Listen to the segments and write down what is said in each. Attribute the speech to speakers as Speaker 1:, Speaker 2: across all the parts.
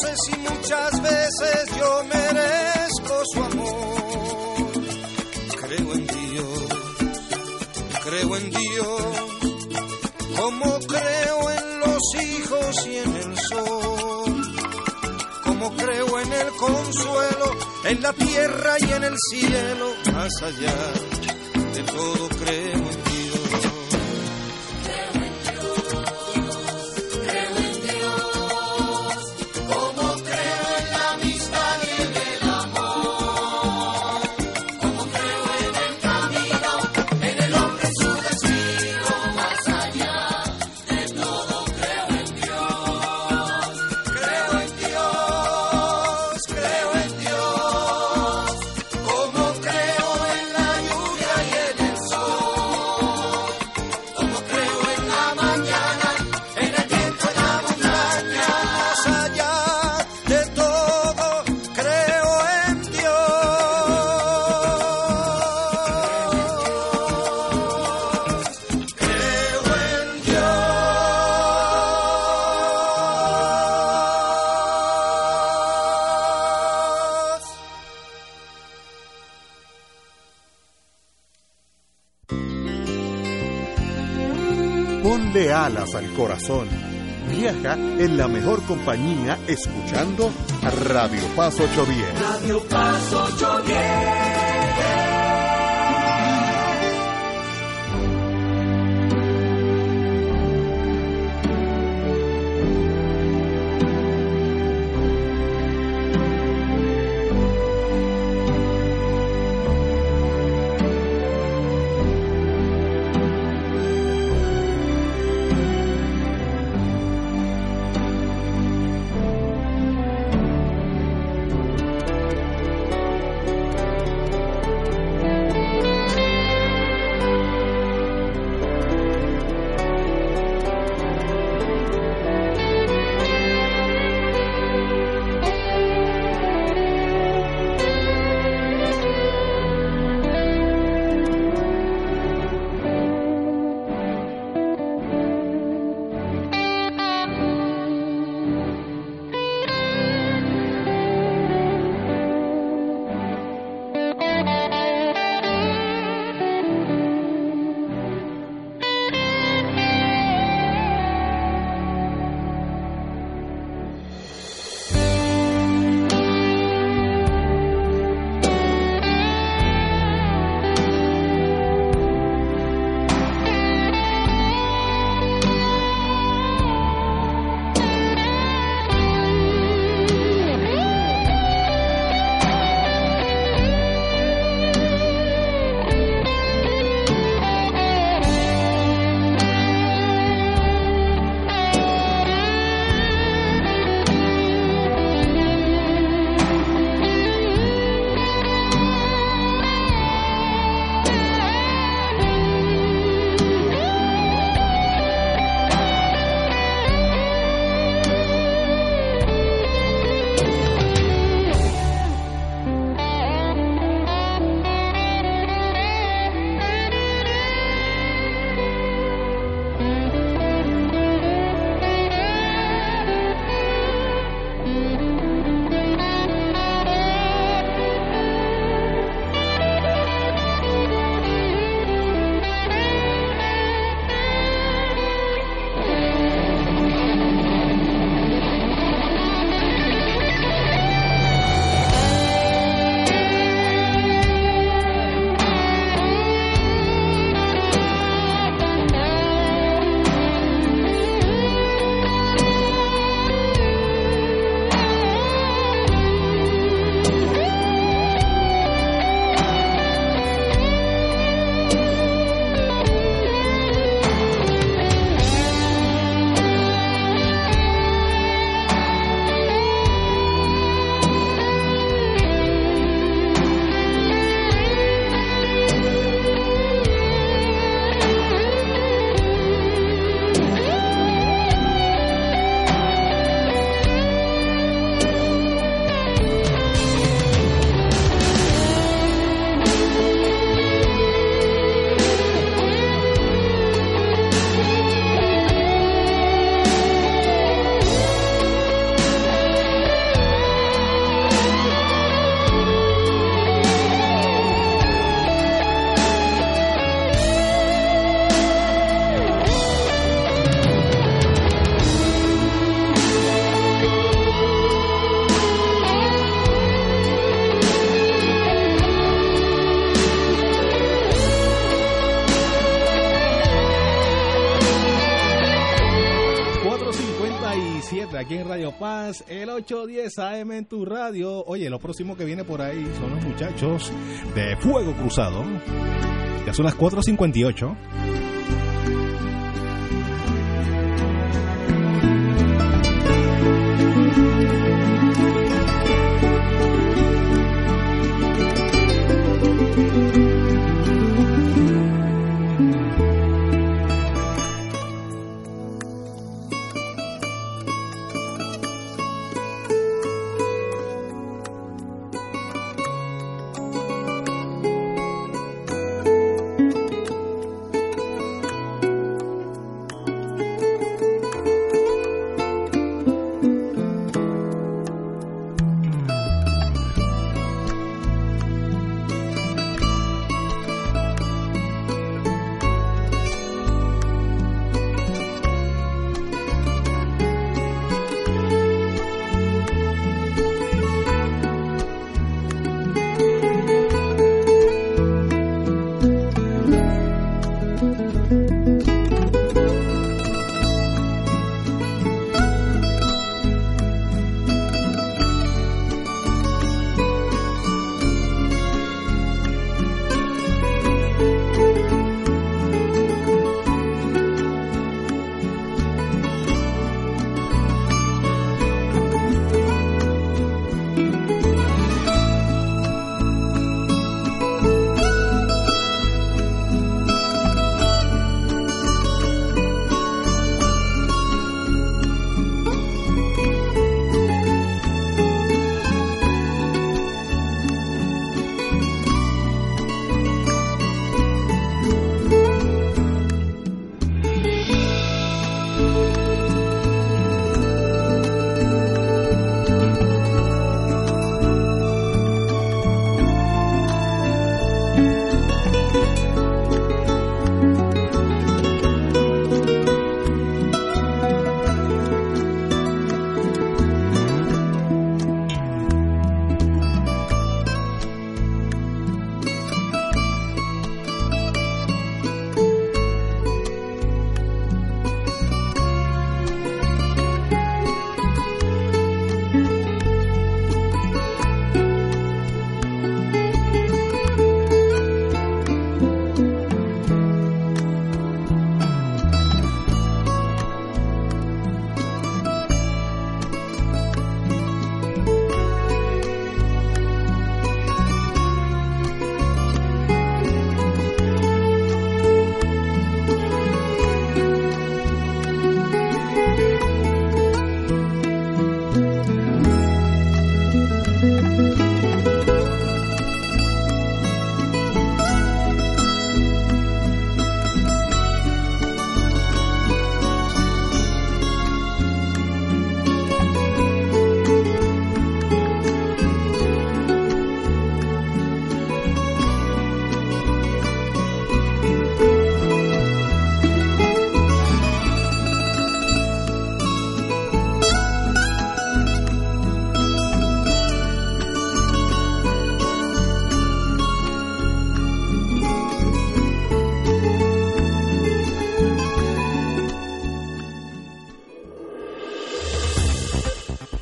Speaker 1: sé si muchas veces yo merezco su amor. Creo en Dios, creo en Dios, como creo en los hijos y en el sol, como creo en el consuelo, en la tierra y en el cielo, más allá de todo creo en
Speaker 2: la
Speaker 3: mejor compañía escuchando Radio Paz 810.
Speaker 2: Radio Paz 810.
Speaker 4: 810 AM en tu radio. Oye, lo próximo que viene por ahí son los muchachos de Fuego Cruzado. Ya son las 4.58.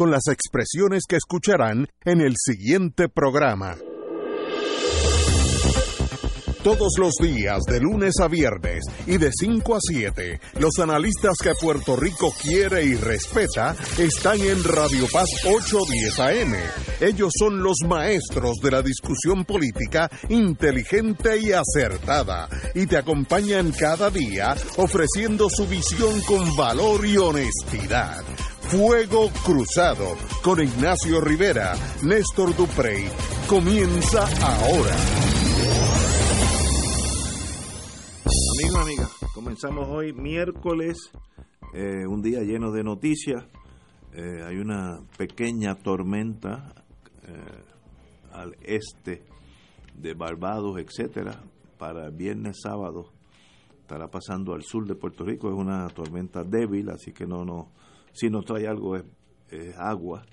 Speaker 3: con las expresiones que escucharán en el siguiente programa. Todos los días, de lunes a viernes y de 5 a 7, los analistas que Puerto Rico quiere y respeta están en Radio Paz 810 AM. Ellos son los maestros de la discusión política inteligente y acertada y te acompañan cada día ofreciendo su visión con valor y honestidad. Fuego Cruzado con Ignacio Rivera, Néstor Duprey. Comienza ahora.
Speaker 5: Amigos, amigas, comenzamos hoy miércoles, eh, un día lleno de noticias. Eh, hay una pequeña tormenta eh, al este de Barbados, etcétera, para el viernes sábado estará pasando al sur de Puerto Rico, es una tormenta débil, así que no, no, si nos trae algo es, es agua,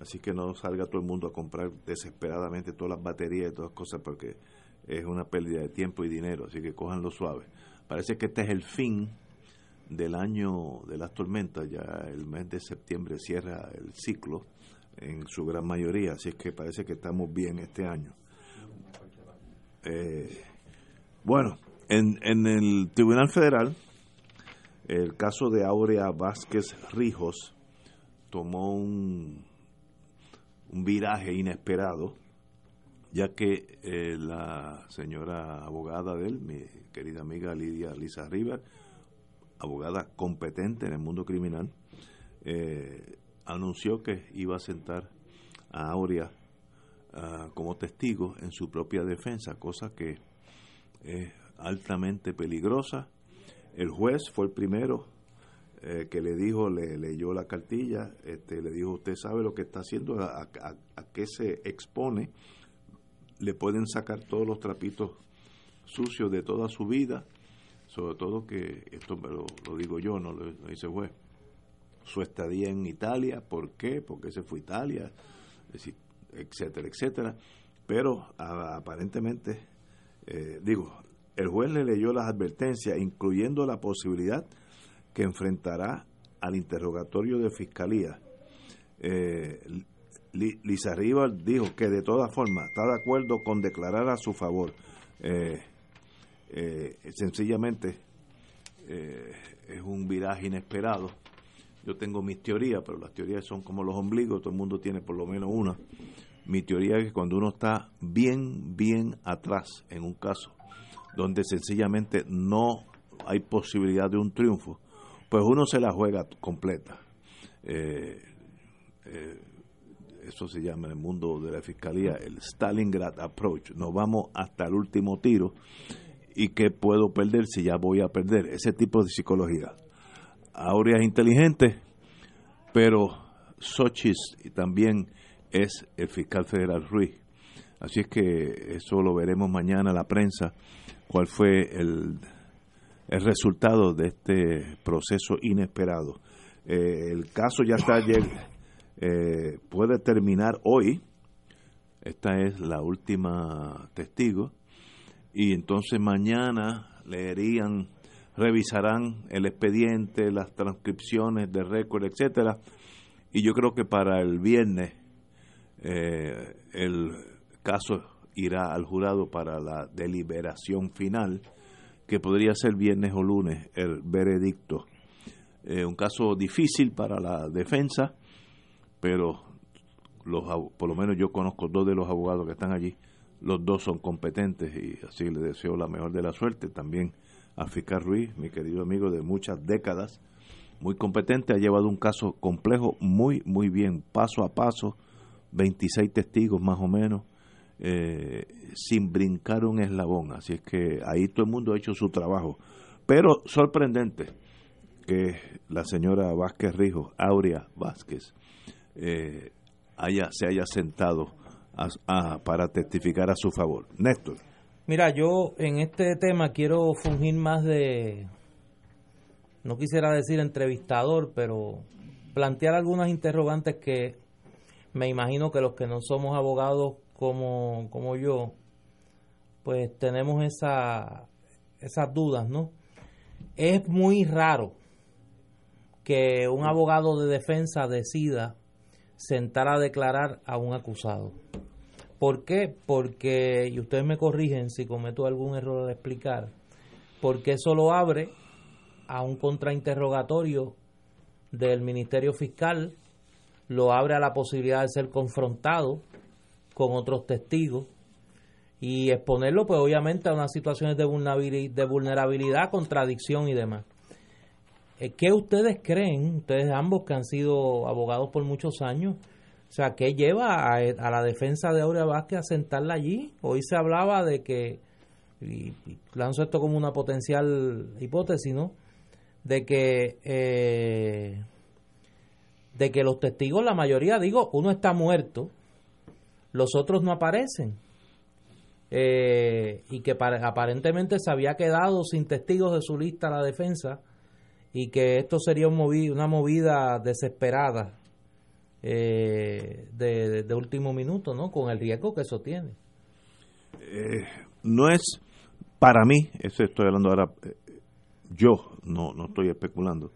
Speaker 5: así que no salga todo el mundo a comprar desesperadamente todas las baterías y todas las cosas porque es una pérdida de tiempo y dinero, así que cojanlo suave. Parece que este es el fin del año de las tormentas, ya el mes de septiembre cierra el ciclo en su gran mayoría, así que parece que estamos bien este año. Eh, bueno, en, en el Tribunal Federal, el caso de Aurea Vázquez Rijos tomó un, viraje inesperado, ya que eh, la señora abogada de él, mi querida amiga Lidia Lisa River, abogada competente en el mundo criminal, eh, anunció que iba a sentar a Aurea ah, como testigo en su propia defensa, cosa que es altamente peligrosa. El juez fue el primero eh, que le dijo, le leyó la cartilla, este, le dijo, usted sabe lo que está haciendo, a, a- qué se expone, le pueden sacar todos los trapitos sucios de toda su vida, sobre todo que, esto me lo, digo yo, no lo, dice el juez, su estadía en Italia, ¿por qué? Porque se fue a Italia, etcétera, etcétera. Pero aparentemente, eh, digo, el juez le leyó las advertencias, incluyendo la posibilidad que enfrentará al interrogatorio de fiscalía. Eh, Li- Lisa dijo que de todas formas está de acuerdo con declarar a su favor. Eh, eh, sencillamente eh, es un viraje inesperado. Yo tengo mis teorías, pero las teorías son como los ombligos, todo el mundo tiene por lo menos una. Mi teoría es que cuando uno está bien, bien atrás en un caso, donde sencillamente no hay posibilidad de un triunfo, pues uno se la juega completa. Eh, eh, eso se llama en el mundo de la fiscalía el Stalingrad Approach. Nos vamos hasta el último tiro y qué puedo perder si ya voy a perder. Ese tipo de psicología. Aurea es inteligente, pero Sochis también es el fiscal federal Ruiz. Así es que eso lo veremos mañana en la prensa, cuál fue el, el resultado de este proceso inesperado. Eh, el caso ya está, eh, puede terminar hoy, esta es la última testigo, y entonces mañana leerían, revisarán el expediente, las transcripciones de récord, etcétera, y yo creo que para el viernes eh, el caso irá al jurado para la deliberación final, que podría ser viernes o lunes el veredicto. Eh, un caso difícil para la defensa, pero los, por lo menos yo conozco dos de los abogados que están allí, los dos son competentes y así le deseo la mejor de la suerte. También a Fiscal Ruiz, mi querido amigo de muchas décadas, muy competente, ha llevado un caso complejo muy, muy bien, paso a paso, 26 testigos más o menos, eh, sin brincar un eslabón. Así es que ahí todo el mundo ha hecho su trabajo. Pero sorprendente que la señora Vázquez Rijo, Aurea Vázquez, eh, haya, se haya sentado para testificar a su favor. Néstor.
Speaker 6: Mira, yo en este tema quiero fungir más de, no quisiera decir entrevistador, pero plantear algunas interrogantes que me imagino que los que no somos abogados como, como yo, pues tenemos esa, esas dudas, ¿no? Es muy raro que un abogado de defensa decida sentar a declarar a un acusado. ¿Por qué? Porque, y ustedes me corrigen si cometo algún error al explicar, porque eso lo abre a un contrainterrogatorio del Ministerio Fiscal, lo abre a la posibilidad de ser confrontado con otros testigos y exponerlo, pues obviamente, a unas situaciones de vulnerabili- de vulnerabilidad, contradicción y demás. Eh, ¿Qué ustedes creen, ustedes ambos que han sido abogados por muchos años, o sea, ¿qué lleva a, la defensa de Aurea Vázquez a sentarla allí? Hoy se hablaba de que, y, y lanzo esto como una potencial hipótesis, ¿no? De que, eh, de que los testigos, la mayoría, digo, uno está muerto, los otros no aparecen. Eh, y que aparentemente se había quedado sin testigos de su lista la defensa y que esto sería un una movida desesperada eh, de, último minuto, ¿no? Con el riesgo que eso tiene.
Speaker 5: Eh, no es para mí, eso estoy hablando ahora, eh, yo no, no estoy especulando.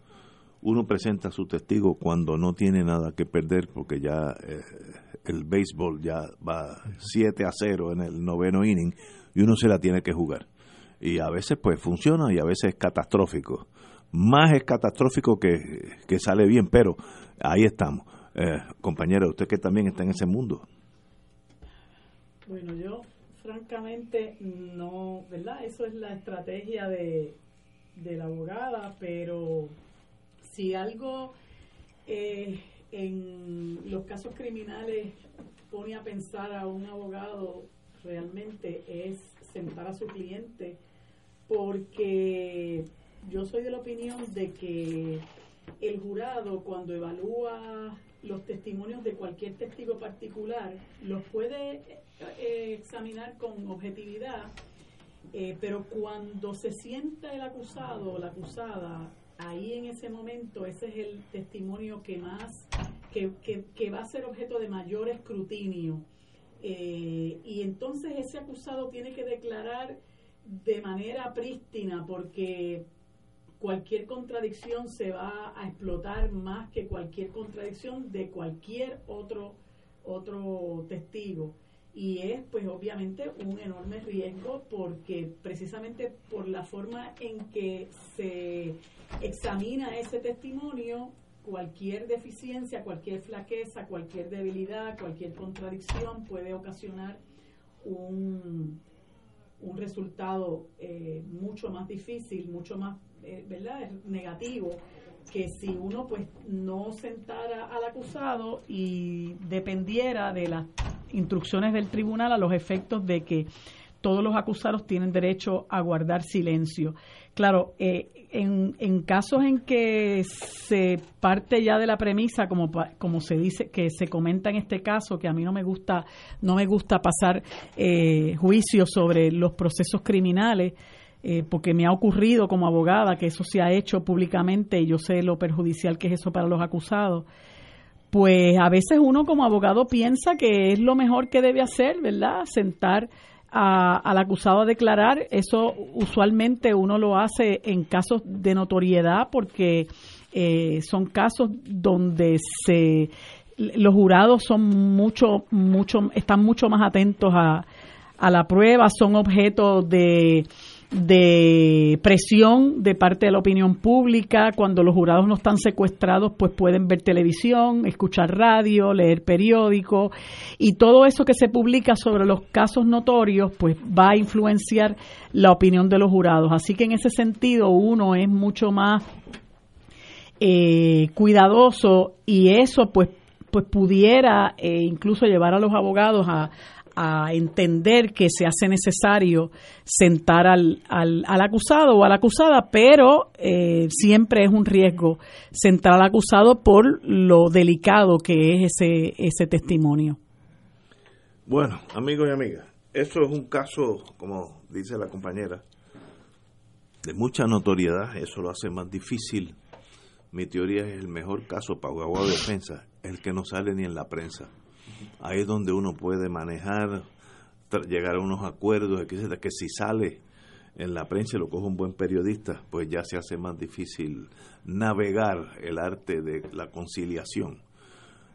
Speaker 5: Uno presenta a su testigo cuando no tiene nada que perder porque ya el béisbol ya va 7 a 0 en el noveno inning y uno se la tiene que jugar. Y a veces pues funciona y a veces es catastrófico. Más es catastrófico que, que sale bien, pero ahí estamos. Eh, compañera, usted que también está en ese mundo.
Speaker 7: Bueno, yo francamente no, ¿verdad? Eso es la estrategia de, de la abogada, pero si algo eh, en los casos criminales pone a pensar a un abogado realmente es sentar a su cliente, porque yo soy de la opinión de que el jurado cuando evalúa los testimonios de cualquier testigo particular, los puede eh, examinar con objetividad, eh, pero cuando se sienta el acusado o la acusada, ahí en ese momento ese es el testimonio que más, que, que, va a ser objeto de mayor escrutinio. Eh, y entonces ese acusado tiene que declarar de manera prístina porque cualquier contradicción se va a explotar más que cualquier contradicción de cualquier otro otro testigo y es pues obviamente un enorme riesgo porque precisamente por la forma en que se examina ese testimonio cualquier deficiencia, cualquier flaqueza, cualquier debilidad, cualquier contradicción puede ocasionar un, un resultado eh, mucho más difícil, mucho más eh, ¿verdad? Negativo que si uno pues no sentara al acusado y dependiera de las instrucciones del tribunal a los efectos de que todos los acusados tienen derecho a guardar silencio. Claro, eh, en, en, casos en que se parte ya de la premisa, como, como se dice, que se comenta en este caso, que a mí no me gusta, no me gusta pasar eh, juicios sobre los procesos criminales, eh, porque me ha ocurrido como abogada que eso se ha hecho públicamente y yo sé lo perjudicial que es eso para los acusados, pues a veces uno como abogado piensa que es lo mejor que debe hacer, ¿verdad? Sentar al acusado a declarar. Eso usualmente uno lo hace en casos de notoriedad porque eh, son casos donde se los jurados son mucho mucho están mucho más atentos a, a la prueba, son objetos de de presión de parte de la opinión pública. Cuando los jurados no están secuestrados, pues pueden ver televisión, escuchar radio, leer periódicos y todo eso que se publica sobre los casos notorios, pues va a influenciar la opinión de los jurados. Así que en ese sentido uno es mucho más eh, cuidadoso y eso pues pues pudiera eh, incluso llevar a los abogados a, a entender que se hace necesario sentar al, al, acusado o a la acusada, pero eh, siempre es un riesgo sentar al acusado por lo delicado que es ese, ese testimonio.
Speaker 5: Bueno, amigos y amigas, eso es un caso, como dice la compañera, de mucha notoriedad, eso lo hace más difícil. Mi teoría es el mejor caso para de defensa, el que no sale ni en la prensa ahí es donde uno puede manejar, llegar a unos acuerdos, que, si sale en la prensa y lo coge un buen periodista, pues ya se hace más difícil navegar el arte de la conciliación.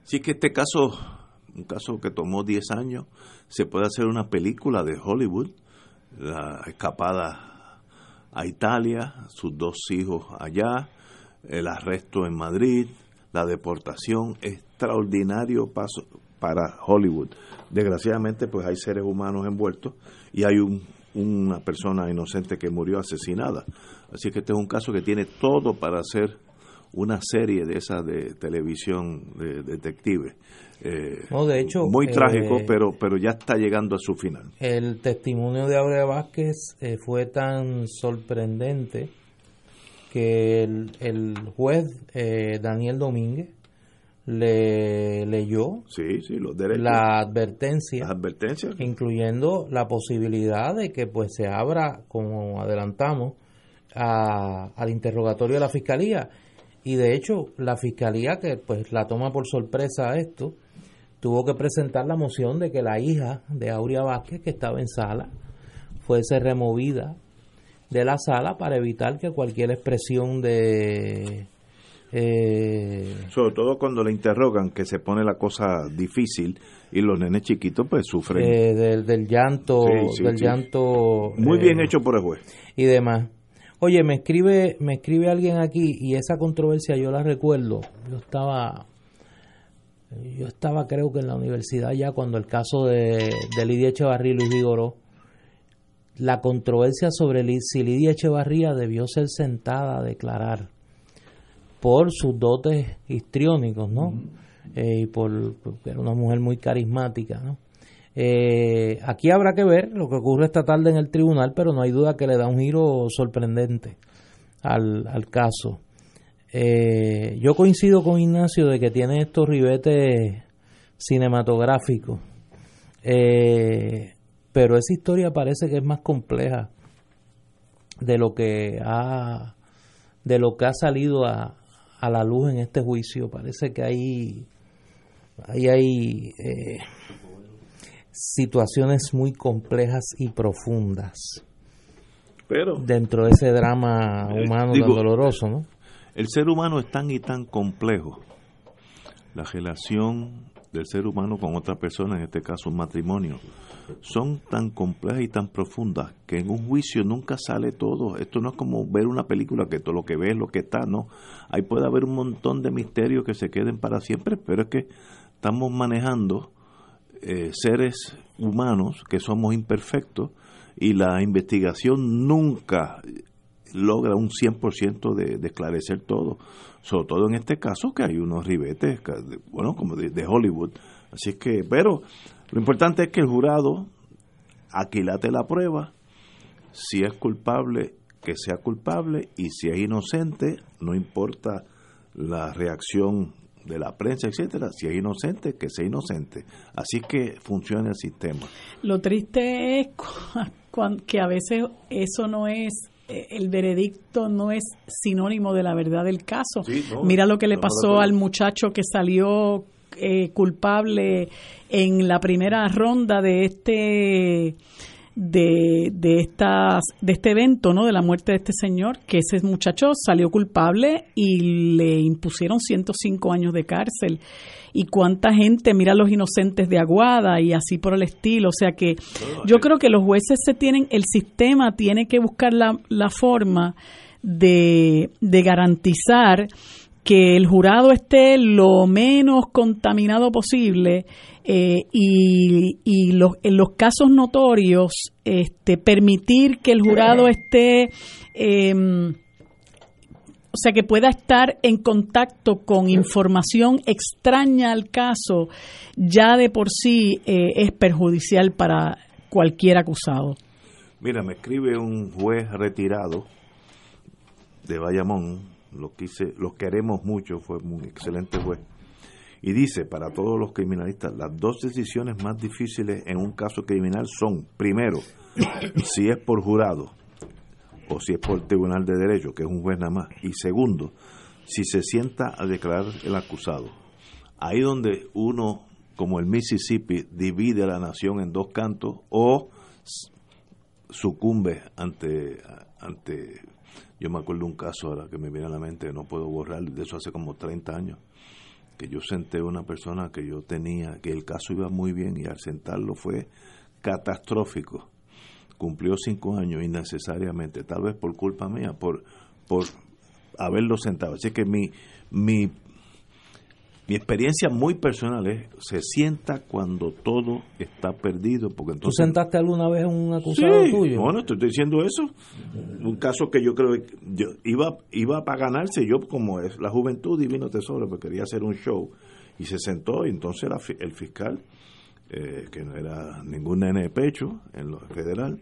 Speaker 5: Así que este caso, un caso que tomó 10 años, se puede hacer una película de Hollywood, la escapada a Italia, sus dos hijos allá, el arresto en Madrid, la deportación, extraordinario paso, para Hollywood. Desgraciadamente, pues hay seres humanos envueltos y hay un, una persona inocente que murió asesinada. Así que este es un caso que tiene todo para hacer una serie de esas de televisión de detectives.
Speaker 6: Eh, no, de hecho,
Speaker 5: muy trágico, eh, pero pero ya está llegando a su final.
Speaker 6: El testimonio de Aurea Vázquez eh, fue tan sorprendente que el, el juez Daniel Domínguez le leyó
Speaker 5: Sí, sí, los derechos.
Speaker 6: la advertencia
Speaker 5: las advertencias.
Speaker 6: incluyendo la posibilidad de que pues se abra, como adelantamos, a- al interrogatorio de la fiscalía. Y de hecho, la fiscalía que pues la toma por sorpresa esto, tuvo que presentar la moción de que la hija de Aurea Vázquez, que estaba en sala, fuese removida de la sala para evitar que cualquier expresión de eh,
Speaker 5: Sobre todo cuando le interrogan, que se pone la cosa difícil y los nenes chiquitos pues sufren.
Speaker 6: eh, del, del llanto,
Speaker 5: Sí, sí,
Speaker 6: del
Speaker 5: sí.
Speaker 6: llanto
Speaker 5: Muy
Speaker 6: eh,
Speaker 5: bien hecho por el juez.
Speaker 6: y demás. Oye, me escribe, me escribe alguien aquí y esa controversia yo la recuerdo. Yo estaba, yo estaba creo que en la universidad ya cuando el caso de, de Lidia Echevarría y Luis Vigoró, la controversia sobre si Lidia Echevarría debió ser sentada a declarar por sus dotes histriónicos, ¿no? Eh, y por, porque era una mujer muy carismática, ¿no? Eh, aquí habrá que ver lo que ocurre esta tarde en el tribunal, pero no hay duda que le da un giro sorprendente al, al caso. Eh, yo coincido con Ignacio de que tiene estos ribetes cinematográficos, Eh, pero esa historia parece que es más compleja de lo que ha de lo que ha salido a, a la luz en este juicio. Parece que hay ahí hay eh, situaciones muy complejas y profundas
Speaker 5: Pero
Speaker 6: dentro de ese drama
Speaker 5: Eh,
Speaker 6: humano
Speaker 5: digo,
Speaker 6: tan doloroso, ¿no?
Speaker 5: el ser humano es tan y tan complejo. La relación del ser humano con otra persona, en este caso un matrimonio, son tan complejas y tan profundas que en un juicio nunca sale todo. Esto no es como ver una película que todo lo que ves es lo que está, no. Ahí puede haber un montón de misterios que se queden para siempre, pero es que estamos manejando eh, seres humanos que somos imperfectos y la investigación nunca logra un 100% de, de esclarecer todo. Sobre todo en este caso que hay unos ribetes, bueno, como de, Hollywood. Así es que, pero lo importante es que el jurado aquilate la prueba, si es culpable, que sea culpable, y si es inocente, no importa la reacción de la prensa, etcétera, si es inocente, que sea inocente. Así que funciona el sistema.
Speaker 7: Lo triste es que a veces eso no es, el veredicto no es sinónimo de la verdad del caso.
Speaker 5: Sí, no,
Speaker 7: Mira lo que le
Speaker 5: no,
Speaker 7: pasó
Speaker 5: no.
Speaker 7: al muchacho que salió eh, culpable en la primera ronda de este de, de estas de este evento no de la muerte de este señor que ese muchacho salió culpable y le impusieron 105 años de cárcel y cuánta gente mira a los inocentes de Aguada y así por el estilo. O sea que yo creo que los jueces se tienen el sistema tiene que buscar la, la forma de, de garantizar que el jurado esté lo menos contaminado posible eh, y, y los, en los casos notorios este, permitir que el jurado esté em, o sea que pueda estar en contacto con información extraña al caso ya de por sí eh, es perjudicial para cualquier acusado.
Speaker 5: Mira, me escribe un juez retirado de Bayamón, lo quise, lo queremos mucho, fue un excelente juez. Y dice, para todos los criminalistas, las dos decisiones más difíciles en un caso criminal son, primero, si es por jurado o si es por el Tribunal de Derecho, que es un juez nada más. Y segundo, si se sienta a declarar el acusado. Ahí donde uno, como el Mississippi, divide a la nación en dos cantos o sucumbe ante, ante... Yo me acuerdo un caso ahora que me viene a la mente, no puedo borrar, de eso hace como 30 años, que yo senté a una persona que yo tenía, que el caso iba muy bien y al sentarlo fue catastrófico cumplió cinco años innecesariamente, tal vez por culpa mía, por, por haberlo sentado. Así que mi, mi, mi experiencia muy personal es, se sienta cuando todo está perdido, porque
Speaker 6: ¿Tú sentaste alguna vez a un acusado
Speaker 5: Sí,
Speaker 6: tuyo?
Speaker 5: bueno, te estoy diciendo eso. Un caso que yo creo que yo iba iba para ganarse, yo como es la juventud divino tesoro, porque quería hacer un show y se sentó y entonces la el fiscal eh, que no era ningún nene de pecho en lo federal,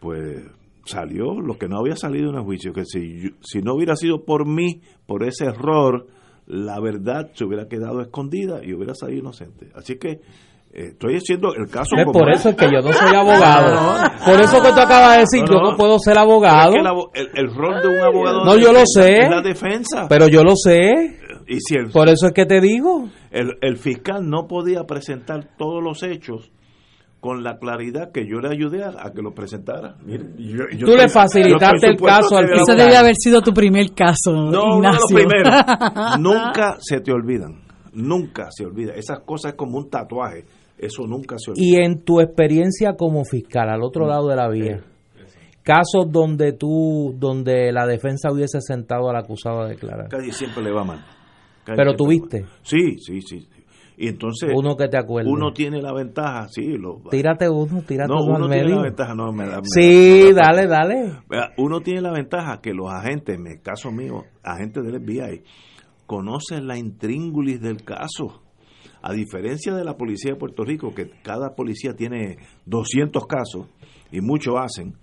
Speaker 5: pues salió lo que no había salido en el juicio, que si, yo- si no hubiera sido por mí, por ese error, la verdad se hubiera quedado escondida y hubiera salido inocente. Así que eh, estoy diciendo el caso como
Speaker 6: Por
Speaker 5: es.
Speaker 6: eso es que yo no soy abogado. Por eso que tú acabas de decir,
Speaker 5: No,
Speaker 6: yo
Speaker 5: no.
Speaker 6: no puedo ser
Speaker 5: es
Speaker 6: abogado.
Speaker 5: que el, abo- el- el rol de un abogado
Speaker 6: No,
Speaker 5: de
Speaker 6: yo lo sé.
Speaker 5: es la defensa.
Speaker 6: Pero yo lo sé.
Speaker 5: Y si el,
Speaker 6: Por eso es que te digo.
Speaker 5: el, el fiscal no podía presentar todos los hechos con la claridad que yo le ayudé a, a que lo presentara. Mire, yo- yo
Speaker 6: Tú le facilitaste el caso al
Speaker 5: que
Speaker 6: fiscal.
Speaker 8: Ese
Speaker 5: abogado.
Speaker 8: debe haber sido tu primer caso,
Speaker 5: No, los
Speaker 8: Ignacio.
Speaker 5: primeros. Nunca se te olvidan. Nunca se olvida. Esas cosas es como un tatuaje. Eso nunca se olvida.
Speaker 6: Y en tu experiencia como fiscal, al otro lado de la vía, casos donde tú, donde la defensa hubiese sentado al acusado a declarar.
Speaker 5: Casi siempre le va mal.
Speaker 6: Pero tuviste.
Speaker 5: Sí, sí, sí. Y entonces
Speaker 6: Uno que te acuerde.
Speaker 5: uno tiene la ventaja, sí. Lo,
Speaker 6: Tírate uno, tírate
Speaker 5: no,
Speaker 6: uno
Speaker 5: tiene la ventaja, no, me da- me
Speaker 6: Sí,
Speaker 5: da-
Speaker 6: dale, dale.
Speaker 5: Uno tiene la ventaja que los agentes, en el caso mío, agentes del FBI, conocen la intríngulis del caso. A diferencia de la policía de Puerto Rico, que cada policía tiene 200 casos y muchos hacen,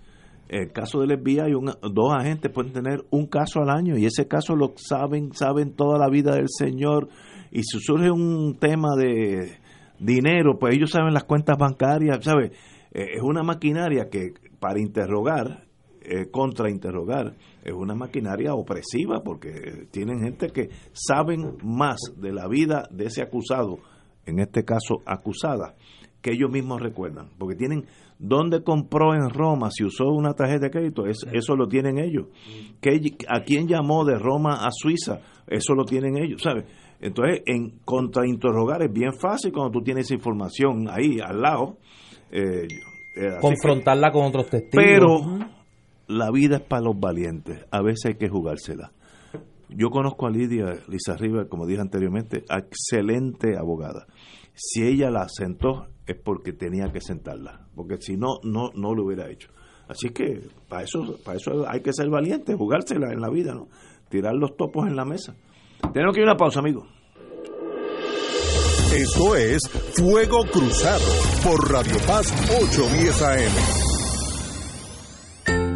Speaker 5: el caso del FBI, un- dos agentes pueden tener un caso al año y ese caso lo saben, saben toda la vida del señor. Y si surge un tema de dinero, pues ellos saben las cuentas bancarias, ¿sabes? Eh, es una maquinaria que para interrogar, eh, contrainterrogar, es una maquinaria opresiva porque tienen gente que saben más de la vida de ese acusado, en este caso acusada, que ellos mismos recuerdan, porque tienen dónde compró en Roma, si usó una tarjeta de crédito, es- eso lo tienen ellos. Que, ¿A quién llamó de Roma a Suiza? Eso lo tienen ellos, ¿sabes? Entonces, en contrainterrogar es bien fácil cuando tú tienes esa información ahí al lado. eh, eh, que-
Speaker 6: Confrontarla con otros testigos.
Speaker 5: pero la vida es para los valientes. A veces hay que jugársela. Yo conozco a Lidia Lisa River, como dije anteriormente, excelente abogada. Si ella la sentó es porque tenía que sentarla, porque si no, no, no lo hubiera hecho. Así que para eso, para eso hay que ser valiente, jugársela en la vida, ¿no? Tirar los topos en la mesa. Tenemos que ir a una pausa, amigos.
Speaker 3: Esto es Fuego Cruzado por Radio Paz 810 AM.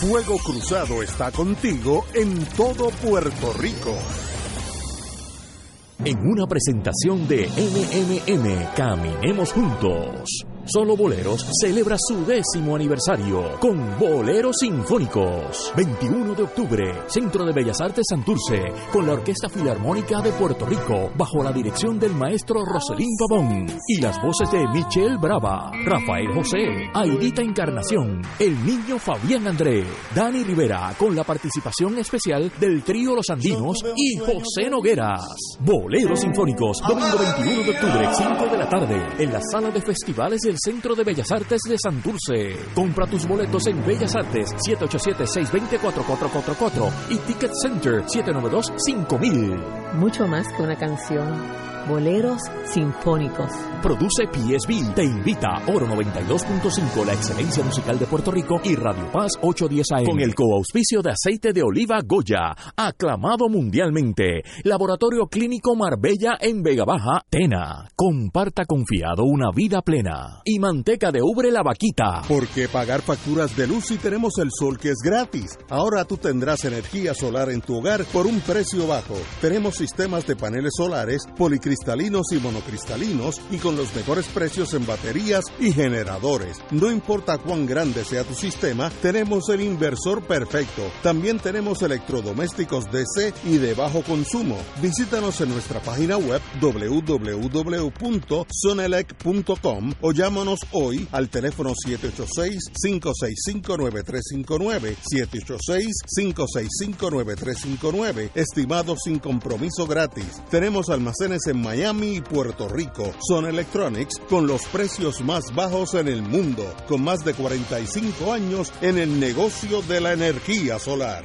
Speaker 3: Fuego Cruzado está contigo en todo Puerto Rico.
Speaker 9: En una presentación de MMM Caminemos Juntos. Solo Boleros celebra su décimo aniversario con Boleros Sinfónicos. 21 de octubre, Centro de Bellas Artes Santurce, con la Orquesta Filarmónica de Puerto Rico, bajo la dirección del maestro Roselín Pavón y las voces de Michelle Brava, Rafael José, Aidita Encarnación, el niño Fabián André, Dani Rivera, con la participación especial del trío Los Andinos y José Nogueras. Boleros Sinfónicos, domingo 21 de octubre, 5 de la tarde, en la sala de festivales del Centro de Bellas Artes de Santurce. Compra tus boletos en Bellas Artes 787-620-4444 y Ticket Center 792-5000.
Speaker 10: Mucho más que una canción. Boleros sinfónicos.
Speaker 9: Produce PSB. Te invita Oro 92.5, la excelencia musical de Puerto Rico y Radio Paz 810 AM. Con el coauspicio de aceite de oliva Goya, aclamado mundialmente. Laboratorio Clínico Marbella en Vega Baja, Tena. Comparta confiado una vida plena. Y manteca de ubre la vaquita.
Speaker 3: ¿Por qué pagar facturas de luz si tenemos el sol que es gratis? Ahora tú tendrás energía solar en tu hogar por un precio bajo. Tenemos sistemas de paneles solares, policristalinos y monocristalinos y con los mejores precios en baterías y generadores. No importa cuán grande sea tu sistema, tenemos el inversor perfecto. También tenemos electrodomésticos DC y de bajo consumo. Visítanos en nuestra página web www.sonelec.com o llámanos hoy al teléfono 786-565-9359. 786-565-9359. Estimado sin compromiso gratis. Tenemos almacenes en Miami y Puerto Rico. Son Electronics con los precios más bajos en el mundo. Con más de 45 años en el negocio de la energía solar.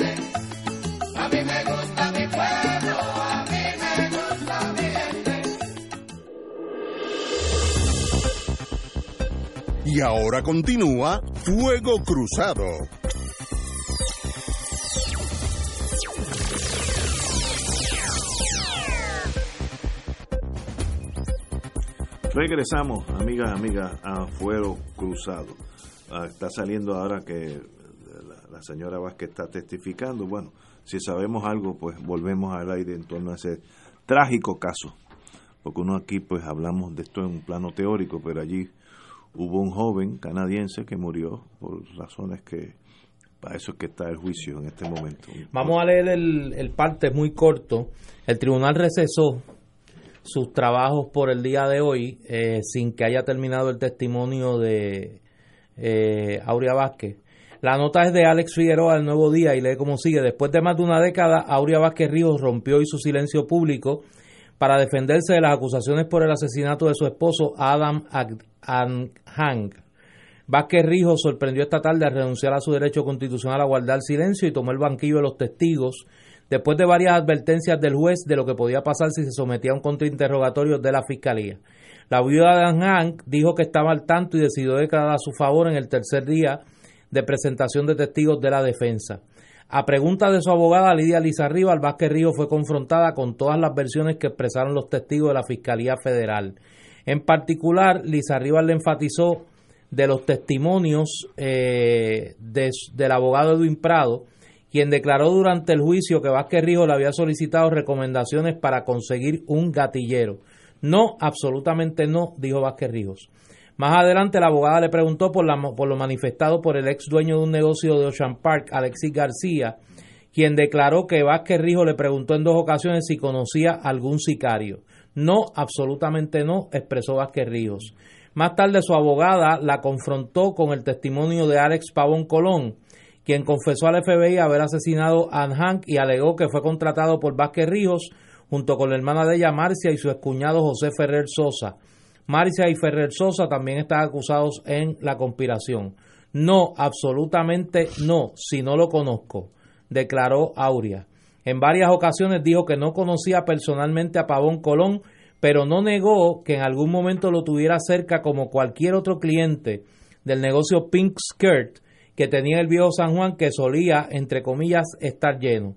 Speaker 3: Y ahora continúa Fuego Cruzado.
Speaker 5: Regresamos, amigas, amigas, a Fuego Cruzado. Ah, está saliendo ahora que la, la señora Vázquez está testificando. Bueno, si sabemos algo, pues volvemos al aire en torno a ese trágico caso. Porque uno aquí, pues hablamos de esto en un plano teórico, pero allí hubo un joven canadiense que murió por razones que para eso es que está el juicio en este momento.
Speaker 6: Vamos a leer el, el parte muy corto. El tribunal recesó sus trabajos por el día de hoy eh, sin que haya terminado el testimonio de eh, Aurea Vázquez. La nota es de Alex Figueroa del Nuevo Día y lee como sigue. Después de más de una década, Aurea Vázquez Ríos rompió su silencio público para defenderse de las acusaciones por el asesinato de su esposo Adam Hank. Vázquez Ríos sorprendió esta tarde al renunciar a su derecho constitucional a guardar silencio y tomó el banquillo de los testigos después de varias advertencias del juez de lo que podía pasar si se sometía a un contrainterrogatorio de la fiscalía. La viuda de Hank dijo que estaba al tanto y decidió declarar a su favor en el tercer día de presentación de testigos de la defensa. A pregunta de su abogada Lidia Lizarriba, Vázquez Ríos fue confrontada con todas las versiones que expresaron los testigos de la Fiscalía Federal. En particular, Lizarriba le enfatizó de los testimonios eh, de, del abogado Edwin Prado, quien declaró durante el juicio que Vázquez Ríos le había solicitado recomendaciones para conseguir un gatillero. No, absolutamente no, dijo Vázquez Ríos. Más adelante la abogada le preguntó por, la, por lo manifestado por el ex dueño de un negocio de Ocean Park, Alexis García, quien declaró que Vázquez Ríos le preguntó en dos ocasiones si conocía algún sicario. No, absolutamente no, expresó Vázquez Ríos. Más tarde su abogada la confrontó con el testimonio de Alex Pavón Colón, quien confesó al FBI haber asesinado a Hank y alegó que fue contratado por Vázquez Ríos junto con la hermana de ella Marcia y su excuñado José Ferrer Sosa. Marcia y Ferrer Sosa también están acusados en la conspiración. No, absolutamente no, si no lo conozco, declaró Aurea. En varias ocasiones dijo que no conocía personalmente a Pavón Colón, pero no negó que en algún momento lo tuviera cerca como cualquier otro cliente del negocio Pink Skirt que tenía el viejo San Juan que solía, entre comillas, estar lleno.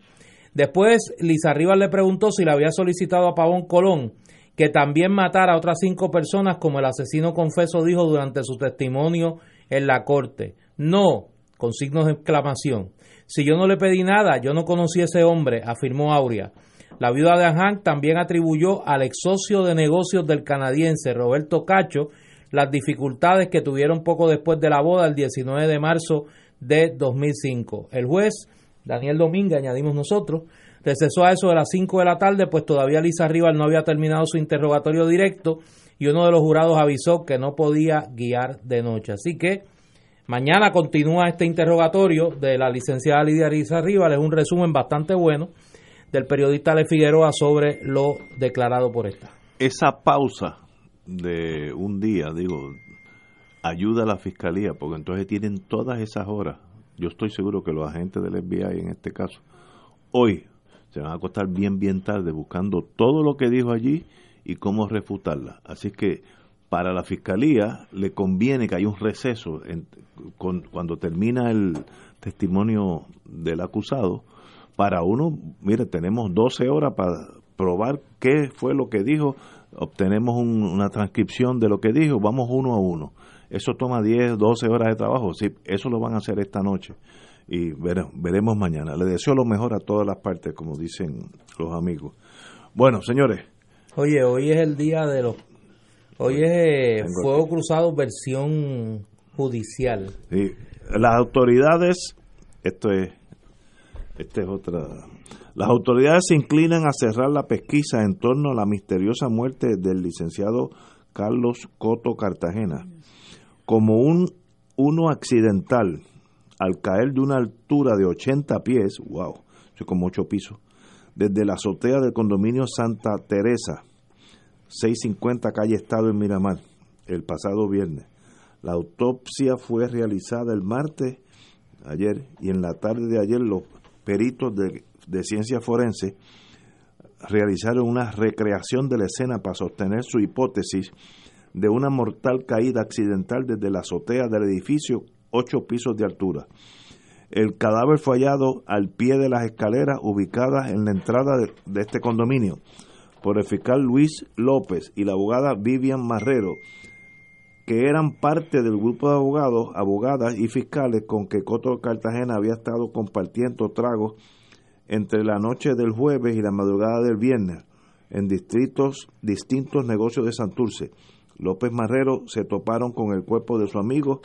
Speaker 6: Después, Lisa Rivas le preguntó si le había solicitado a Pavón Colón que también matara a otras cinco personas, como el asesino confeso dijo durante su testimonio en la corte. No, con signos de exclamación. Si yo no le pedí nada, yo no conocí a ese hombre, afirmó Aurea. La viuda de Hank también atribuyó al ex socio de negocios del canadiense Roberto Cacho las dificultades que tuvieron poco después de la boda, el 19 de marzo de 2005. El juez, Daniel Domínguez, añadimos nosotros, recesó a eso de las 5 de la tarde, pues todavía Lisa Rivas no había terminado su interrogatorio directo y uno de los jurados avisó que no podía guiar de noche. Así que mañana continúa este interrogatorio de la licenciada Lidia Lisa Rivas. Es un resumen bastante bueno del periodista Le Figueroa sobre lo declarado por esta.
Speaker 5: Esa pausa de un día, digo, ayuda a la fiscalía, porque entonces tienen todas esas horas. Yo estoy seguro que los agentes del FBI en este caso, hoy se van a acostar bien, bien tarde buscando todo lo que dijo allí y cómo refutarla. Así que para la fiscalía le conviene que haya un receso cuando termina el testimonio del acusado. Para uno, mire, tenemos 12 horas para probar qué fue lo que dijo, obtenemos un- una transcripción de lo que dijo, vamos uno a uno. Eso toma 10, 12 horas de trabajo, sí, eso lo van a hacer esta noche y vere- veremos mañana. Le deseo lo mejor a todas las partes, como dicen los amigos. Bueno, señores,
Speaker 6: Oye, hoy es el día de los... Hoy es eh, Fuego Cruzado versión judicial.
Speaker 5: Sí, las autoridades, esto es, esta es otra. Las autoridades se inclinan a cerrar la pesquisa en torno a la misteriosa muerte del licenciado Carlos Coto Cartagena como un uno accidental al caer de una altura de 80 pies, wow, eso es como 8 pisos, desde la azotea del condominio Santa Teresa, 650 calle Estado en Miramar, el pasado viernes. La autopsia fue realizada el martes, ayer, y en la tarde de ayer los peritos de, de ciencia forense realizaron una recreación de la escena para sostener su hipótesis de una mortal caída accidental desde la azotea del edificio, ocho pisos de altura. El cadáver fue hallado al pie de las escaleras ubicadas en la entrada de, este condominio por el fiscal Luis López y la abogada Vivian Marrero, que eran parte del grupo de abogados, abogadas y fiscales con que Coto Cartagena había estado compartiendo tragos entre la noche del jueves y la madrugada del viernes en distritos distintos negocios de Santurce. López Marrero se toparon con el cuerpo de su amigo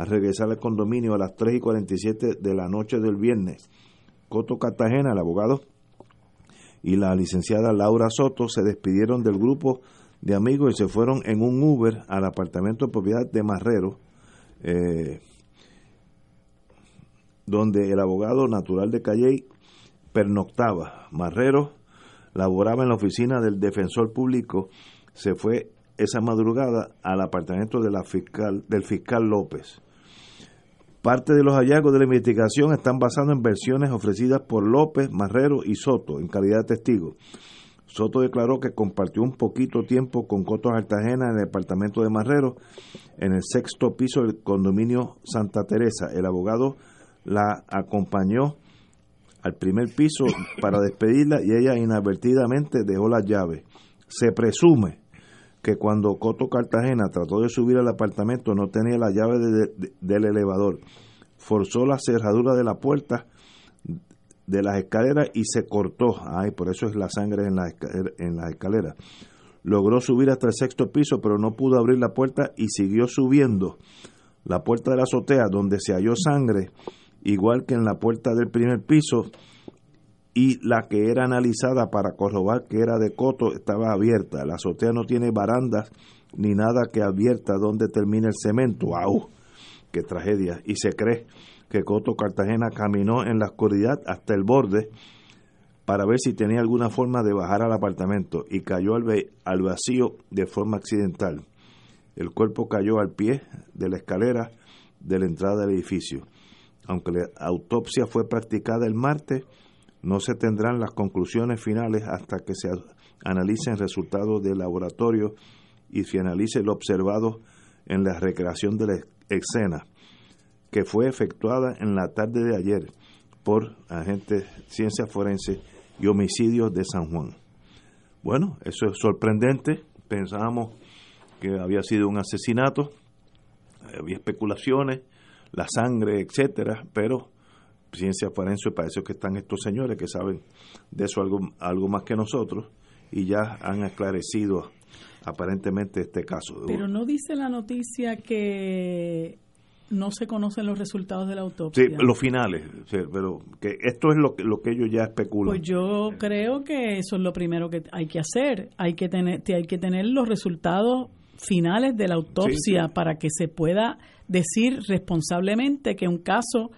Speaker 5: al regresar al condominio a las 3 y 47 de la noche del viernes. Coto Cartagena, el abogado, y la licenciada Laura Soto se despidieron del grupo de amigos y se fueron en un Uber al apartamento de propiedad de Marrero, eh, donde el abogado natural de Calley pernoctaba. Marrero laboraba en la oficina del defensor público, se fue esa madrugada al apartamento de la fiscal, del fiscal López. Parte de los hallazgos de la investigación están basados en versiones ofrecidas por López, Marrero y Soto en calidad de testigos. Soto declaró que compartió un poquito tiempo con Coto Artagena en el departamento de Marrero, en el sexto piso del condominio Santa Teresa. El abogado la acompañó al primer piso para despedirla y ella inadvertidamente dejó las llaves. Se presume que cuando Coto Cartagena trató de subir al apartamento no tenía la llave de- de- del elevador. Forzó la cerradura de la puerta de las escaleras y se cortó. Ay, por eso es la sangre en. En las escaleras. Logró subir hasta el sexto piso, pero no pudo abrir la puerta y siguió subiendo. La puerta de la azotea, donde se halló sangre, igual que en la puerta del primer piso, y la que era analizada para corroborar que era de coto estaba abierta. La azotea no tiene barandas ni nada que advierta dónde termina el cemento. ¡Wow! ¡Qué tragedia! Y se cree que Coto Cartagena caminó en la oscuridad hasta el borde para ver si tenía alguna forma de bajar al apartamento y cayó al, al vacío de forma accidental. El cuerpo cayó al pie de la escalera de la entrada del edificio. Aunque la autopsia fue practicada el martes, no se tendrán las conclusiones finales hasta que se analicen resultados del laboratorio y se analice lo observado en la recreación de la escena, que fue efectuada en la tarde de ayer por agentes de ciencia forense y homicidios de San Juan. Bueno, eso es sorprendente. Pensábamos que había sido un asesinato, había especulaciones, la sangre, etcétera, pero ciencia forense para eso que están estos señores que saben de eso algo, algo más que nosotros y ya han esclarecido aparentemente este caso.
Speaker 11: Pero no dice la noticia que no se conocen los resultados de la
Speaker 5: Sí,
Speaker 11: autopsia.
Speaker 5: los finales, sí, pero que esto es lo que, lo que ellos ya especulan.
Speaker 11: Pues yo creo que eso es lo primero que hay que hacer. Hay que tener, hay que tener los resultados finales de la autopsia para que se pueda decir responsablemente que un caso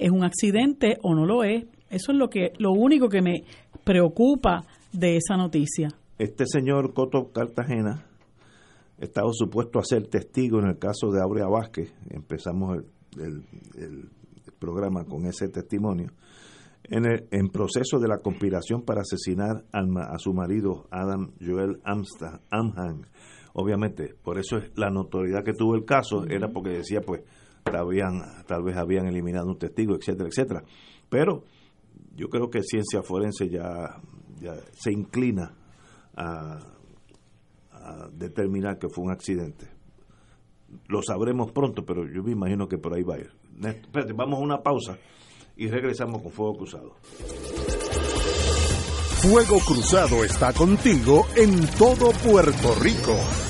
Speaker 11: es un accidente o no lo es. Eso es lo que, lo único que me preocupa de esa noticia.
Speaker 5: Este señor Coto Cartagena estaba supuesto a ser testigo en el caso de Aurea Vázquez. Empezamos el, el- el programa con ese testimonio. En, el, en proceso de la conspiración para asesinar ma- a, su marido Adam Joel Amsta, Amham. Obviamente, por eso es la notoriedad que tuvo el caso, era porque decía, pues, tal vez habían eliminado un testigo, etcétera, etcétera. Pero yo creo que ciencia forense ya, ya se inclina a, a determinar que fue un accidente. Lo sabremos pronto, pero yo me imagino que por ahí va a ir. Néstor, espérate, vamos a una pausa y regresamos con Fuego Cruzado.
Speaker 3: Fuego Cruzado está contigo en todo Puerto Rico.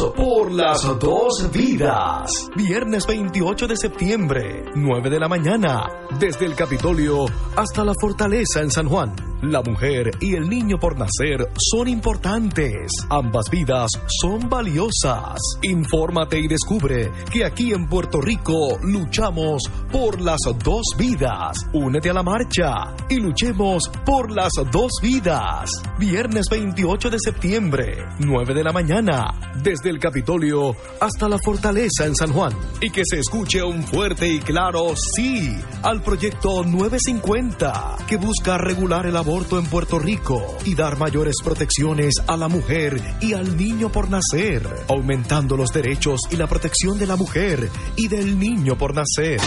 Speaker 12: por las dos vidas. Viernes 28 de septiembre, 9 de la mañana, desde el Capitolio hasta la Fortaleza en San Juan. La mujer y el niño por nacer son importantes. Ambas vidas son valiosas. Infórmate y descubre que aquí en Puerto Rico luchamos por las dos vidas. Únete a la marcha y luchemos por las dos vidas. Viernes 28 de septiembre, 9 de la mañana, desde el Capitolio hasta la Fortaleza en San Juan. Y que se escuche un fuerte y claro sí al proyecto 950 que busca regular el aborto en Puerto Rico y dar mayores protecciones a la mujer y al niño por nacer, aumentando los derechos y la protección de la mujer y del niño por nacer.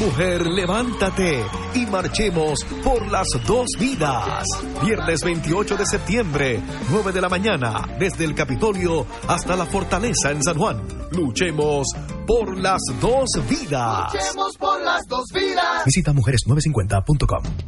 Speaker 12: Mujer, levántate y marchemos por las dos vidas. Viernes 28 de septiembre, 9 de la mañana, desde el Capitolio hasta la Fortaleza en San Juan. Luchemos por las dos vidas.
Speaker 2: Luchemos por las dos vidas.
Speaker 12: Visita mujeres950.com.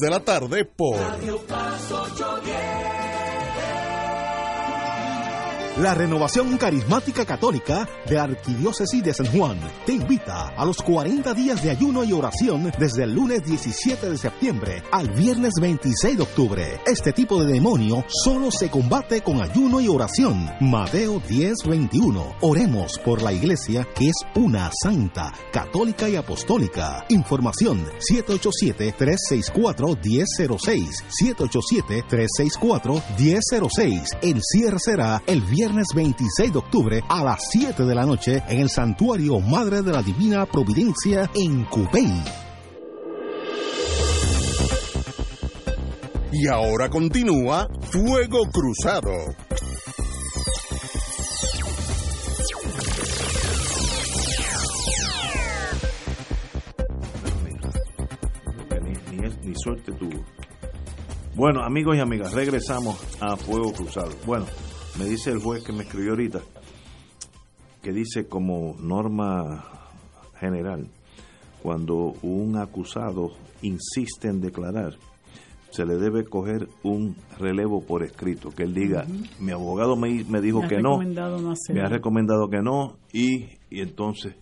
Speaker 3: de la tarde por
Speaker 13: La renovación carismática católica de Arquidiócesis de San Juan te invita a los 40 días de ayuno y oración desde el lunes 17 de septiembre al viernes 26 de octubre. Este tipo de demonio solo se combate con ayuno y oración. Mateo 10:21. Oremos por la iglesia que es una santa, católica y apostólica. Información 787-364-1006. 787-364-1006. El cierre será el viernes 26 de octubre a las 7 de la noche en el Santuario Madre de la Divina Providencia en Cupey.
Speaker 3: Y ahora continúa Fuego Cruzado.
Speaker 5: Ni suerte tuvo. Bueno, amigos y amigas, regresamos a Fuego Cruzado. Bueno, me dice el juez que me escribió ahorita que dice como norma general, cuando un acusado insiste en declarar, se le debe coger un relevo por escrito, que él diga, mi abogado me, me dijo
Speaker 11: Me
Speaker 5: que no, me ha recomendado que no, y, y entonces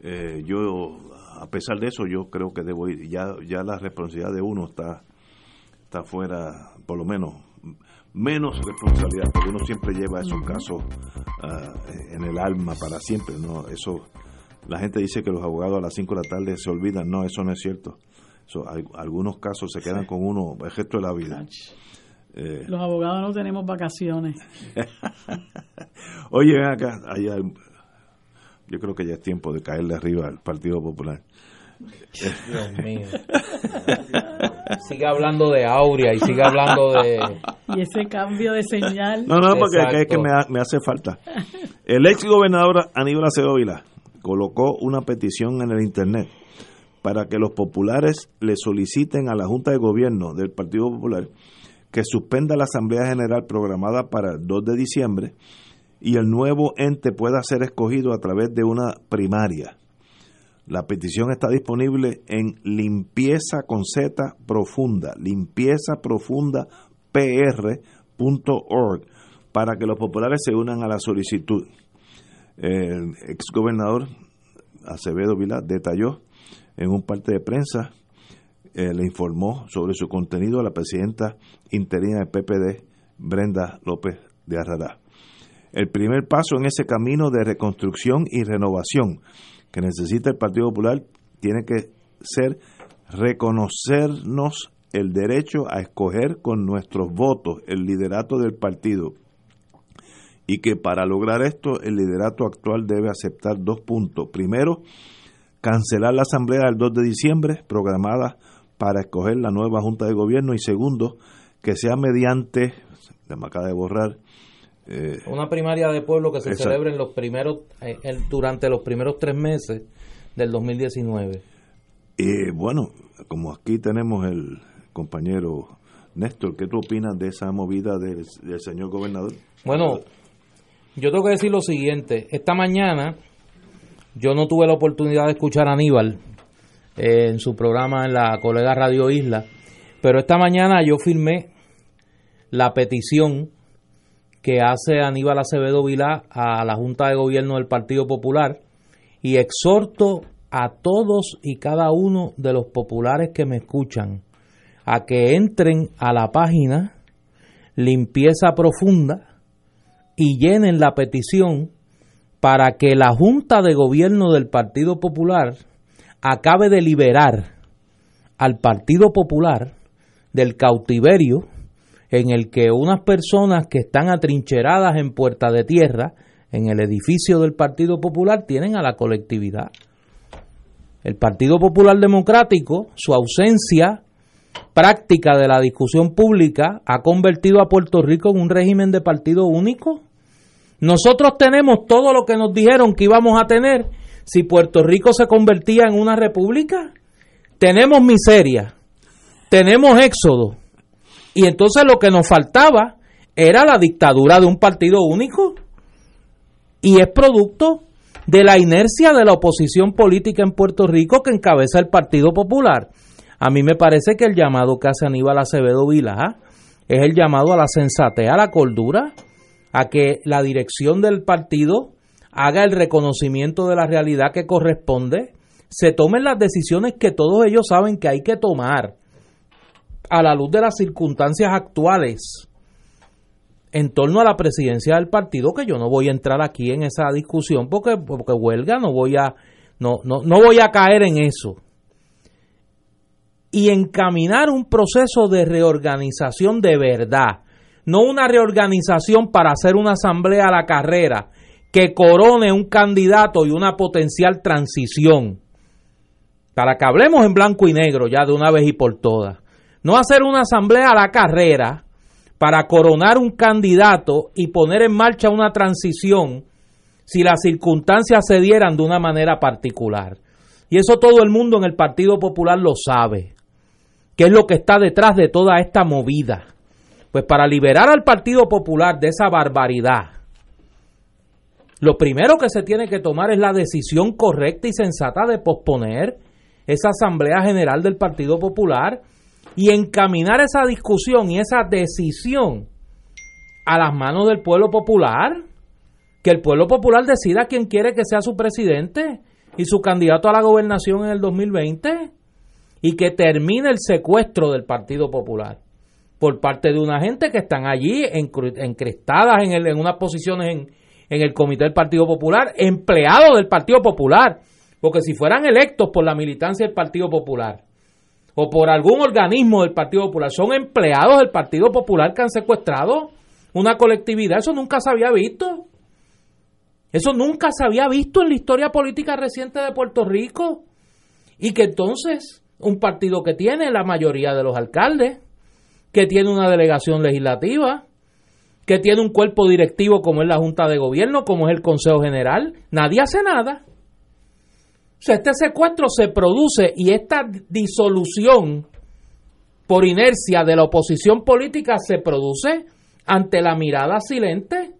Speaker 5: eh, yo, a pesar de eso, yo creo que debo ir, ya, ya la responsabilidad de uno está, está fuera, por lo menos, menos responsabilidad, porque uno siempre lleva esos casos ah, en el alma para siempre, ¿no? Eso, la gente dice que los abogados a las 5 de la tarde se olvidan, no, eso no es cierto. Al- algunos casos se quedan con uno el resto de la vida. Eh,
Speaker 11: Los abogados no tenemos vacaciones.
Speaker 5: Oye, acá, allá, yo creo que ya es tiempo de caerle arriba al Partido Popular.
Speaker 6: Dios mío. Sigue hablando de Aurea y sigue hablando de...
Speaker 11: Y ese cambio de señal.
Speaker 5: No, no, porque
Speaker 6: Exacto.
Speaker 5: es que me, ha- me hace falta. El ex gobernador Aníbal Acevedo Vilá colocó una petición en el internet para que los populares le soliciten a la Junta de Gobierno del Partido Popular que suspenda la Asamblea General programada para el 2 de diciembre y el nuevo ente pueda ser escogido a través de una primaria. La petición está disponible en limpieza con Z profunda, limpieza profunda para que los populares se unan a la solicitud. El exgobernador Acevedo Vilá detalló en un parte de prensa, eh, le informó sobre su contenido a la presidenta interina del PPD, Brenda López de Arrará. El primer paso en ese camino de reconstrucción y renovación que necesita el Partido Popular tiene que ser reconocernos el derecho a escoger con nuestros votos el liderato del partido y que para lograr esto el liderato actual debe aceptar dos puntos. Primero, cancelar la asamblea del 2 de diciembre programada para escoger la nueva Junta de Gobierno y segundo, que sea mediante, me acaba de borrar, eh,
Speaker 6: Una primaria de pueblo que se celebre en los primeros, eh, el- durante los primeros tres meses del 2019.
Speaker 5: y bueno, como aquí tenemos el compañero Néstor, ¿qué tú opinas de esa movida del, del señor gobernador?
Speaker 6: Bueno, yo tengo que decir lo siguiente. Esta mañana yo no tuve la oportunidad de escuchar a Aníbal eh, en su programa en la colega Radio Isla, pero esta mañana yo firmé la petición que hace Aníbal Acevedo Vilá a la Junta de Gobierno del Partido Popular y exhorto a todos y cada uno de los populares que me escuchan a que entren a la página Limpieza Profunda y llenen la petición para que la Junta de Gobierno del Partido Popular acabe de liberar al Partido Popular del cautiverio en el que unas personas que están atrincheradas en Puerta de Tierra, en el edificio del Partido Popular, tienen a la colectividad. El Partido Popular Democrático, su ausencia práctica de la discusión pública ha convertido a Puerto Rico en un régimen de partido único. Nosotros tenemos todo lo que nos dijeron que íbamos a tener si Puerto Rico se convertía en una república. Tenemos miseria, tenemos éxodo, y entonces lo que nos faltaba era la dictadura de un partido único. Y es producto de la inercia de la oposición política en Puerto Rico que encabeza el Partido Popular. A mí me parece que el llamado que hace Aníbal Acevedo Vilá es el llamado a la sensatez, a la cordura, a que la dirección del partido haga el reconocimiento de la realidad que corresponde, se tomen las decisiones que todos ellos saben que hay que tomar a la luz de las circunstancias actuales en torno a la presidencia del partido, que yo no voy a entrar aquí en esa discusión porque, porque huelga, no voy a no, no, no voy a caer en eso. Y encaminar un proceso de reorganización de verdad, no una reorganización para hacer una asamblea a la carrera que corone un candidato y una potencial transición. Para que hablemos en blanco y negro ya de una vez y por todas. No hacer una asamblea a la carrera para coronar un candidato y poner en marcha una transición si las circunstancias se dieran de una manera particular. Y eso todo el mundo en el Partido Popular lo sabe, que es lo que está detrás de toda esta movida. Pues para liberar al Partido Popular de esa barbaridad, lo primero que se tiene que tomar es la decisión correcta y sensata de posponer esa Asamblea General del Partido Popular y encaminar esa discusión y esa decisión a las manos del pueblo popular, que el pueblo popular decida quién quiere que sea su presidente y su candidato a la gobernación en el 2020 y que termine el secuestro del Partido Popular por parte de una gente que están allí encrestadas en, el- en unas posiciones en, en el comité del Partido Popular, empleados del Partido Popular, porque si fueran electos por la militancia del Partido Popular, o por algún organismo del Partido Popular, son empleados del Partido Popular que han secuestrado una colectividad. Eso nunca se había visto. Eso nunca se había visto en la historia política reciente de Puerto Rico. Y que entonces un partido que tiene la mayoría de los alcaldes, que tiene una delegación legislativa, que tiene un cuerpo directivo como es la Junta de Gobierno, como es el Consejo General, nadie hace nada. Sea, este secuestro se produce y esta disolución por inercia de la oposición política se produce ante la mirada silente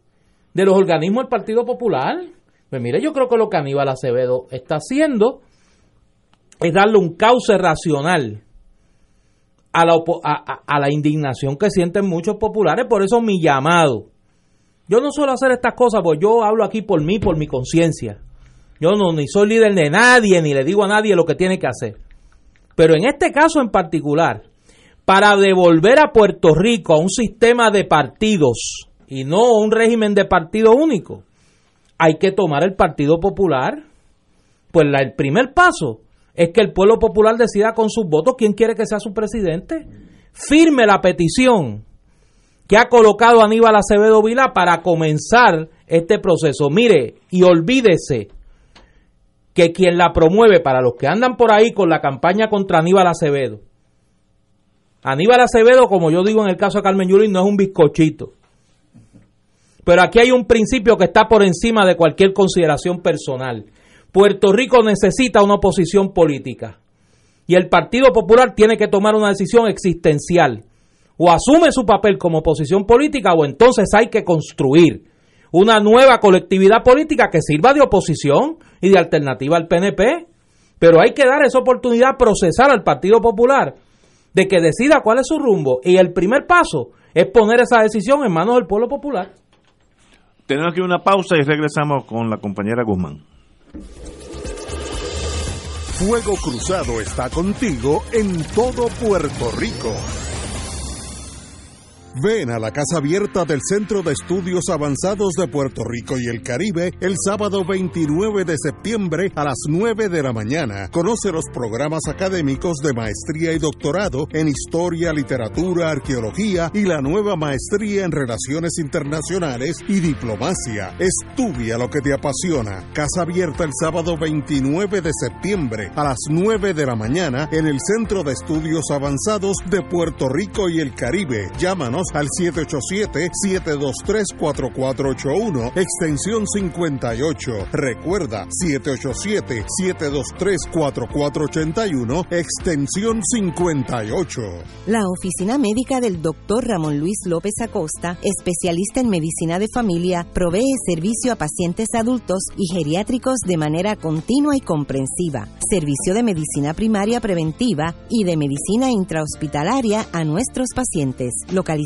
Speaker 6: de los organismos del Partido Popular. Pues mire, yo creo que lo que Aníbal Acevedo está haciendo es darle un cauce racional a la indignación que sienten muchos populares. Por eso mi llamado. Yo no suelo hacer estas cosas, porque yo hablo aquí por mí, por mi conciencia. Yo no ni soy líder de nadie, ni le digo a nadie lo que tiene que hacer. Pero en este caso en particular, para devolver a Puerto Rico a un sistema de partidos y no a un régimen de partido único, hay que tomar el Partido Popular. Pues el primer paso es que el pueblo popular decida con sus votos quién quiere que sea su presidente. Firme la petición que ha colocado Aníbal Acevedo Vila para comenzar este proceso. Mire, y olvídese que quien la promueve, para los que andan por ahí con la campaña contra Aníbal Acevedo, Aníbal Acevedo, como yo digo en el caso de Carmen Yulín, no es un bizcochito. Pero aquí hay un principio que está por encima de cualquier consideración personal. Puerto Rico necesita una oposición política. Y el Partido Popular tiene que tomar una decisión existencial. O asume su papel como oposición política o entonces hay que construir una nueva colectividad política que sirva de oposición y de alternativa al PNP. Pero hay que dar esa oportunidad, procesar al Partido Popular de que decida cuál es su rumbo. Y el primer paso es poner esa decisión en manos del pueblo popular.
Speaker 5: Tenemos aquí una pausa y regresamos con la compañera Guzmán.
Speaker 3: Fuego Cruzado está contigo en todo Puerto Rico. Ven a la Casa Abierta del Centro de Estudios Avanzados de Puerto Rico y el Caribe el sábado 29 de septiembre a las 9 de la mañana. Conoce los programas académicos de maestría y doctorado en Historia, Literatura, Arqueología y la nueva maestría en Relaciones Internacionales y Diplomacia. Estudia lo que te apasiona. Casa Abierta el sábado 29 de septiembre a las 9 de la mañana en el Centro de Estudios Avanzados de Puerto Rico y el Caribe. Llámanos al 787-723-4481, extensión 58. Recuerda, 787-723-4481, extensión 58.
Speaker 10: La oficina médica del Dr. Ramón Luis López Acosta, especialista en medicina de familia, provee servicio a pacientes adultos y geriátricos de manera continua y comprensiva, servicio de medicina primaria preventiva y de medicina intrahospitalaria a nuestros pacientes,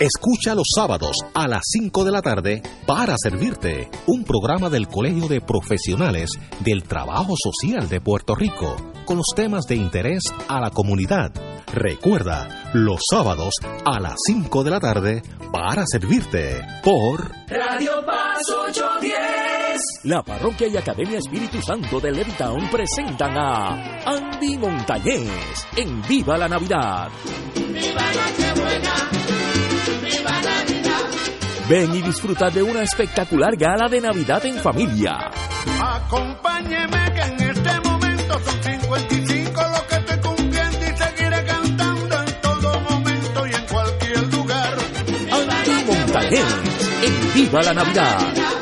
Speaker 13: Escucha los sábados a las 5 de la tarde para servirte un programa del Colegio de Profesionales del Trabajo Social de Puerto Rico con los temas de interés a la comunidad. Recuerda, los sábados a las 5 de la tarde para servirte por
Speaker 2: Radio Paz 810.
Speaker 9: La Parroquia y Academia Espíritu Santo de Levittown presentan a Andy Montañez en Viva la Navidad.
Speaker 2: ¡Viva! ¡Viva Navidad!
Speaker 9: Ven y disfruta de una espectacular gala de Navidad en familia.
Speaker 14: Acompáñeme que en este momento son 55 lo que estoy cumpliendo y seguiré cantando en todo momento y en cualquier lugar.
Speaker 9: Andy Montañez en Viva la Navidad.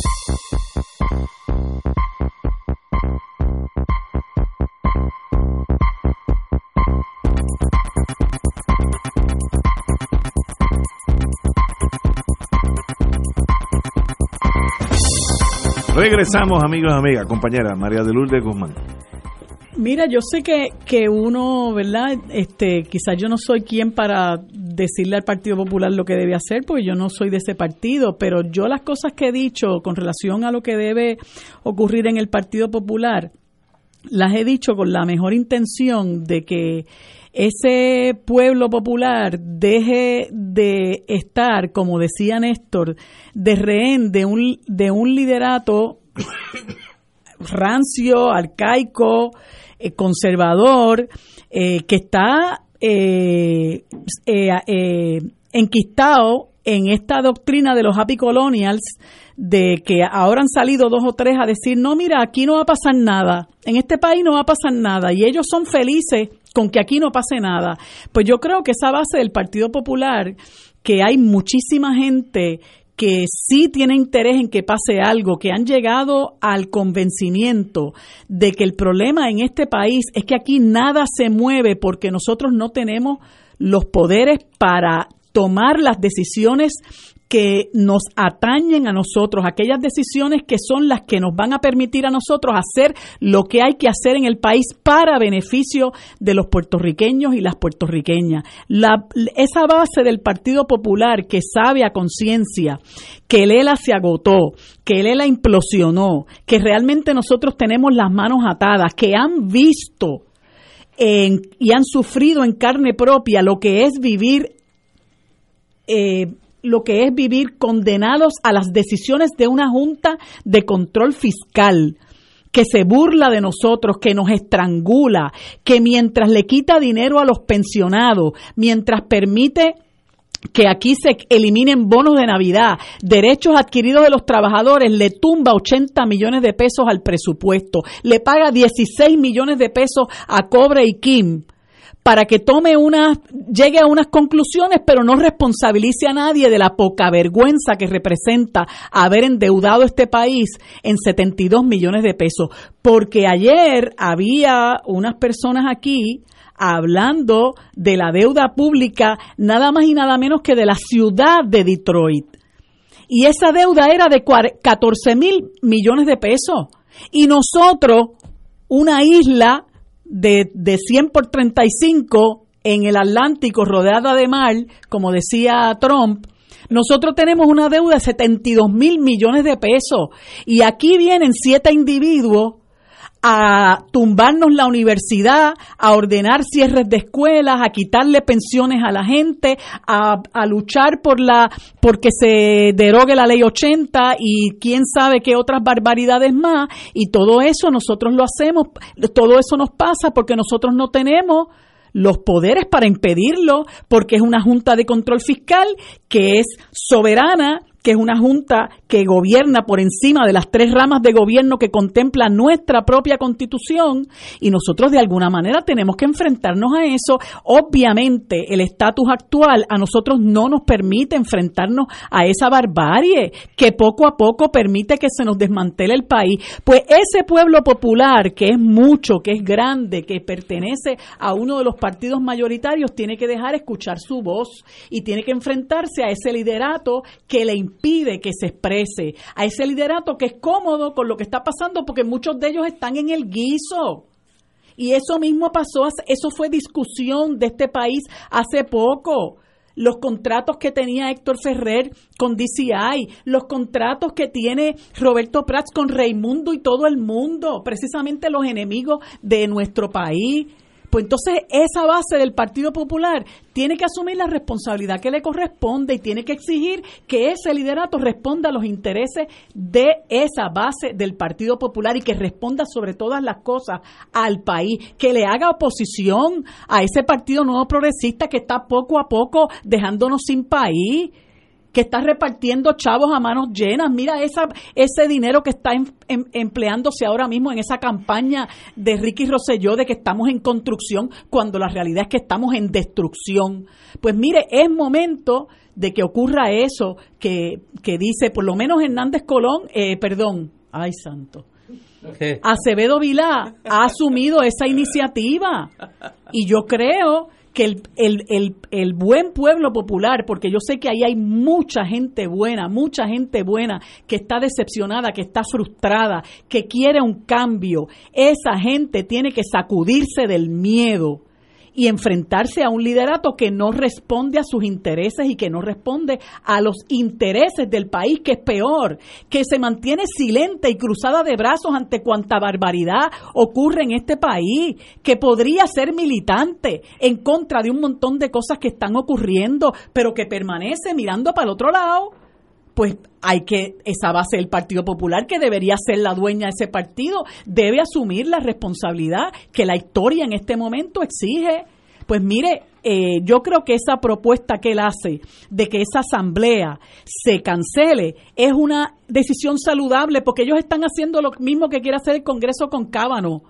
Speaker 5: Regresamos, amigos amigas, compañera María de Lourdes Guzmán.
Speaker 11: Mira, yo sé que, que uno, ¿verdad? Este, quizás yo no soy quien para decirle al Partido Popular lo que debe hacer, porque yo no soy de ese partido, pero yo las cosas que he dicho con relación a lo que debe ocurrir en el Partido Popular, las he dicho con la mejor intención de que
Speaker 7: ese pueblo popular deje de estar, como decía Néstor, de rehén de un, de un liderato rancio, arcaico, eh, conservador, eh, que está eh, eh, enquistado en esta doctrina de los happy colonials, de que ahora han salido dos o tres a decir, no, mira, aquí no va a pasar nada, en este país no va a pasar nada, y ellos son felices con que aquí no pase nada. Pues yo creo que esa base del Partido Popular, que hay muchísima gente que sí tiene interés en que pase algo, que han llegado al convencimiento de que el problema en este país es que aquí nada se mueve porque nosotros no tenemos los poderes para tomar las decisiones que nos atañen a nosotros, aquellas decisiones que son las que nos van a permitir a nosotros hacer lo que hay que hacer en el país para beneficio de los puertorriqueños y las puertorriqueñas. Esa base del Partido Popular que sabe a conciencia que el ELA se agotó, que el ELA implosionó, que realmente nosotros tenemos las manos atadas, que han visto y han sufrido en carne propia lo que es vivir eh, lo que es vivir condenados a las decisiones de una junta de control fiscal que se burla de nosotros, que nos estrangula, que mientras le quita dinero a los pensionados, mientras permite que aquí se eliminen bonos de Navidad, derechos adquiridos de los trabajadores, le tumba 80 millones de pesos al presupuesto, le paga 16 millones de pesos a Cobre y Kim para que tome unas, llegue a unas conclusiones, pero no responsabilice a nadie de la poca vergüenza que representa haber endeudado este país en 72 millones de pesos. Porque ayer había unas personas aquí hablando de la deuda pública, nada más y nada menos que de la ciudad de Detroit. Y esa deuda era de cuar- 14 mil millones de pesos. Y nosotros, una isla de, de 100 por 35 en el Atlántico rodeada de mar, como decía Trump, nosotros tenemos una deuda de 72 mil millones de pesos. Y aquí vienen siete individuos a tumbarnos la universidad, a ordenar cierres de escuelas, a quitarle pensiones a la gente, a, a luchar por la porque se derogue la ley 80 y quién sabe qué otras barbaridades más. Y todo eso nosotros lo hacemos, todo eso nos pasa porque nosotros no tenemos los poderes para impedirlo, porque es una junta de control fiscal que es soberana, que es una junta que gobierna por encima de las tres ramas de gobierno que contempla nuestra propia constitución y nosotros de alguna manera tenemos que enfrentarnos a eso. Obviamente el estatus actual a nosotros no nos permite enfrentarnos a esa barbarie que poco a poco permite que se nos desmantele el país. Pues ese pueblo popular que es mucho, que es grande, que pertenece a uno de los partidos mayoritarios, tiene que dejar escuchar su voz y tiene que enfrentarse a ese liderato que le impide que se exprese, a ese liderato que es cómodo con lo que está pasando porque muchos de ellos están en el guiso. Y eso mismo pasó, eso fue discusión de este país hace poco. Los contratos que tenía Héctor Ferrer con DCI, los contratos que tiene Roberto Prats con Raimundo y todo el mundo, precisamente los enemigos de nuestro país. Pues entonces esa base del Partido Popular tiene que asumir la responsabilidad que le corresponde y tiene que exigir que ese liderato responda a los intereses de esa base del Partido Popular y que responda sobre todas las cosas al país, que le haga oposición a ese Partido Nuevo Progresista que está poco a poco dejándonos sin país que está repartiendo chavos a manos llenas. Mira esa, ese dinero que está em- em- empleándose ahora mismo en esa campaña de Ricky Rosselló de que estamos en construcción, cuando la realidad es que estamos en destrucción. Pues mire, es momento de que ocurra eso que, que dice, por lo menos Hernández Colón, eh, perdón, ay santo. Acevedo Vilá ha asumido esa iniciativa y yo creo que el, el, el, el buen pueblo popular, porque yo sé que ahí hay mucha gente buena, mucha gente buena que está decepcionada, que está frustrada, que quiere un cambio, esa gente tiene que sacudirse del miedo y enfrentarse a un liderato que no responde a sus intereses y que no responde a los intereses del país, que es peor, que se mantiene silente y cruzada de brazos ante cuanta barbaridad ocurre en este país, que podría ser militante en contra de un montón de cosas que están ocurriendo, pero que permanece mirando para el otro lado pues hay que, esa base del Partido Popular, que debería ser la dueña de ese partido, debe asumir la responsabilidad que la historia en este momento exige. Pues mire, eh, yo creo que esa propuesta que él hace de que esa asamblea se cancele es una decisión saludable porque ellos están haciendo lo mismo que quiere hacer el Congreso con Cábano.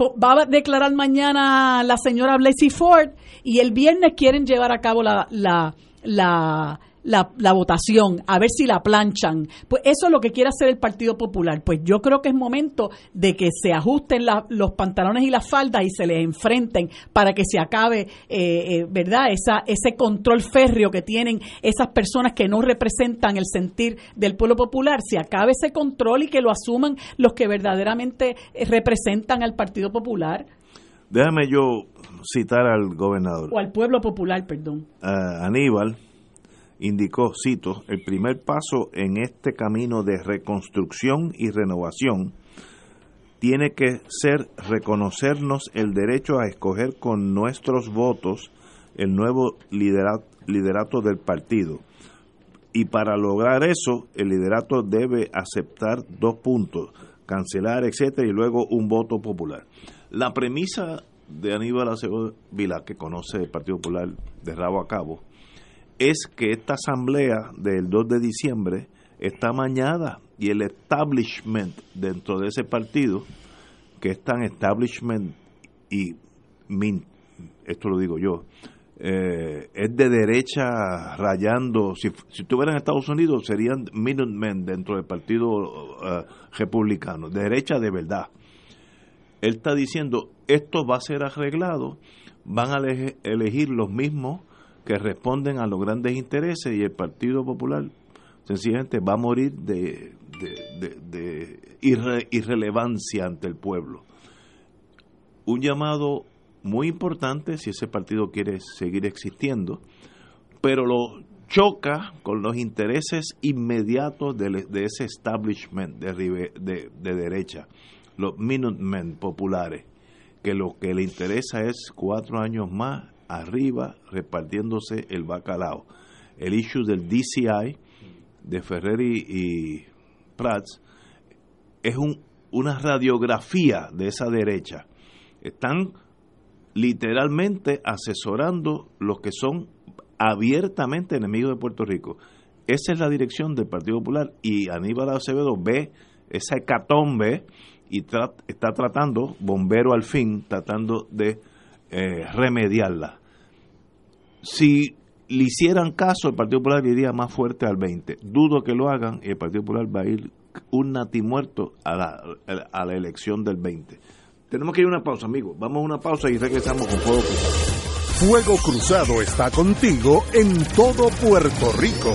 Speaker 7: Va a declarar mañana la señora Blasey Ford y el viernes quieren llevar a cabo la, la, la, la, la votación, a ver si la planchan. Pues eso es lo que quiere hacer el Partido Popular. Pues yo creo que es momento de que se ajusten la- los pantalones y las faldas y se les enfrenten para que se acabe, eh, eh, ¿verdad? Esa, ese control férreo que tienen esas personas que no representan el sentir del pueblo popular. Se acabe ese control y que lo asuman los que verdaderamente eh, representan al Partido Popular
Speaker 5: Déjame yo citar al gobernador.
Speaker 7: o al pueblo popular, perdón.
Speaker 5: Aníbal indicó, cito, el primer paso en este camino de reconstrucción y renovación tiene que ser reconocernos el derecho a escoger con nuestros votos el nuevo lidera- liderato del partido. Y para lograr eso, el liderato debe aceptar dos puntos, cancelar, etcétera, y luego un voto popular. La premisa de Aníbal Acevedo Vila, que conoce el Partido Popular de rabo a cabo, es que esta asamblea del 2 de diciembre está mañada y el establishment dentro de ese partido, que es tan establishment y min- esto lo digo yo, eh, es de derecha rayando, si, si estuviera en Estados Unidos serían Minutemen dentro del partido eh, republicano, de derecha de verdad. Él está diciendo, esto va a ser arreglado, van a elegir los mismos que responden a los grandes intereses y el Partido Popular sencillamente va a morir de, de- de- de irre- irrelevancia ante el pueblo. Un llamado muy importante si ese partido quiere seguir existiendo, pero lo choca con los intereses inmediatos de, ese establishment de, de, de derecha, los Minutemen populares, que lo que le interesa es cuatro años más arriba repartiéndose el bacalao. El issue del DCI de Ferrer y, Prats es un, una radiografía de esa derecha. Están literalmente asesorando los que son abiertamente enemigos de Puerto Rico. Esa es la dirección del Partido Popular y Aníbal Acevedo ve esa hecatombe y está tratando, bombero al fin, tratando de eh, remediarla. Si le hicieran caso, el Partido Popular iría más fuerte al 20. Dudo que lo hagan y el Partido Popular va a ir un natimuerto a la, a la elección del 20. Tenemos que ir a una pausa, amigos. Vamos a una pausa y regresamos con Fuego Cruzado.
Speaker 3: Fuego Cruzado está contigo en todo Puerto Rico.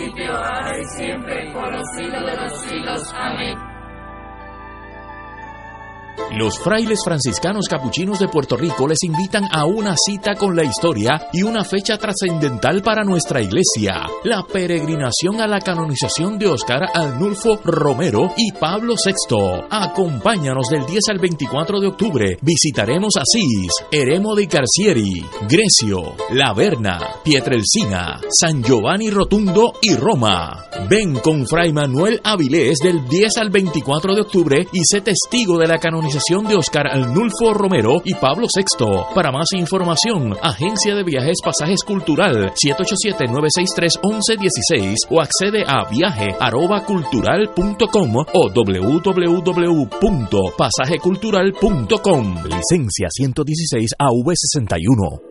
Speaker 15: Los
Speaker 9: frailes franciscanos capuchinos de Puerto Rico les invitan a una cita con la historia y una fecha trascendental para nuestra iglesia, la peregrinación a la canonización de Oscar Arnulfo Romero y Pablo VI. Acompáñanos del 10 al 24 de octubre. Visitaremos Asís, Eremo de Carcieri, Grecio, La Verna, Pietrelcina, San Giovanni Rotundo y Roma. Ven con Fray Manuel Avilés del 10 al 24 de octubre y sé testigo de la canonización de Oscar Arnulfo Romero y Pablo VI. Para más información, Agencia de Viajes Pasajes Cultural 787-963-1116 o accede a viaje.cultural.com o www.pasajecultural.com. Licencia 116 AV61.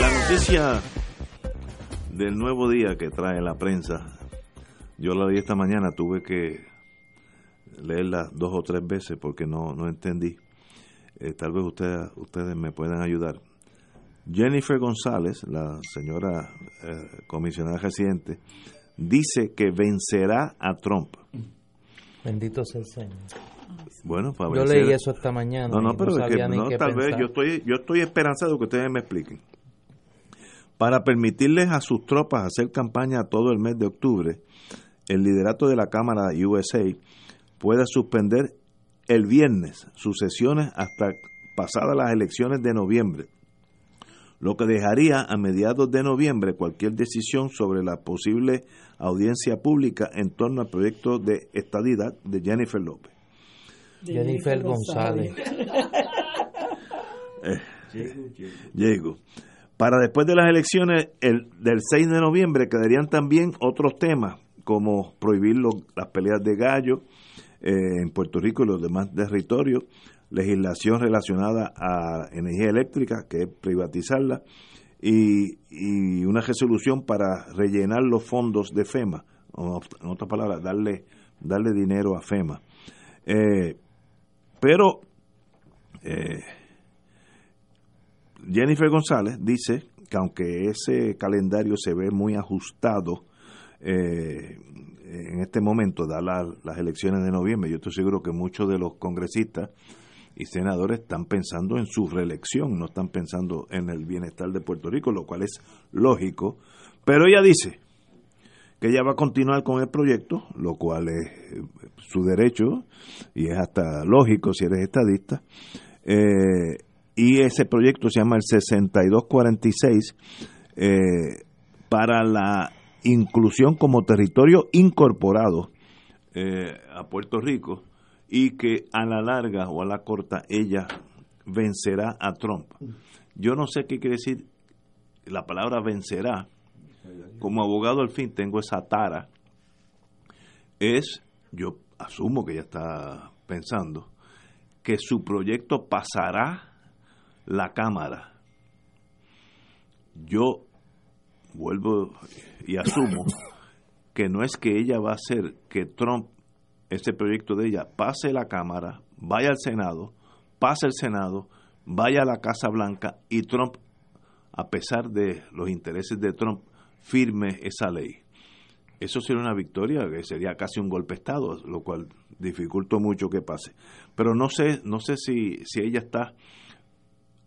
Speaker 5: La noticia del nuevo día que trae la prensa, yo la vi esta mañana, tuve que leerla dos o tres veces porque no, no entendí. Eh, tal vez ustedes, ustedes me puedan ayudar. Jennifer González, la señora eh, comisionada residente, dice que vencerá a Trump.
Speaker 6: Bendito sea el Señor.
Speaker 5: Bueno, para
Speaker 6: Yo
Speaker 5: vencer-
Speaker 6: leí eso esta mañana.
Speaker 5: No, no, pero es que no, tal vez yo estoy, yo estoy esperanzado que ustedes me expliquen. Para permitirles a sus tropas hacer campaña todo el mes de octubre, el liderato de la Cámara USA puede suspender el viernes sus sesiones hasta pasadas las elecciones de noviembre, lo que dejaría a mediados de noviembre cualquier decisión sobre la posible audiencia pública en torno al proyecto de estadidad de Jennifer López.
Speaker 6: Jennifer González.
Speaker 5: Eh, Llego. Para después de las elecciones el, del 6 de noviembre quedarían también otros temas, como prohibir las peleas de gallo eh, en Puerto Rico y los demás territorios, legislación relacionada a energía eléctrica, que es privatizarla, y, una resolución para rellenar los fondos de FEMA, en otras palabras, darle, darle dinero a FEMA. Eh, pero eh, Jennifer González dice que aunque ese calendario se ve muy ajustado eh, en este momento, da la- las elecciones de noviembre, yo estoy seguro que muchos de los congresistas y senadores están pensando en su reelección, no están pensando en el bienestar de Puerto Rico, lo cual es lógico. Pero ella dice que ella va a continuar con el proyecto, lo cual es eh, su derecho y es hasta lógico si eres estadista. Eh, y ese proyecto se llama el 6246 eh, para la inclusión como territorio incorporado eh, a Puerto Rico y que a la larga o a la corta ella vencerá a Trump. Yo no sé qué quiere decir la palabra vencerá. Como abogado al fin tengo esa tara. Es, yo asumo que ella está pensando, que su proyecto pasará la Cámara. Yo vuelvo y asumo que no es que ella va a hacer que Trump, ese proyecto de ella, pase la Cámara, vaya al Senado, pase el Senado, vaya a la Casa Blanca y Trump, a pesar de los intereses de Trump, firme esa ley. Eso sería una victoria, que sería casi un golpe de Estado, lo cual dificulta mucho que pase. Pero no sé, no sé si, si ella está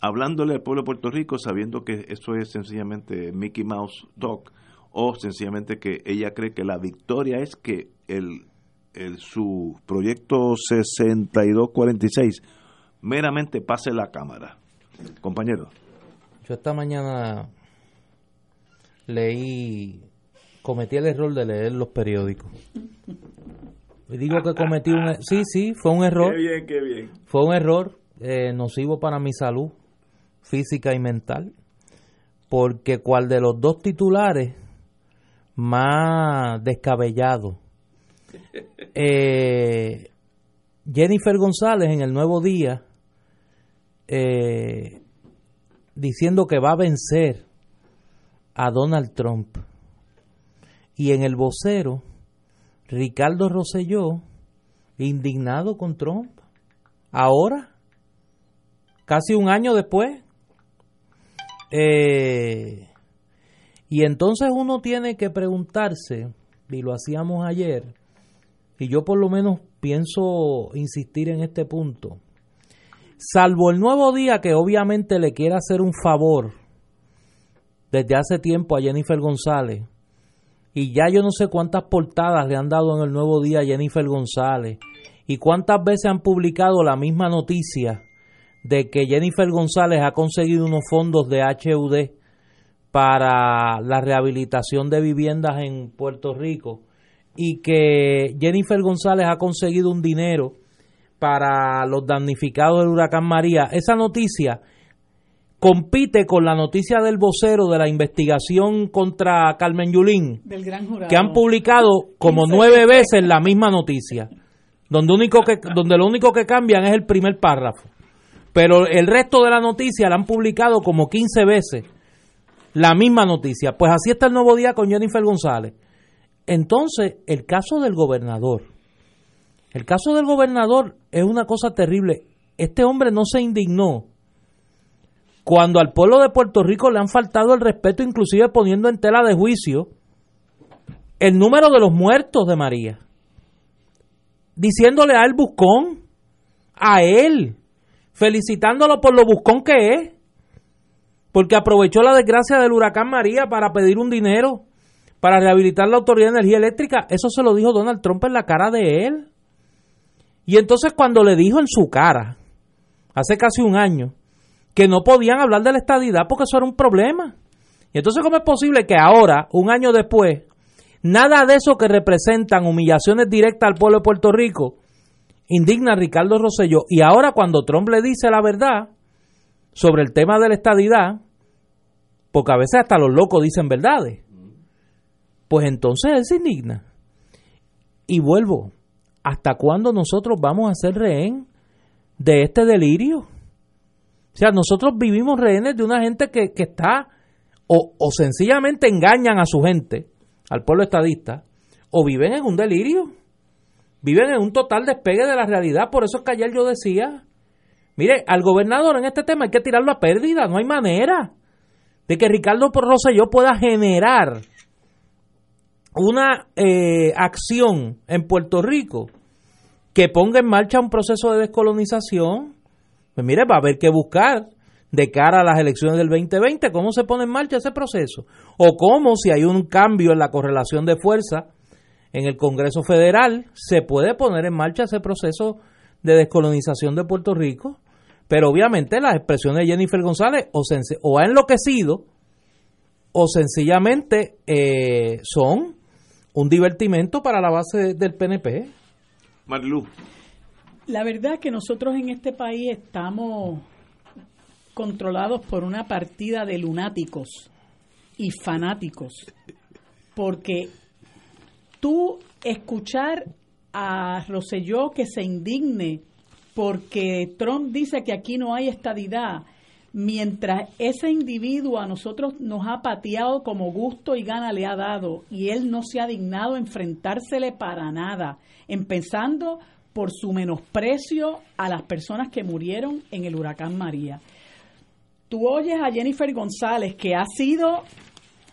Speaker 5: hablándole al pueblo de Puerto Rico sabiendo que eso es sencillamente Mickey Mouse Talk o sencillamente que ella cree que la victoria es que el el, su proyecto 6246 meramente pase la Cámara. Compañero.
Speaker 6: Yo esta mañana leí, cometí el error de leer los periódicos. Y digo que cometí un... e-, Sí, sí, fue un error.
Speaker 5: Qué bien, qué bien.
Speaker 6: Fue un error eh, nocivo para mi salud física y mental. Porque cual de los dos titulares más descabellado. Eh, Jennifer González en el Nuevo Día eh, diciendo que va a vencer a Donald Trump. Y en el vocero, Ricardo Rosselló, indignado con Trump. Ahora, casi un año después. Eh, y entonces uno tiene que preguntarse, y lo hacíamos ayer, y yo por lo menos pienso insistir en este punto, salvo el nuevo día que obviamente le quiere hacer un favor desde hace tiempo a Jennifer González, y ya yo no sé cuántas portadas le han dado en el nuevo día a Jennifer González, y cuántas veces han publicado la misma noticia de que Jennifer González ha conseguido unos fondos de HUD para la rehabilitación de viviendas en Puerto Rico y que Jennifer González ha conseguido un dinero para los damnificados del huracán María. Esa noticia compite con la noticia del vocero de la investigación contra Carmen Yulín,
Speaker 7: Del gran jurado.
Speaker 6: que han publicado como nueve veces la misma noticia, donde, único que, donde lo único que cambian es el primer párrafo. Pero el resto de la noticia la han publicado como 15 veces la misma noticia. Pues así está el nuevo día con Jennifer González. Entonces, el caso del gobernador. El caso del gobernador es una cosa terrible. Este hombre no se indignó cuando al pueblo de Puerto Rico le han faltado el respeto, inclusive poniendo en tela de juicio el número de los muertos de María. Diciéndole a él buscón, a él, felicitándolo por lo buscón que es porque aprovechó la desgracia del huracán María para pedir un dinero para rehabilitar la Autoridad de Energía Eléctrica. Eso se lo dijo Donald Trump en la cara de él. Y entonces cuando le dijo en su cara, hace casi un año, que no podían hablar de la estadidad porque eso era un problema. Y entonces, ¿cómo es posible que ahora, un año después, nada de eso que representan humillaciones directas al pueblo de Puerto Rico, indigna a Ricardo Rosselló? Y ahora cuando Trump le dice la verdad, sobre el tema de la estadidad, porque a veces hasta los locos dicen verdades, pues entonces él se indigna. Y vuelvo, ¿hasta cuándo nosotros vamos a ser rehén de este delirio? O sea, nosotros vivimos rehenes de una gente que, que está, o, o sencillamente engañan a su gente, al pueblo estadista, o viven en un delirio, viven en un total despegue de la realidad. Por eso es que ayer yo decía, Mire, al gobernador en este tema hay que tirarlo a pérdida, no hay manera de que Ricardo Rosselló pueda generar una eh, acción en Puerto Rico que ponga en marcha un proceso de descolonización. Pues mire, va a haber que buscar de cara a las elecciones del 2020 cómo se pone en marcha ese proceso o cómo si hay un cambio en la correlación de fuerza en el Congreso Federal se puede poner en marcha ese proceso de descolonización de Puerto Rico, pero obviamente las expresiones de Jennifer González o, o ha enloquecido o sencillamente eh, son un divertimento para la base del PNP.
Speaker 5: Marilu.
Speaker 7: La verdad es que nosotros en este país estamos controlados por una partida de lunáticos y fanáticos. Porque tú escuchar a Roselló que se indigne porque Trump dice que aquí no hay estadidad, mientras ese individuo a nosotros nos ha pateado como gusto y gana le ha dado y él no se ha dignado enfrentársele para nada, empezando por su menosprecio a las personas que murieron en el huracán María. Tú oyes a Jennifer González, que ha sido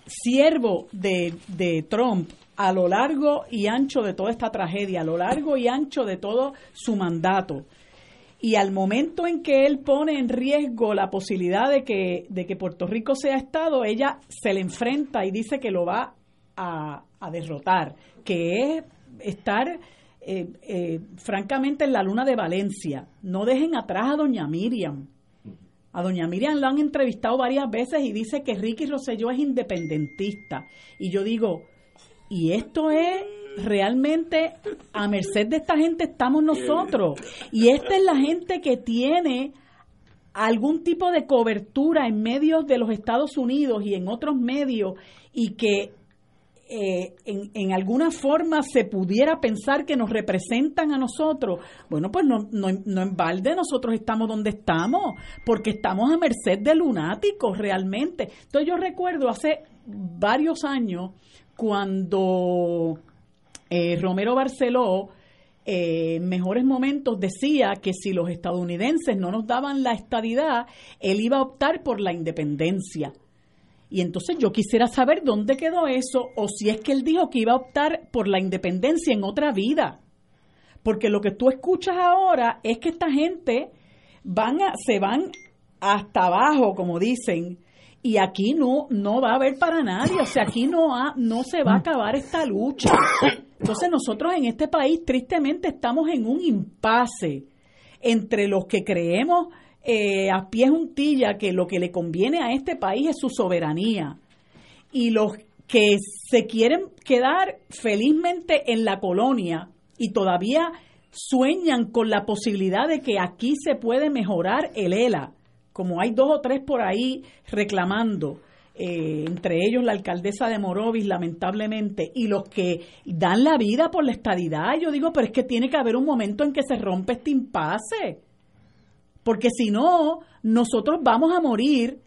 Speaker 7: siervo de, de Trump a lo largo y ancho de toda esta tragedia, a lo largo y ancho de todo su mandato. Y al momento en que él pone en riesgo la posibilidad de que, de que Puerto Rico sea Estado, ella se le enfrenta y dice que lo va a, a derrotar, que es estar eh, eh, francamente, en la luna de Valencia. No dejen atrás a doña Miriam. A doña Miriam la han entrevistado varias veces y dice que Ricky Rosselló es independentista. Y yo digo, ¿y esto es realmente a merced de esta gente estamos nosotros? Y esta es la gente que tiene algún tipo de cobertura en medios de los Estados Unidos y en otros medios y que eh, en, en alguna forma se pudiera pensar que nos representan a nosotros, bueno, pues no, no, no en balde nosotros estamos donde estamos, porque estamos a merced de lunáticos realmente. Entonces yo recuerdo hace varios años cuando eh, Romero Barceló eh, en mejores momentos decía que si los estadounidenses no nos daban la estadidad, él iba a optar por la independencia. Y entonces yo quisiera saber dónde quedó eso o si es que él dijo que iba a optar por la independencia en otra vida. Porque lo que tú escuchas ahora es que esta gente van a, se van hasta abajo, como dicen, y aquí no no va a haber para nadie, o sea, aquí no ha, no se va a acabar esta lucha. Entonces nosotros en este país tristemente estamos en un impasse entre los que creemos eh, a pie juntilla que lo que le conviene a este país es su soberanía. Y los que se quieren quedar felizmente en la colonia y todavía sueñan con la posibilidad de que aquí se puede mejorar el ELA, como hay dos o tres por ahí reclamando, eh, entre ellos la alcaldesa de Morovis, lamentablemente, y los que dan la vida por la estadidad, yo digo, pero es que tiene que haber un momento en que se rompe este impasse, porque si no, nosotros vamos a morir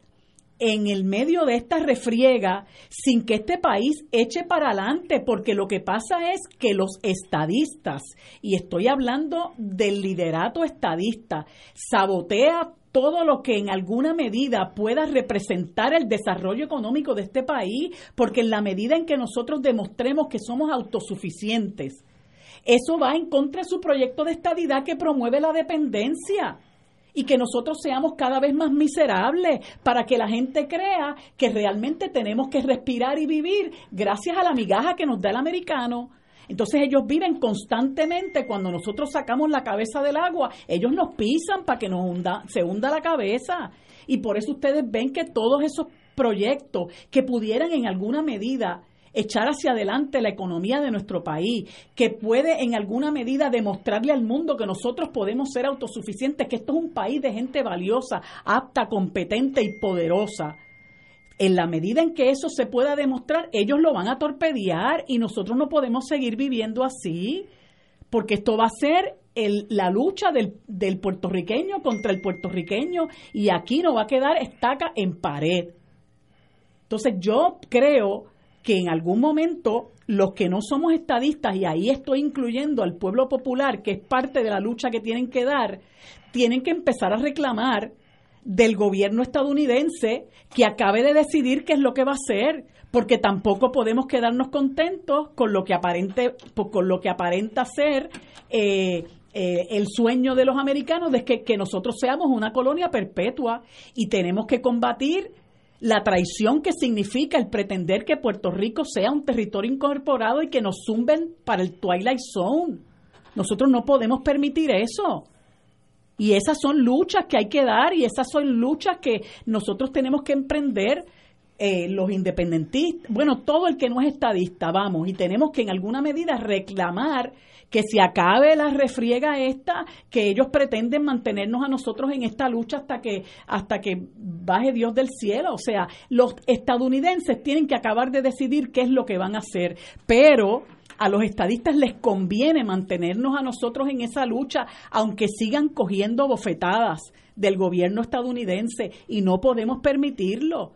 Speaker 7: en el medio de esta refriega sin que este país eche para adelante, porque lo que pasa es que los estadistas, y estoy hablando del liderato estadista, sabotea todo lo que en alguna medida pueda representar el desarrollo económico de este país, porque en la medida en que nosotros demostremos que somos autosuficientes, eso va en contra de su proyecto de estadidad que promueve la dependencia y que nosotros seamos cada vez más miserables para que la gente crea que realmente tenemos que respirar y vivir gracias a la migaja que nos da el americano. Entonces ellos viven constantemente cuando nosotros sacamos la cabeza del agua, ellos nos pisan para que nos hunda, se hunda la cabeza. Y por eso ustedes ven que todos esos proyectos que pudieran en alguna medida echar hacia adelante la economía de nuestro país, que puede en alguna medida demostrarle al mundo que nosotros podemos ser autosuficientes, que esto es un país de gente valiosa, apta, competente y poderosa. En la medida en que eso se pueda demostrar, ellos lo van a torpedear y nosotros no podemos seguir viviendo así, porque esto va a ser el, la lucha del, del puertorriqueño contra el puertorriqueño y aquí no va a quedar estaca en pared. Entonces yo creo que en algún momento los que no somos estadistas, y ahí estoy incluyendo al pueblo popular, que es parte de la lucha que tienen que dar, tienen que empezar a reclamar del gobierno estadounidense que acabe de decidir qué es lo que va a hacer, porque tampoco podemos quedarnos contentos con lo que aparente, con lo que aparenta ser eh, eh, el sueño de los americanos de que, que nosotros seamos una colonia perpetua y tenemos que combatir la traición que significa el pretender que Puerto Rico sea un territorio incorporado y que nos zumben para el Twilight Zone. Nosotros no podemos permitir eso. Y esas son luchas que hay que dar y esas son luchas que nosotros tenemos que emprender eh, los independentistas, bueno, todo el que no es estadista, vamos, y tenemos que en alguna medida reclamar que se acabe la refriega esta, que ellos pretenden mantenernos a nosotros en esta lucha hasta que, hasta que baje Dios del cielo. O sea, los estadounidenses tienen que acabar de decidir qué es lo que van a hacer, pero a los estadistas les conviene mantenernos a nosotros en esa lucha, aunque sigan cogiendo bofetadas del gobierno estadounidense, y no podemos permitirlo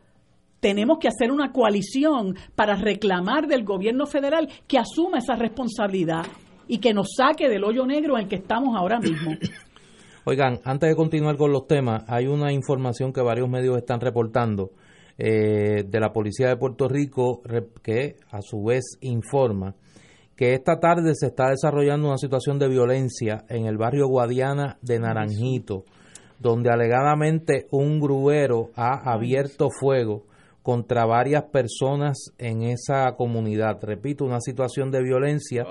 Speaker 7: tenemos que hacer una coalición para reclamar del gobierno federal que asuma esa responsabilidad y que nos saque del hoyo negro en el que estamos ahora mismo.
Speaker 6: Oigan, antes de continuar con los temas, hay una información que varios medios están reportando eh, de la Policía de Puerto Rico que a su vez informa que esta tarde se está desarrollando una situación de violencia en el barrio Guadiana de Naranjito, donde alegadamente un gruero ha abierto fuego contra varias personas en esa comunidad. Repito, una situación de violencia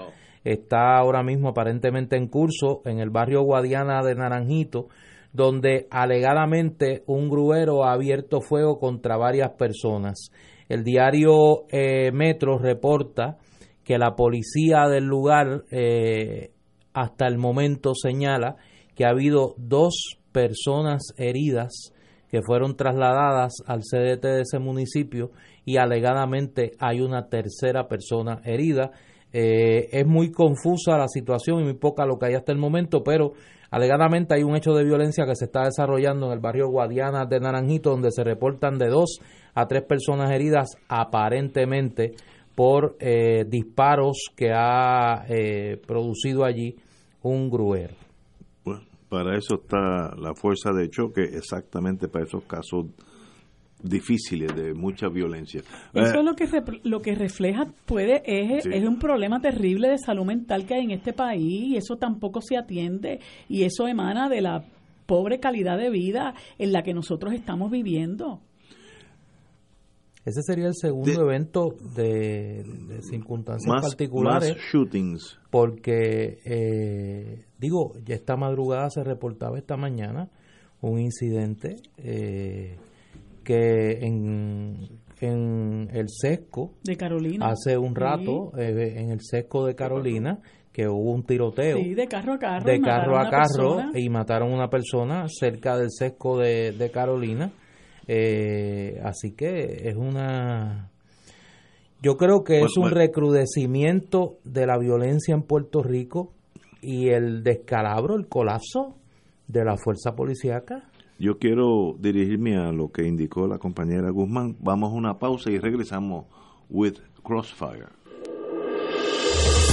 Speaker 6: está ahora mismo aparentemente en curso en el barrio Guadiana de Naranjito, donde alegadamente un gruero ha abierto fuego contra varias personas. El diario eh, Metro reporta que la policía del lugar eh, hasta el momento señala que ha habido dos personas heridas que fueron trasladadas al CDT de ese municipio y alegadamente hay una tercera persona herida. Eh, es muy confusa la situación y muy poca lo que hay hasta el momento, pero alegadamente hay un hecho de violencia que se está desarrollando en el barrio Guadiana de Naranjito, donde se reportan de dos a tres personas heridas aparentemente por eh, disparos que ha eh, producido allí un gruero.
Speaker 5: Bueno, para eso está la fuerza de choque, exactamente para esos casos difíciles de mucha violencia.
Speaker 7: Eso
Speaker 5: Eh,
Speaker 7: es lo que lo que refleja puede es,
Speaker 5: Sí.
Speaker 7: es un problema terrible de salud mental que hay en este país y eso tampoco se atiende y eso emana de la pobre calidad de vida en la que nosotros estamos viviendo.
Speaker 6: Ese sería el segundo evento de, de circunstancias
Speaker 5: más,
Speaker 6: particulares.
Speaker 5: más shootings.
Speaker 6: porque eh, digo, ya esta madrugada se reportaba esta mañana un incidente eh, que en, en el sesco
Speaker 7: De Carolina.
Speaker 6: hace un rato eh, en el sesco de Carolina que hubo un tiroteo
Speaker 7: Sí, de carro a carro.
Speaker 6: de
Speaker 7: y mataron
Speaker 6: carro a
Speaker 7: una
Speaker 6: carro
Speaker 7: persona.
Speaker 6: y mataron a una persona cerca del sesco de, de Carolina. Eh, así que es una... Yo creo que es un
Speaker 5: bueno.
Speaker 6: recrudecimiento de la violencia en Puerto Rico y el descalabro, el colapso de la fuerza policíaca.
Speaker 5: Yo quiero dirigirme a lo que indicó la compañera Guzmán. Vamos a una pausa y regresamos with Crossfire.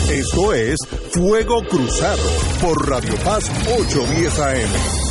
Speaker 3: Esto es Fuego Cruzado por Radio Paz 810 AM.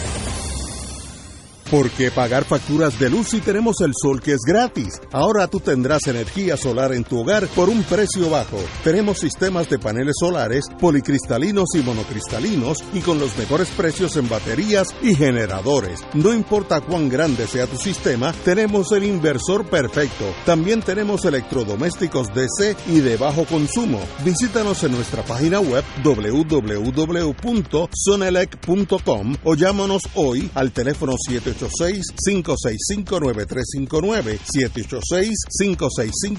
Speaker 3: ¿Por qué pagar facturas de luz si tenemos el sol que es gratis? Ahora tú tendrás energía solar en tu hogar por un precio bajo. Tenemos sistemas de paneles solares, policristalinos y monocristalinos y con los mejores precios en baterías y generadores. No importa cuán grande sea tu sistema, tenemos el inversor perfecto. También tenemos electrodomésticos DC y de bajo consumo. Visítanos en nuestra página web www.sonelec.com o llámanos hoy al teléfono 786-565-9359,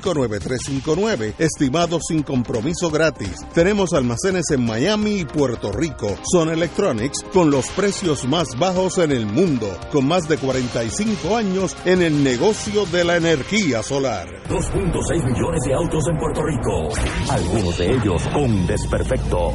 Speaker 3: 786-565-9359, estimado sin compromiso gratis. Tenemos almacenes en Miami y Puerto Rico. Son Electronics con los precios más bajos en el mundo, con más de 45 años en el negocio de la energía solar.
Speaker 9: 2.6 millones de autos en Puerto Rico, algunos de ellos con desperfectos.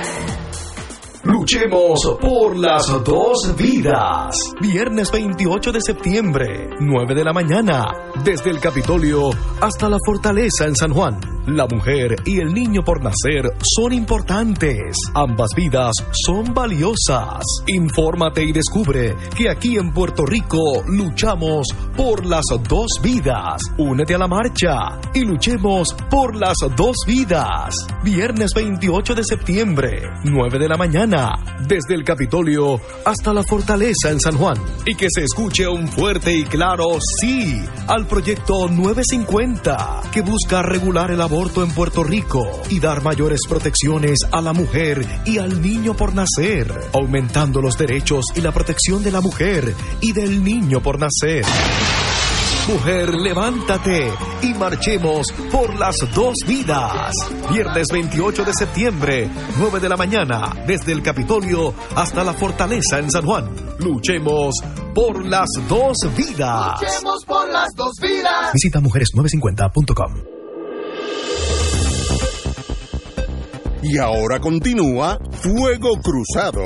Speaker 12: Luchemos por las dos vidas. Viernes 28 de septiembre, 9 de la mañana, desde el Capitolio hasta la Fortaleza en San Juan. La mujer y el niño por nacer son importantes. Ambas vidas son valiosas. Infórmate y descubre que aquí en Puerto Rico luchamos por las dos vidas. Únete a la marcha y luchemos por las dos vidas. Viernes 28 de septiembre, 9 de la mañana, desde el Capitolio hasta la Fortaleza en San Juan. Y que se escuche un fuerte y claro sí al proyecto 950, que busca regular el aborto en Puerto Rico y dar mayores protecciones a la mujer y al niño por nacer, aumentando los derechos y la protección de la mujer y del niño por nacer. Mujer, levántate y marchemos por las dos vidas. Viernes 28 de septiembre, 9 de la mañana, desde el Capitolio hasta la Fortaleza en San Juan. Luchemos por las dos vidas.
Speaker 2: Luchemos por las dos vidas.
Speaker 12: Visita mujeres950.com.
Speaker 3: Y ahora continúa Fuego Cruzado.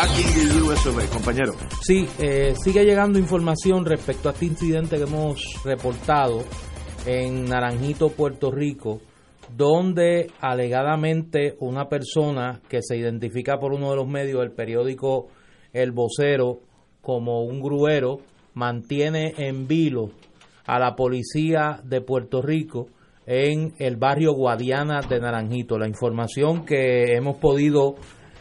Speaker 5: Aquí en USB, compañero.
Speaker 6: Sí, eh, sigue llegando información respecto a este incidente que hemos reportado en Naranjito, Puerto Rico, donde alegadamente una persona que se identifica por uno de los medios del periódico El Vocero como un gruero mantiene en vilo a la policía de Puerto Rico en el barrio Guadiana de Naranjito. La información que hemos podido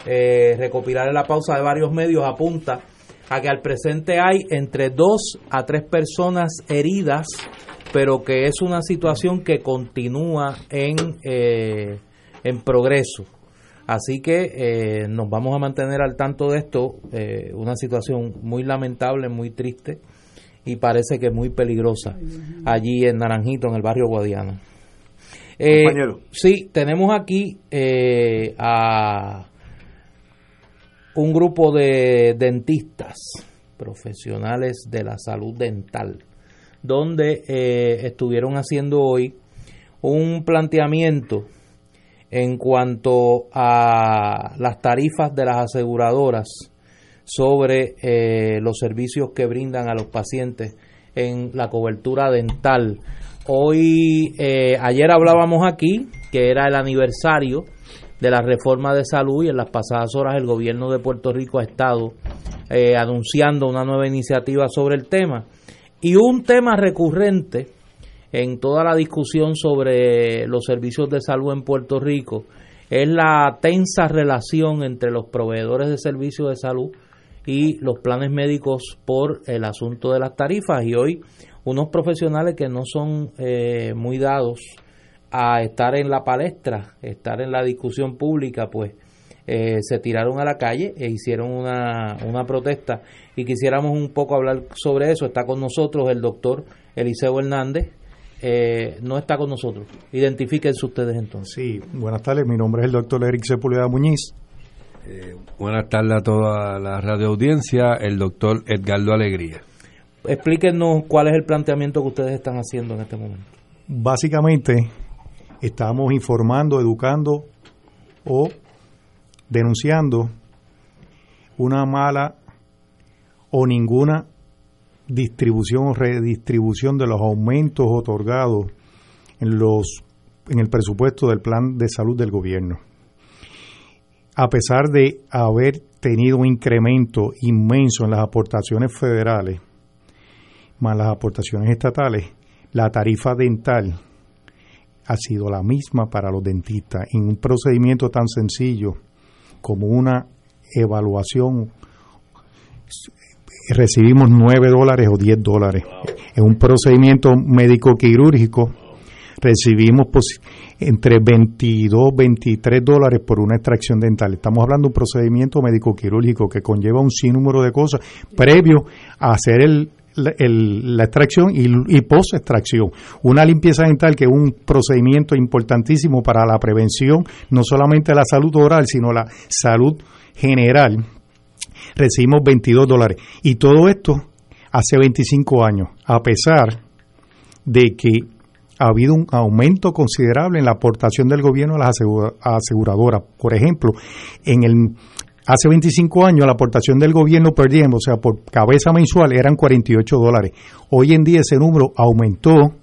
Speaker 6: eh, recopilar en la pausa de varios medios apunta a que al presente hay entre dos a tres personas heridas, pero que es una situación que continúa en, eh, en progreso. Así que eh, nos vamos a mantener al tanto de esto, eh, una situación muy lamentable, muy triste y parece que muy peligrosa allí en Naranjito, en el barrio Guadiana.
Speaker 5: Compañero.
Speaker 6: Sí, tenemos aquí a un grupo de dentistas profesionales de la salud dental, donde eh, estuvieron haciendo hoy un planteamiento en cuanto a las tarifas de las aseguradoras sobre eh, los servicios que brindan a los pacientes en la cobertura dental. Hoy, eh, ayer hablábamos aquí que era el aniversario de la reforma de salud y en las pasadas horas el gobierno de Puerto Rico ha estado eh, anunciando una nueva iniciativa sobre el tema. Y un tema recurrente en toda la discusión sobre los servicios de salud en Puerto Rico es la tensa relación entre los proveedores de servicios de salud y los planes médicos por el asunto de las tarifas. Y hoy unos profesionales que no son eh, muy dados a estar en la palestra, estar en la discusión pública, pues eh, se tiraron a la calle e hicieron una, una protesta y quisiéramos un poco hablar sobre eso. Está con nosotros el doctor Eliseo Hernández, eh, no está con nosotros. Identifíquense ustedes entonces.
Speaker 16: Sí, buenas tardes, mi nombre es el doctor Eric Sepúlveda Muñiz.
Speaker 17: Eh, buenas tardes a toda la radio audiencia, el doctor Edgardo Alegría.
Speaker 6: Explíquenos cuál es el planteamiento que ustedes están haciendo en este momento.
Speaker 16: Básicamente, estamos informando, educando o denunciando una mala o ninguna distribución o redistribución de los aumentos otorgados en los en el presupuesto del plan de salud del gobierno. A pesar de haber tenido un incremento inmenso en las aportaciones federales, más las aportaciones estatales, la tarifa dental ha sido la misma para los dentistas en un procedimiento tan sencillo como una evaluación recibimos 9 dólares o 10 dólares. En un procedimiento médico quirúrgico recibimos pos- entre 22, 23 dólares por una extracción dental. Estamos hablando de un procedimiento médico quirúrgico que conlleva un sinnúmero de cosas previo a hacer el, la, extracción y, y post extracción. Una limpieza dental que es un procedimiento importantísimo para la prevención, no solamente la salud oral, sino la salud general recibimos 22 dólares. Y todo esto hace 25 años, a pesar de que ha habido un aumento considerable en la aportación del gobierno a las asegura- aseguradoras. Por ejemplo, en el hace 25 años la aportación del gobierno per diem, o sea, por cabeza mensual eran 48 dólares. Hoy en día ese número aumentó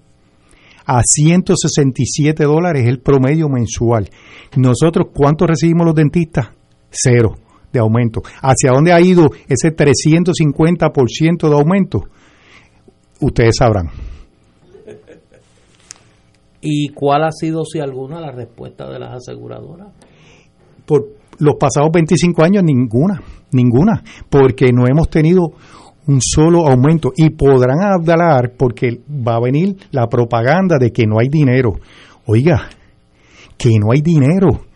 Speaker 16: a 167 dólares el promedio mensual. Nosotros, ¿cuánto recibimos los dentistas? Cero de aumento. ¿Hacia dónde ha ido ese 350% de aumento? Ustedes sabrán.
Speaker 6: ¿Y cuál ha sido, si alguna, la respuesta de las aseguradoras?
Speaker 16: Por los pasados 25 años, ninguna, ninguna, porque no hemos tenido un solo aumento y podrán hablar porque va a venir la propaganda de que no hay dinero. Oiga, que no hay dinero.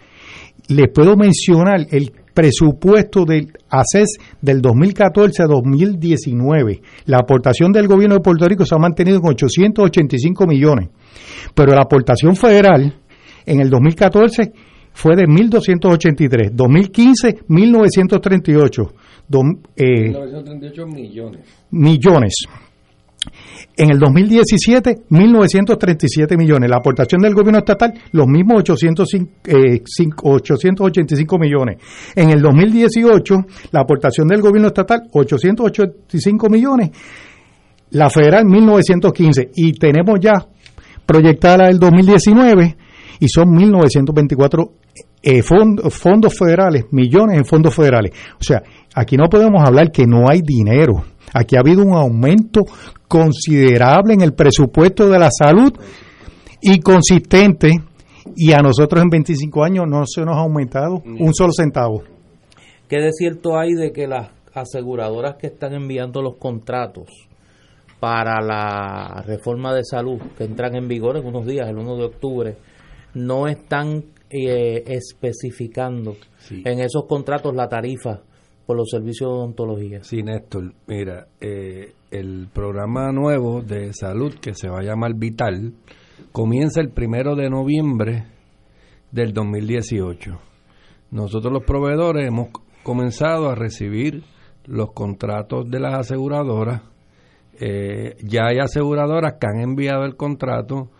Speaker 16: Les puedo mencionar el presupuesto del ACES del 2014 a 2019. La aportación del gobierno de Puerto Rico se ha mantenido en 885 millones, pero la aportación federal en el 2014 fue de 1.283, 2015 1.938 dos- eh,
Speaker 17: 938 millones.
Speaker 16: millones. En el 2017, 1.937 millones. La aportación del gobierno estatal, los mismos 805, eh, cinco- 885 millones. En el 2018, la aportación del gobierno estatal, 885 millones. La federal, 1.915. Y tenemos ya proyectada la del 2019 y son 1.924 eh, fond- fondos federales, millones en fondos federales. O sea, aquí no podemos hablar que no hay dinero. Aquí ha habido un aumento considerable en el presupuesto de la salud y consistente y a nosotros en 25 años no se nos ha aumentado un solo centavo.
Speaker 6: ¿Qué de cierto hay de que las aseguradoras que están enviando los contratos para la reforma de salud que entran en vigor en unos días, el 1 de octubre, no están eh, especificando en esos contratos la tarifa por los servicios de odontología?
Speaker 17: Sí, Néstor, mira, eh, el programa nuevo de salud que se va a llamar Vital comienza el primero de noviembre del 2018. Nosotros los proveedores hemos comenzado a recibir los contratos de las aseguradoras. Eh, ya hay aseguradoras que han enviado el contrato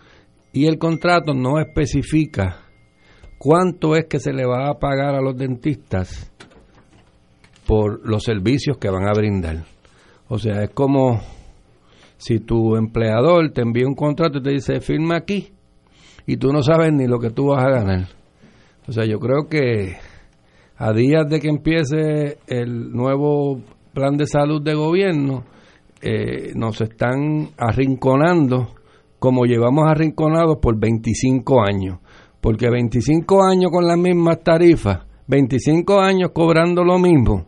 Speaker 17: y el contrato no especifica cuánto es que se le va a pagar a los dentistas por los servicios que van a brindar. O sea, es como si tu empleador te envía un contrato y te dice firma aquí y tú no sabes ni lo que tú vas a ganar. O sea, yo creo que a días de que empiece el nuevo plan de salud de gobierno, eh, nos están arrinconando como llevamos arrinconados por 25 años. Porque 25 años con las mismas tarifas, 25 años cobrando lo mismo,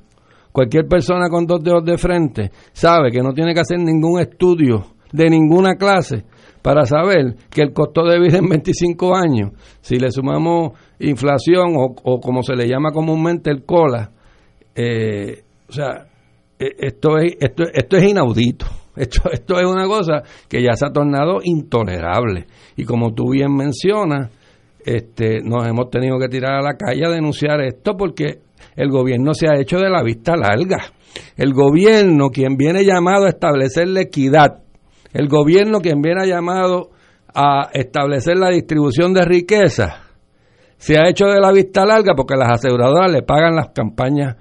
Speaker 17: cualquier persona con dos dedos de frente sabe que no tiene que hacer ningún estudio de ninguna clase para saber que el costo de vida en 25 años, si le sumamos inflación o, o como se le llama comúnmente el cola, eh, o sea, eh, esto es, esto, esto es inaudito. Esto, esto es una cosa que ya se ha tornado intolerable. Y como tú bien mencionas, este, nos hemos tenido que tirar a la calle a denunciar esto porque el gobierno se ha hecho de la vista larga. El gobierno, quien viene llamado a establecer la equidad, el gobierno quien viene llamado a establecer la distribución de riqueza, se ha hecho de la vista larga porque las aseguradoras le pagan las campañas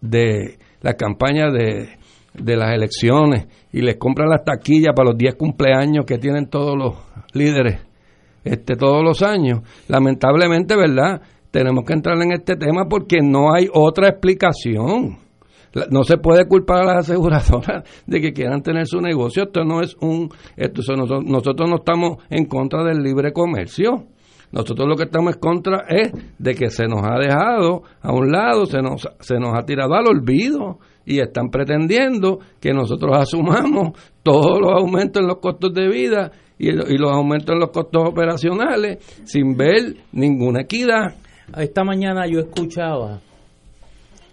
Speaker 17: de las campañas de, de las elecciones y les compran las taquillas para los 10 cumpleaños que tienen todos los líderes este todos los años. Lamentablemente, ¿verdad? Tenemos que entrar en este tema porque no hay otra explicación. No se puede culpar a las aseguradoras de que quieran tener su negocio. Esto no es un. Esto, nosotros, nosotros no estamos en contra del libre comercio. Nosotros lo que estamos en contra es de que se nos ha dejado a un lado, se nos, se nos ha tirado al olvido y están pretendiendo que nosotros asumamos todos los aumentos en los costos de vida y, y los aumentos en los costos operacionales sin ver ninguna equidad.
Speaker 6: Esta mañana yo escuchaba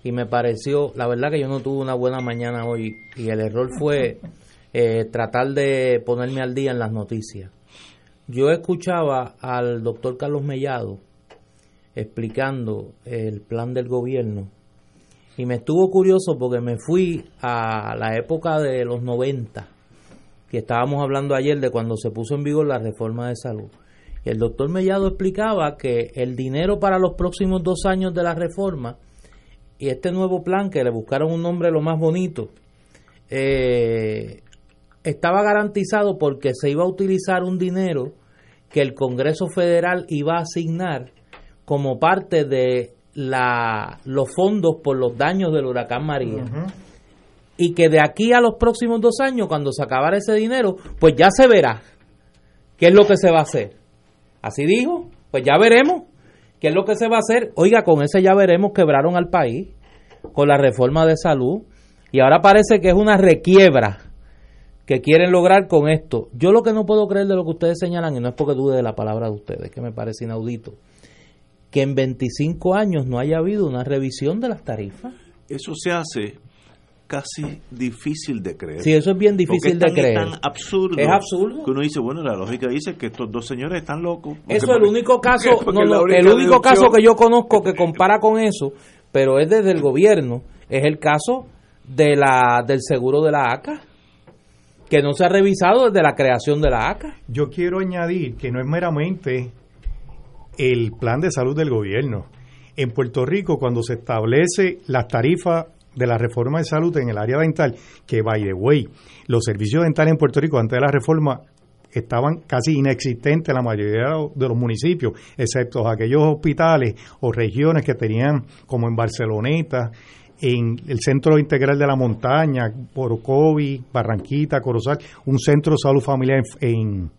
Speaker 6: y me pareció, la verdad que yo no tuve una buena mañana hoy y el error fue eh, tratar de ponerme al día en las noticias. Yo escuchaba al doctor Carlos Mellado explicando el plan del gobierno y me estuvo curioso porque me fui a la época de los 90 que estábamos hablando ayer de cuando se puso en vigor la reforma de salud. Y el doctor Mellado explicaba que el dinero para los próximos dos años de la reforma y este nuevo plan que le buscaron un nombre lo más bonito, eh, estaba garantizado porque se iba a utilizar un dinero que el Congreso Federal iba a asignar como parte de la, los fondos por los daños del huracán María. Y que de aquí a los próximos dos años, cuando se acabara ese dinero, pues ya se verá qué es lo que se va a hacer. Así dijo, pues ya veremos qué es lo que se va a hacer. Oiga, con ese ya veremos quebraron al país con la reforma de salud y ahora parece que es una requiebra que quieren lograr con esto. Yo lo que no puedo creer de lo que ustedes señalan, y no es porque dude de la palabra de ustedes, que me parece inaudito, que en 25 años no haya habido una revisión de las tarifas.
Speaker 5: Eso se hace casi difícil de creer.
Speaker 6: Sí, eso es bien difícil de creer.
Speaker 5: Es tan absurdo.
Speaker 6: Es absurdo.
Speaker 5: Que uno dice, bueno, la lógica dice que estos dos señores están locos.
Speaker 6: Eso es el único caso, no, no, el único caso que yo conozco que compara con eso, pero es desde el gobierno, es el caso de la del seguro de la ACA, que no se ha revisado desde la creación de la ACA.
Speaker 16: Yo quiero añadir que no es meramente el plan de salud del gobierno. En Puerto Rico, cuando se establece las tarifas de la reforma de salud en el área dental, que by the way, los servicios dentales en Puerto Rico antes de la reforma estaban casi inexistentes en la mayoría de los municipios, excepto aquellos hospitales o regiones que tenían, como en Barceloneta, en el Centro Integral de la Montaña, Porocovi, Barranquita, Corozal, un centro de salud familiar en, en,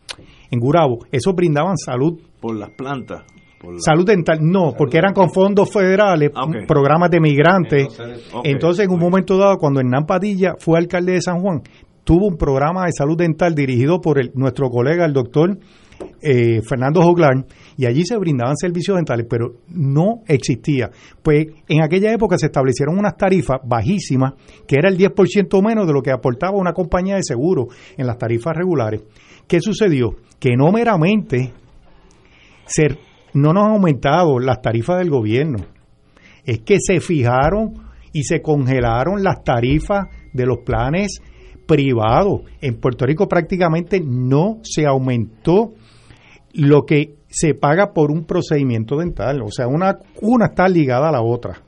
Speaker 16: en Gurabo. Esos brindaban salud
Speaker 5: Por las plantas. por la-
Speaker 16: Salud dental, no, porque eran con fondos federales,
Speaker 5: Ah,
Speaker 16: programas de migrantes.
Speaker 5: Entonces,
Speaker 16: en un momento dado, cuando Hernán Padilla fue alcalde de San Juan, tuvo un programa de salud dental dirigido por el- nuestro colega, el doctor eh, Fernando Joglar, y allí se brindaban servicios dentales, pero no existía. Pues en aquella época se establecieron unas tarifas bajísimas, que era el 10% menos de lo que aportaba una compañía de seguro en las tarifas regulares. ¿Qué sucedió? Que no meramente se- no nos han aumentado las tarifas del gobierno, es que se fijaron y se congelaron las tarifas de los planes privados. En Puerto Rico prácticamente no se aumentó lo que se paga por un procedimiento dental. O sea, una, una está ligada a la otra.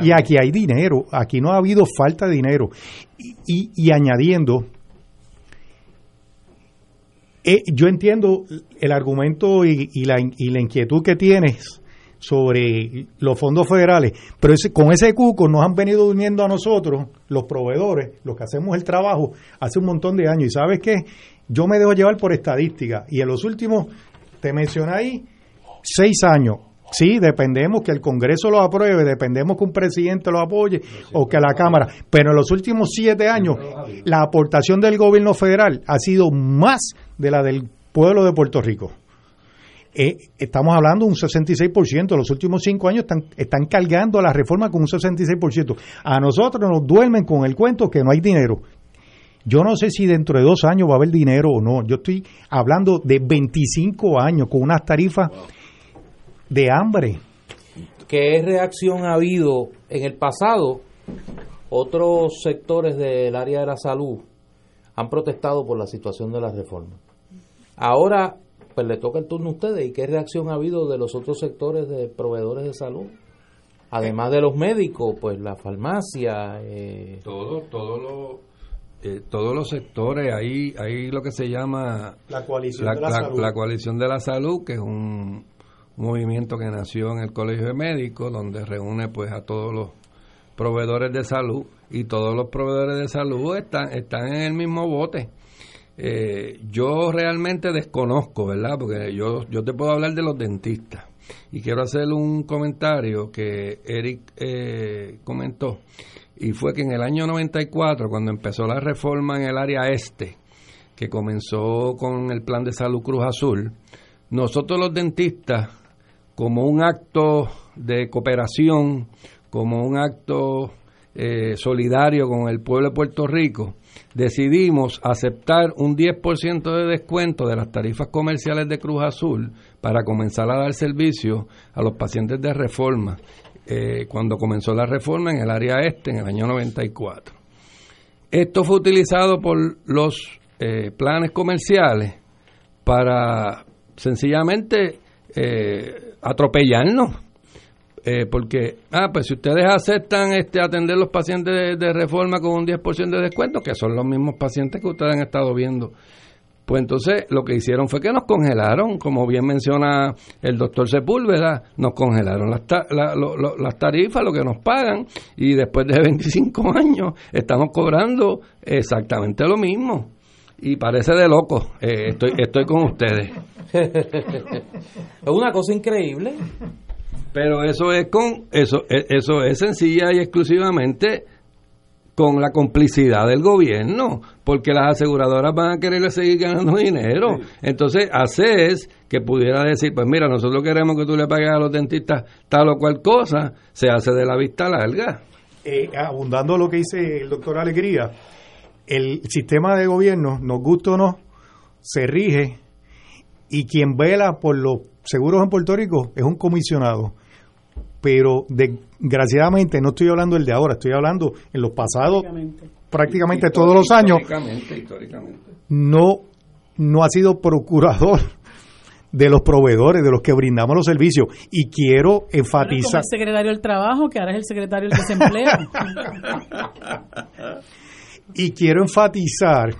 Speaker 16: Y aquí hay dinero, aquí no ha habido falta de dinero. Y, y- y añadiendo, eh, yo entiendo el argumento y, y la, y la inquietud que tienes sobre los fondos federales, pero ese- con ese cuco nos han venido durmiendo a nosotros, los proveedores, los que hacemos el trabajo, hace un montón de años. Y sabes qué, yo me dejo llevar por estadística. Y en los últimos, te mencioné ahí, seis años. Sí, dependemos que el Congreso lo apruebe, dependemos que un presidente lo apoye o que la Cámara. Pero en los últimos siete años, la aportación del gobierno federal ha sido más de la del pueblo de Puerto Rico. Eh, estamos hablando de un 66%. Los últimos cinco años están, están cargando la reforma con un 66%. A nosotros nos duermen con el cuento que no hay dinero. Yo no sé si dentro de dos años va a haber dinero o no. Yo estoy hablando de 25 años con unas tarifas de hambre.
Speaker 6: ¿Qué reacción ha habido en el pasado? Otros sectores del área de la salud han protestado por la situación de la reforma. Ahora, pues le toca el turno a ustedes. ¿Y qué reacción ha habido de los otros sectores de proveedores de salud? Además de los médicos, pues la farmacia. Eh,
Speaker 17: Todo, todo lo, eh, todos los sectores, ahí, ahí lo que se llama
Speaker 16: La coalición
Speaker 17: la,
Speaker 16: de la,
Speaker 17: la-
Speaker 16: salud.
Speaker 17: la coalición de la salud, que es un movimiento que nació en el Colegio de Médicos, donde reúne pues a todos los proveedores de salud y todos los proveedores de salud están, están en el mismo bote. Eh, yo realmente desconozco, ¿verdad? Porque yo, yo te puedo hablar de los dentistas. Y quiero hacer un comentario que Eric eh, comentó. Y fue que en el año 94, cuando empezó la reforma en el área este, que comenzó con el plan de salud Cruz Azul, nosotros los dentistas, como un acto de cooperación, como un acto eh, solidario con el pueblo de Puerto Rico, decidimos aceptar un 10% de descuento de las tarifas comerciales de Cruz Azul para comenzar a dar servicio a los pacientes de reforma, eh, cuando comenzó la reforma en el área este en el año 94. Esto fue utilizado por los eh, planes comerciales para sencillamente eh, atropellarnos. Eh, porque, ah, pues si ustedes aceptan este atender los pacientes de, reforma con un 10% de descuento, que son los mismos pacientes que ustedes han estado viendo, pues entonces lo que hicieron fue que nos congelaron, como bien menciona el doctor Sepúlveda, nos congelaron las, ta- la- lo- lo- tarifas, lo que nos pagan, y después de 25 años estamos cobrando exactamente lo mismo. Y parece de loco, eh, estoy, estoy con ustedes.
Speaker 6: es una cosa increíble.
Speaker 17: Pero eso es con eso e- eso es sencilla y exclusivamente con la complicidad del gobierno, porque las aseguradoras van a querer seguir ganando dinero. Entonces, haces que pudiera decir, pues mira, nosotros queremos que tú le pagues a los dentistas tal o cual cosa, se hace de la vista larga.
Speaker 16: Eh, abundando lo que dice el doctor Alegría, el sistema de gobierno, nos gusta o no, se rige y quien vela por los seguros en Puerto Rico es un comisionado. Pero desgraciadamente no estoy hablando del de ahora, estoy hablando en los pasados prácticamente todos los años
Speaker 17: Históricamente, históricamente.
Speaker 16: no no ha sido procurador de los proveedores, de los que brindamos los servicios. Y quiero
Speaker 7: Como
Speaker 16: enfatizar,
Speaker 7: el secretario del Trabajo, que ahora es el secretario del Desempleo.
Speaker 16: y quiero enfatizar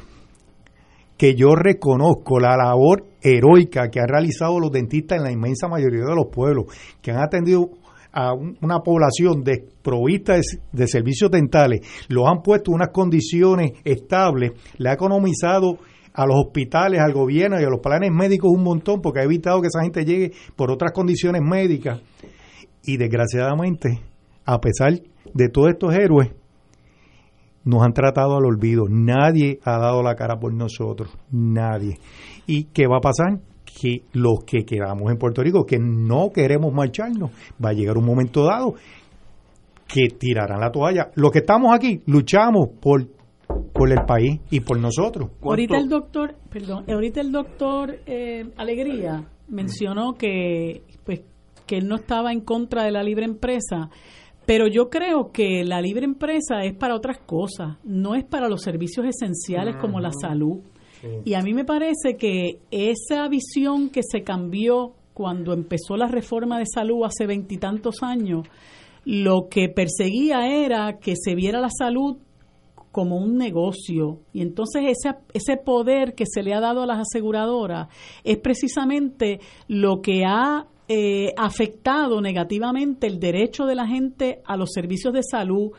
Speaker 16: que yo reconozco la labor heroica que han realizado los dentistas en la inmensa mayoría de los pueblos, que han atendido a un- una población desprovista de, de servicios dentales, los han puesto en unas condiciones estables, le ha economizado a los hospitales, al gobierno y a los planes médicos un montón, porque ha evitado que esa gente llegue por otras condiciones médicas. Y desgraciadamente, a pesar de todos estos héroes, nos han tratado al olvido. Nadie ha dado la cara por nosotros. Nadie. ¿Y qué va a pasar? Que los que quedamos en Puerto Rico, que no queremos marcharnos, va a llegar un momento dado que tirarán la toalla. Los que estamos aquí luchamos por, por el país y por nosotros.
Speaker 7: Ahorita el doctor, perdón, ahorita el doctor eh, Alegría mencionó que pues que él no estaba en contra de la libre empresa, pero yo creo que la libre empresa es para otras cosas, no es para los servicios esenciales como la salud. Y a mí me parece que esa visión que se cambió cuando empezó la reforma de salud hace veintitantos años, lo que perseguía era que se viera la salud como un negocio. Y entonces ese, ese poder que se le ha dado a las aseguradoras es precisamente lo que ha eh, afectado negativamente el derecho de la gente a los servicios de salud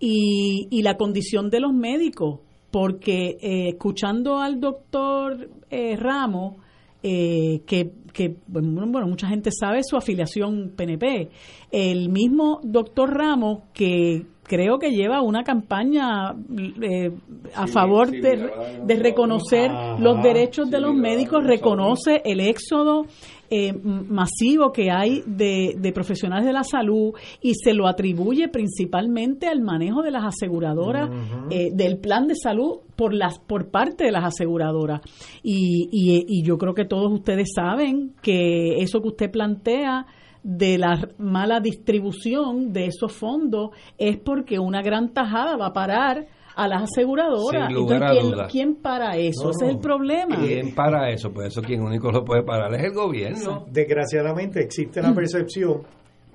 Speaker 7: y, y la condición de los médicos. Porque eh, escuchando al doctor eh, Ramos, eh, que, que bueno, bueno, mucha gente sabe su afiliación PNP. El mismo doctor Ramos, que creo que lleva una campaña eh, a
Speaker 18: Sí,
Speaker 7: favor
Speaker 18: sí,
Speaker 7: de, de reconocer
Speaker 18: Ajá.
Speaker 7: los derechos de los médicos,
Speaker 18: no
Speaker 7: reconoce el éxodo eh, masivo que hay de, de profesionales de la salud y se lo atribuye principalmente al manejo de las aseguradoras, eh, del plan de salud por las por parte de las aseguradoras. Y, y, y yo creo que todos ustedes saben que eso que usted plantea de la mala distribución de esos fondos es porque una gran tajada va a parar a las aseguradoras.
Speaker 17: Sin lugar
Speaker 7: Entonces,
Speaker 17: a
Speaker 7: ¿quién, para eso?
Speaker 16: No,
Speaker 7: Ese es el problema.
Speaker 17: ¿Quién para eso? Pues eso quien único lo puede parar es el gobierno.
Speaker 16: Desgraciadamente existe la percepción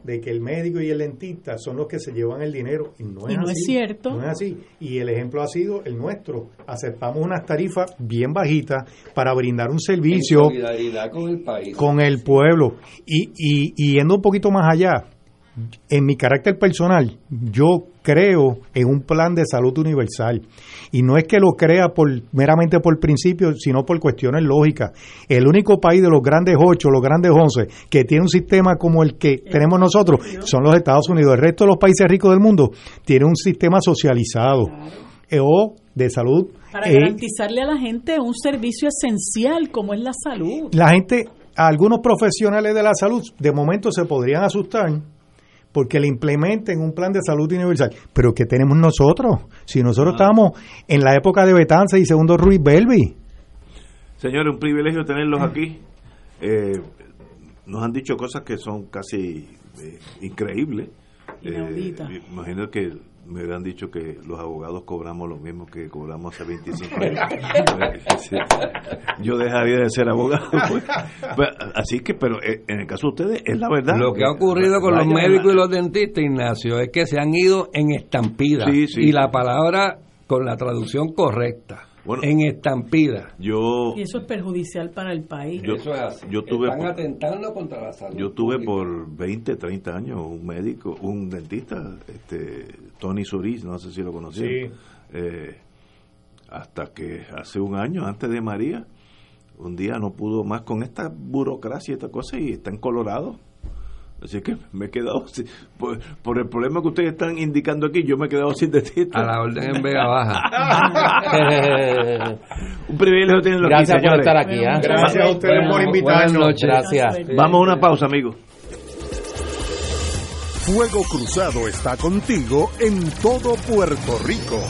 Speaker 16: de que el médico y el dentista son los que se llevan el dinero y no es
Speaker 7: Y no
Speaker 16: así.
Speaker 7: es cierto.
Speaker 16: No es así. Y el ejemplo ha sido el nuestro. Aceptamos unas tarifas bien bajitas para brindar un servicio
Speaker 17: En solidaridad con el país.
Speaker 16: con el pueblo. Y, y, y yendo un poquito más allá, en mi carácter personal, yo creo en un plan de salud universal. Y no es que lo crea por meramente por principio, sino por cuestiones lógicas. El único país de los grandes ocho, los grandes once, que tiene un sistema como el que tenemos nosotros, son los Estados Unidos. El resto de los países ricos del mundo tiene un sistema socializado eh, o de salud.
Speaker 7: Para
Speaker 16: eh,
Speaker 7: garantizarle a la gente un servicio esencial como es la salud.
Speaker 16: la gente, algunos profesionales de la salud, de momento se podrían asustar porque le implementen un plan de salud universal. Pero ¿qué tenemos nosotros? Si nosotros estamos en la época de Betanza y segundo Ruiz Belvi.
Speaker 5: Señores, un privilegio tenerlos aquí. Eh, nos han dicho cosas que son casi eh, increíbles. Eh, imagino que me hubieran dicho que los abogados cobramos lo mismo que cobramos hace 25 años. Yo dejaría de ser abogado. pues. Así que, pero eh, en el caso de ustedes, es la verdad.
Speaker 17: Lo que ha ocurrido con los médicos y los dentistas, Ignacio, es que se han ido en estampida.
Speaker 5: Sí, sí.
Speaker 17: Y la palabra con la traducción correcta. En estampida.
Speaker 5: Yo,
Speaker 7: Y eso es perjudicial para el país.
Speaker 5: yo, yo tuve
Speaker 17: Están
Speaker 5: por-
Speaker 17: atentando contra la salud.
Speaker 5: Yo tuve
Speaker 17: pública.
Speaker 5: por 20, 30 años un médico, un dentista, este Tony Suris, no sé si lo conocí.
Speaker 16: Sí.
Speaker 5: hasta que hace un año, antes de María, un día no pudo más con esta burocracia y esta cosa y está en Colorado. Así que me he quedado sin, por, por el problema que ustedes están indicando aquí, yo me he quedado sin dentista.
Speaker 17: A la orden en Vega Baja.
Speaker 5: Un privilegio tenerlo
Speaker 6: Gracias
Speaker 5: aquí,
Speaker 6: por
Speaker 5: señores.
Speaker 6: estar aquí, ¿eh?
Speaker 16: Gracias a ustedes por invitarnos.
Speaker 17: Buenas noches.
Speaker 6: Gracias.
Speaker 5: Vamos a una pausa, amigos.
Speaker 3: Fuego Cruzado está contigo en todo Puerto Rico.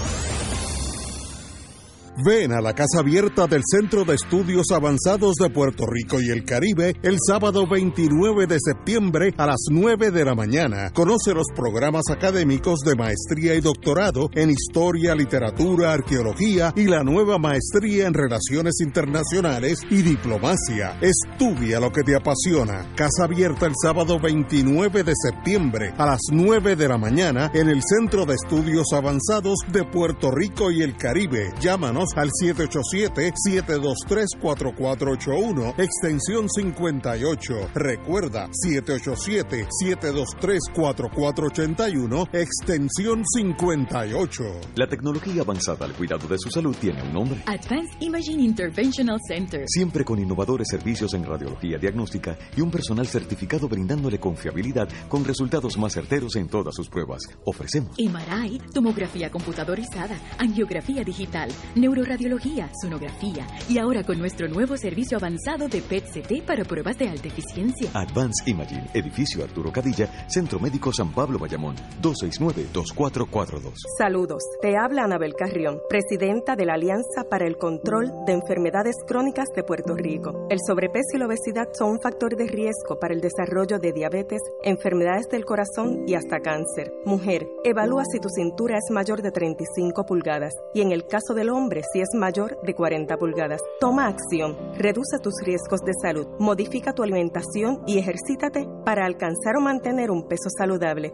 Speaker 3: Ven a la Casa Abierta del Centro de Estudios Avanzados de Puerto Rico y el Caribe el sábado 29 de septiembre a las 9 de la mañana. Conoce los programas académicos de maestría y doctorado en Historia, Literatura, Arqueología y la nueva maestría en Relaciones Internacionales y Diplomacia. Estudia lo que te apasiona. Casa Abierta el sábado 29 de septiembre a las 9 de la mañana en el Centro de Estudios Avanzados de Puerto Rico y el Caribe. Llámanos al 787-723-4481, extensión 58. Recuerda, 787-723-4481, extensión 58.
Speaker 18: La tecnología avanzada al cuidado de su salud tiene un nombre.
Speaker 8: Advanced Imaging Interventional Center.
Speaker 18: Siempre con innovadores servicios en radiología diagnóstica y un personal certificado brindándole confiabilidad con resultados más certeros en todas sus pruebas. Ofrecemos
Speaker 8: MRI, tomografía computadorizada, angiografía digital, neuroradiología, sonografía y ahora con nuestro nuevo servicio avanzado de PET-CT para pruebas de alta eficiencia.
Speaker 18: Advanced Imaging, edificio Arturo Cadilla, Centro Médico San Pablo Bayamón, 269-2442.
Speaker 19: Saludos, te habla Anabel Carrión, presidenta de la Alianza para el Control de Enfermedades Crónicas de Puerto Rico. El sobrepeso y la obesidad son un factor de riesgo para el desarrollo de diabetes, enfermedades del corazón y hasta cáncer. Mujer, evalúa si tu cintura es mayor de 35 pulgadas y en el caso del hombre si es mayor de 40 pulgadas. Toma acción, reduce tus riesgos de salud, modifica tu alimentación y ejercítate para alcanzar o mantener un peso saludable.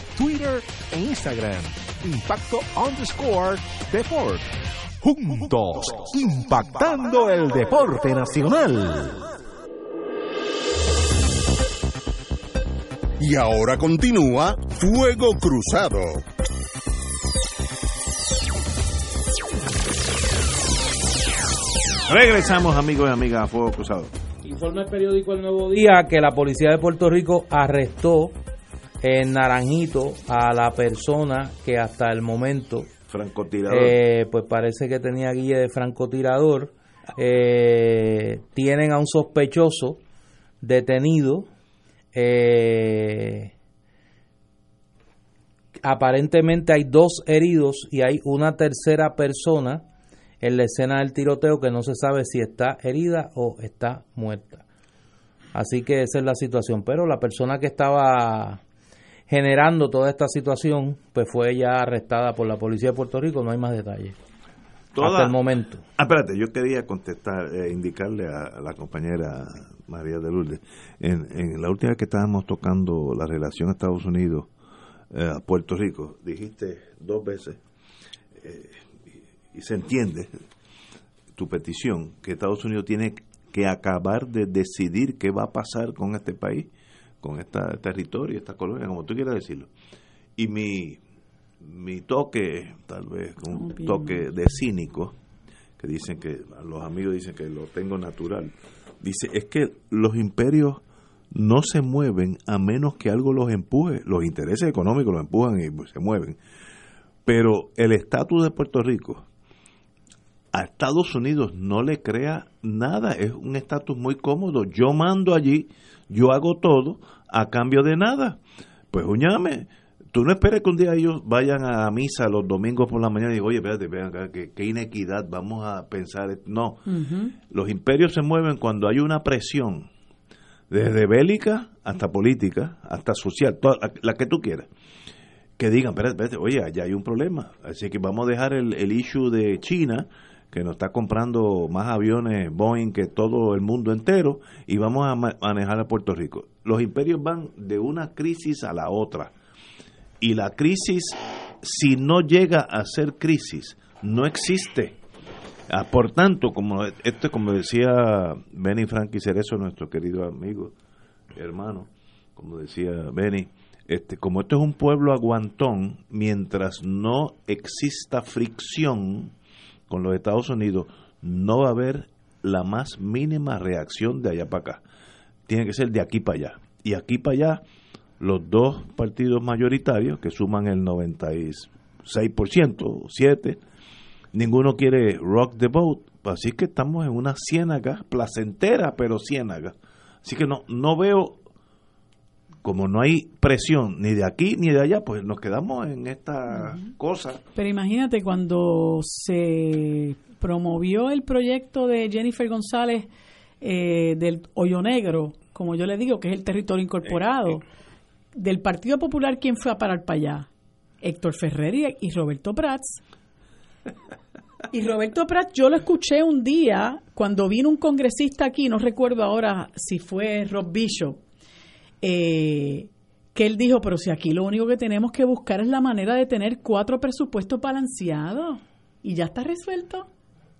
Speaker 13: Twitter e Instagram Impacto underscore Deport juntos impactando el deporte nacional.
Speaker 3: Y ahora continúa Fuego Cruzado.
Speaker 5: Regresamos, amigos y amigas, a Fuego Cruzado.
Speaker 6: Informa el periódico El Nuevo Día que la policía de Puerto Rico arrestó en Naranjito a la persona que hasta el momento
Speaker 5: Francotirador.
Speaker 6: eh, pues parece que tenía guía de francotirador. Eh, tienen a un sospechoso detenido. Eh, aparentemente hay dos heridos y hay una tercera persona en la escena del tiroteo que no se sabe si está herida o está muerta. Así que esa es la situación. Pero la persona que estaba generando toda esta situación, pues fue ya arrestada por la policía de Puerto Rico. No hay más detalles.
Speaker 5: Toda-
Speaker 6: Hasta el momento.
Speaker 5: Ah, espérate, yo quería contestar, eh, indicarle a, a la compañera María de Lourdes. En, en la última vez que estábamos tocando la relación Estados Unidos eh, a Puerto Rico, dijiste dos veces, eh, y, y se entiende tu petición, que Estados Unidos tiene que acabar de decidir qué va a pasar con este país, con este territorio, esta colonia, como tú quieras decirlo. Y mi, mi toque, tal vez un
Speaker 20: bien.
Speaker 5: toque de cínico, que dicen que los amigos dicen que lo tengo natural, dice, es que los imperios no se mueven a menos que algo los empuje, los intereses económicos los empujan y pues, se mueven. Pero el estatus de Puerto Rico a Estados Unidos no le crea nada, es un estatus muy cómodo. Yo mando allí, yo hago todo a cambio de nada. Pues uñame, tú no esperes que un día ellos vayan a misa los domingos por la mañana y digan, oye, espérate, vean acá, qué, qué inequidad, vamos a pensar. esto". No, los imperios se mueven cuando hay una presión, desde bélica hasta política, hasta social, toda, la, la que tú quieras, que digan, espérate, espérate, oye, allá hay un problema, así que vamos a dejar el, el issue de China, que nos está comprando más aviones Boeing que todo el mundo entero, y vamos a ma- manejar a Puerto Rico. Los imperios van de una crisis a la otra. Y la crisis, si no llega a ser crisis, no existe. Ah, por tanto, como esto como decía Benny Frankie Cerezo, nuestro querido amigo, hermano, como decía Benny, este, como esto es un pueblo aguantón, mientras no exista fricción con los Estados Unidos, no va a haber la más mínima reacción de allá para acá. Tiene que ser de aquí para allá. Y aquí para allá, los dos partidos mayoritarios, que suman el 96%, 7%, ninguno quiere rock the boat. Así que estamos en una ciénaga placentera, pero ciénaga. Así que no, no veo, como no hay presión ni de aquí ni de allá, pues nos quedamos en esta cosa.
Speaker 7: Pero imagínate cuando se promovió el proyecto de Jennifer González eh, del Hoyo Negro, como yo le digo, que es el territorio incorporado, del Partido Popular, ¿quién fue a parar para allá? Héctor Ferrer y, y Roberto Prats. Y Roberto Prats, yo lo escuché un día cuando vino un congresista aquí, no recuerdo ahora si fue Rob Bishop, eh, que él dijo, pero si aquí lo único que tenemos que buscar es la manera de tener cuatro presupuestos balanceados y ya está resuelto.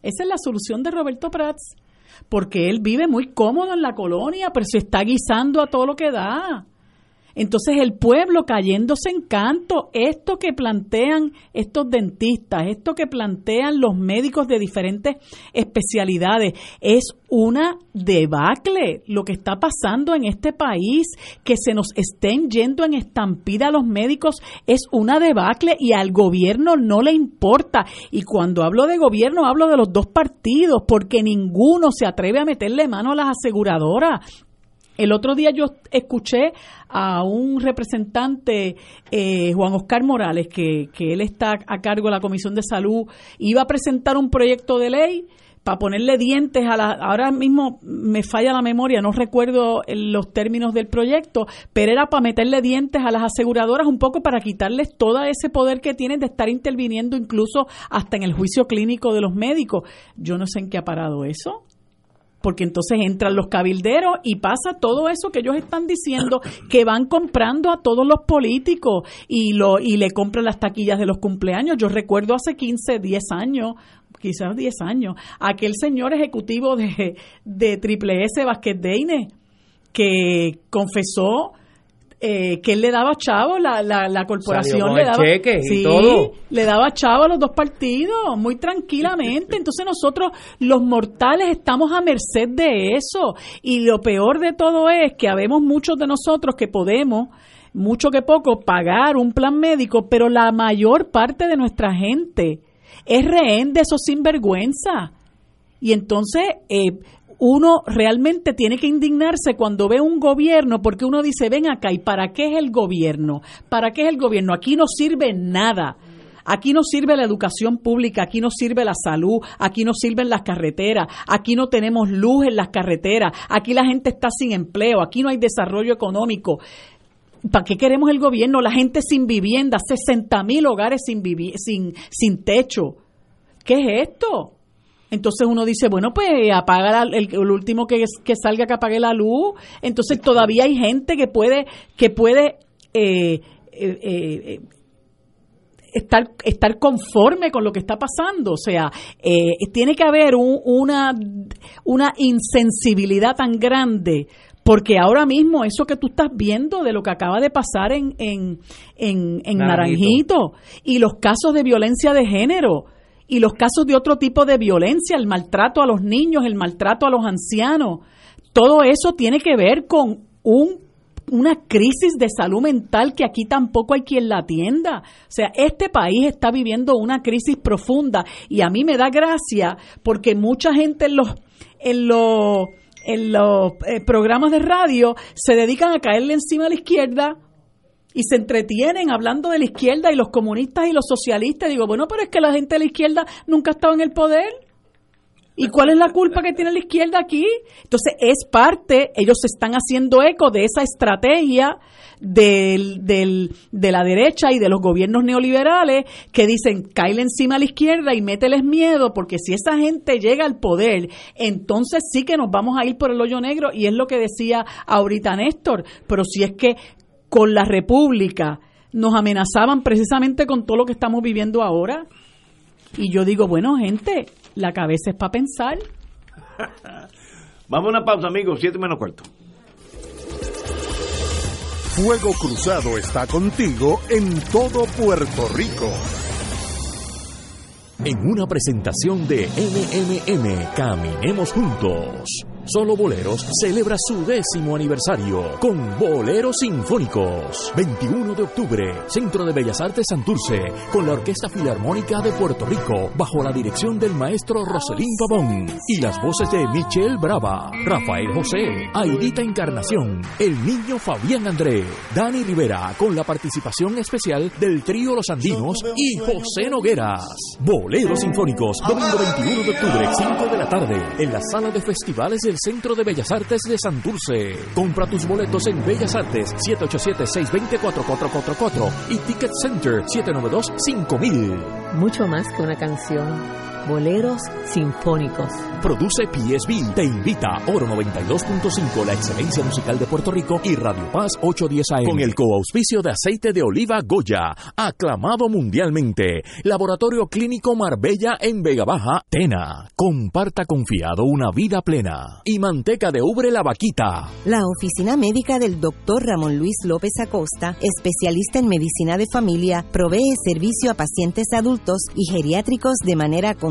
Speaker 7: Esa es la solución de Roberto Prats, porque él vive muy cómodo en la colonia, pero se está guisando a todo lo que da. Entonces el pueblo cayéndose en canto, esto que plantean estos dentistas, esto que plantean los médicos de diferentes especialidades, es una debacle lo que está pasando en este país, que se nos estén yendo en estampida los médicos, es una debacle y al gobierno no le importa. Y cuando hablo de gobierno hablo de los dos partidos, porque ninguno se atreve a meterle mano a las aseguradoras. El otro día yo escuché a un representante, eh, Juan Oscar Morales, que, que él está a cargo de la Comisión de Salud, iba a presentar un proyecto de ley para ponerle dientes a la... Ahora mismo me falla la memoria, no recuerdo los términos del proyecto, pero era para meterle dientes a las aseguradoras un poco para quitarles todo ese poder que tienen de estar interviniendo incluso hasta en el juicio clínico de los médicos. Yo no sé en qué ha parado eso porque entonces entran los cabilderos y pasa todo eso que ellos están diciendo que van comprando a todos los políticos y lo y le compran las taquillas de los cumpleaños. Yo recuerdo hace 15, 10 años, quizás 10 años, aquel señor ejecutivo de, de Triple S Basket Deine que confesó eh, que él le daba chavo, la, la, la corporación le daba
Speaker 6: cheque y
Speaker 7: sí,
Speaker 6: todo.
Speaker 7: le daba chavo a los dos partidos, muy tranquilamente. Entonces nosotros, los mortales, estamos a merced de eso. Y lo peor de todo es que habemos muchos de nosotros que podemos, mucho que poco, pagar un plan médico, pero la mayor parte de nuestra gente es rehén de esos sinvergüenza. Y entonces, eh, uno realmente tiene que indignarse cuando ve un gobierno, porque uno dice, ven acá, ¿y para qué es el gobierno? ¿Para qué es el gobierno? Aquí no sirve nada. Aquí no sirve la educación pública, aquí no sirve la salud, aquí no sirven las carreteras, aquí no tenemos luz en las carreteras, aquí la gente está sin empleo, aquí no hay desarrollo económico. ¿Para qué queremos el gobierno? La gente sin vivienda, 60 mil hogares sin, sin, sin techo. ¿Qué es esto? Entonces uno dice, bueno, pues apaga la- el, el último que, que salga que apague la luz. Entonces todavía hay gente que puede, que puede eh, eh, eh, estar, estar conforme con lo que está pasando. O sea, eh, tiene que haber un- una, una insensibilidad tan grande. Porque ahora mismo eso que tú estás viendo de lo que acaba de pasar en, en, en, en
Speaker 6: Naranjito.
Speaker 7: Naranjito y los casos de violencia de género y los casos de otro tipo de violencia, el maltrato a los niños, el maltrato a los ancianos, todo eso tiene que ver con un una crisis de salud mental que aquí tampoco hay quien la atienda. O sea, este país está viviendo una crisis profunda y a mí me da gracia porque mucha gente en los en los eh, programas de radio se dedican a caerle encima a la izquierda y se entretienen hablando de la izquierda y los comunistas y los socialistas. Digo, bueno, pero es que la gente de la izquierda nunca ha estado en el poder. ¿Y cuál es la culpa que tiene la izquierda aquí? Entonces es parte, ellos se están haciendo eco de esa estrategia del, del- de la derecha y de los gobiernos neoliberales que dicen, caile encima a la izquierda y mételes miedo, porque si esa gente llega al poder, entonces sí que nos vamos a ir por el hoyo negro, y es lo que decía ahorita Néstor, pero si es que con la República nos amenazaban precisamente con todo lo que estamos viviendo ahora. Y yo digo, bueno, gente, la cabeza es para pensar.
Speaker 5: Vamos a una pausa, amigos, siete menos cuarto.
Speaker 3: Fuego Cruzado está contigo en todo Puerto Rico.
Speaker 9: En una presentación de MMM Caminemos Juntos. Solo Boleros celebra su décimo aniversario con Boleros Sinfónicos. 21 de octubre, Centro de Bellas Artes Santurce, con la Orquesta Filarmónica de Puerto Rico, bajo la dirección del maestro Roselín Pavón y las voces de Michelle Brava, Rafael José, Aidita Encarnación, el niño Fabián André, Dani Rivera, con la participación especial del trío Los Andinos y José Nogueras. Boleros Sinfónicos, domingo 21 de octubre, 5 de la tarde, en la sala de festivales del Centro de Bellas Artes de Santurce. Compra tus boletos en Bellas Artes 787-620-4444 y Ticket Center 792-5000.
Speaker 21: Mucho más que una canción. Boleros Sinfónicos.
Speaker 9: Produce PSB. Te invita Oro 92.5, la excelencia musical de Puerto Rico y Radio Paz 810 AM. Con el coauspicio de aceite de oliva Goya, aclamado mundialmente. Laboratorio Clínico Marbella en Vega Baja, Tena. Comparta confiado una vida plena. Y manteca de ubre la vaquita.
Speaker 10: La oficina médica del doctor Ramón Luis López Acosta, especialista en medicina de familia, provee servicio a pacientes adultos y geriátricos de manera continua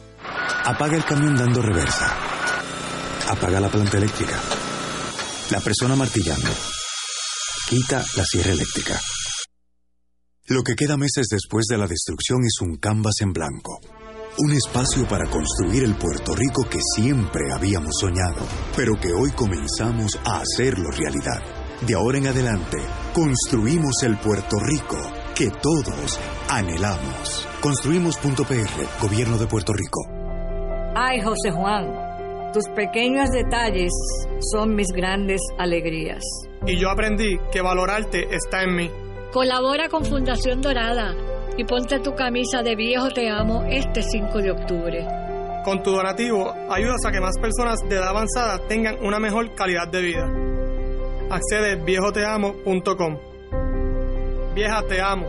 Speaker 20: Apaga el camión dando reversa. Apaga la planta eléctrica. La persona martillando. Quita la sierra eléctrica. Lo que queda meses después de la destrucción es un canvas en blanco. Un espacio para construir el Puerto Rico que siempre habíamos soñado, pero que hoy comenzamos a hacerlo realidad. De ahora en adelante, construimos el Puerto Rico que todos anhelamos. Construimos.pr, Gobierno de Puerto Rico.
Speaker 22: Ay, José Juan, tus pequeños detalles son mis grandes alegrías.
Speaker 23: Y yo aprendí que valorarte está en mí.
Speaker 22: Colabora con Fundación Dorada y ponte tu camisa de viejo te amo este 5 de octubre.
Speaker 23: Con tu donativo ayudas a que más personas de edad avanzada tengan una mejor calidad de vida. Accede a viejoteamo.com. Vieja te amo.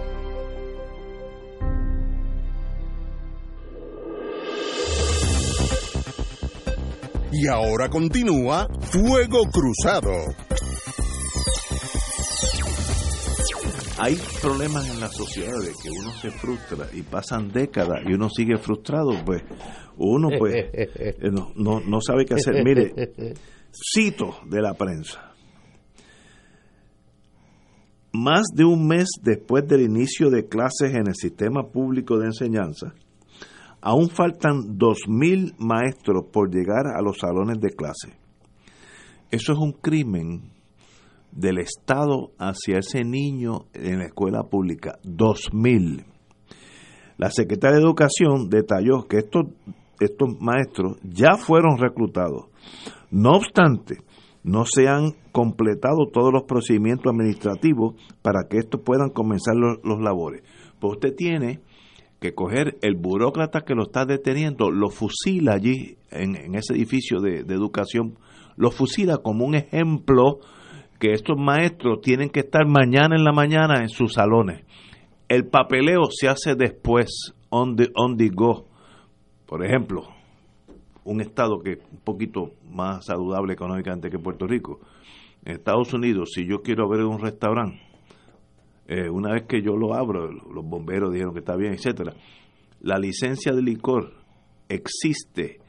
Speaker 3: Y ahora continúa Fuego Cruzado.
Speaker 5: Hay problemas en la sociedad de que uno se frustra y pasan décadas y uno sigue frustrado, pues uno pues eh, no, no, no sabe qué hacer. Mire, cito de la prensa. Más de un mes después del inicio de clases en el sistema público de enseñanza, aún faltan 2.000 maestros por llegar a los salones de clase. Eso es un crimen del Estado hacia ese niño en la escuela pública. 2.000. La secretaria de Educación detalló que estos, estos maestros ya fueron reclutados. No obstante, no se han completado todos los procedimientos administrativos para que estos puedan comenzar los, los labores. Pues usted tiene que coger el burócrata que lo está deteniendo, lo fusila allí en, en ese edificio de, de, educación, lo fusila como un ejemplo que estos maestros tienen que estar mañana en la mañana en sus salones. El papeleo se hace después, on the, on the go. Por ejemplo, un estado que es un poquito más saludable económicamente que Puerto Rico. En Estados Unidos, si yo quiero abrir un restaurante, eh, una vez que yo lo abro, los bomberos dijeron que está bien, etcétera. La licencia de licor existe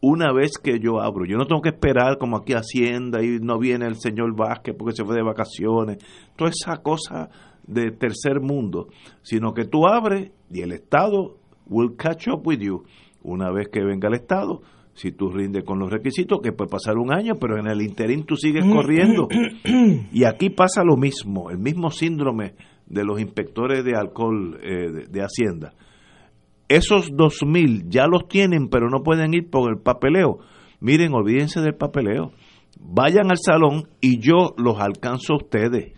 Speaker 5: una vez que yo abro. Yo no tengo que esperar como aquí Hacienda y no viene el señor Vázquez porque se fue de vacaciones. Toda esa cosa de tercer mundo, sino que tú abres y el Estado will catch up with you. Una vez que venga el Estado, si tú rindes con los requisitos, que puede pasar un año, pero en el interín tú sigues corriendo. Y aquí pasa lo mismo, el mismo síndrome de los inspectores de alcohol eh, de, de Hacienda. Esos 2.000 ya los tienen, pero no pueden ir por el papeleo. Miren, olvídense del papeleo. Vayan al salón y yo los alcanzo a ustedes.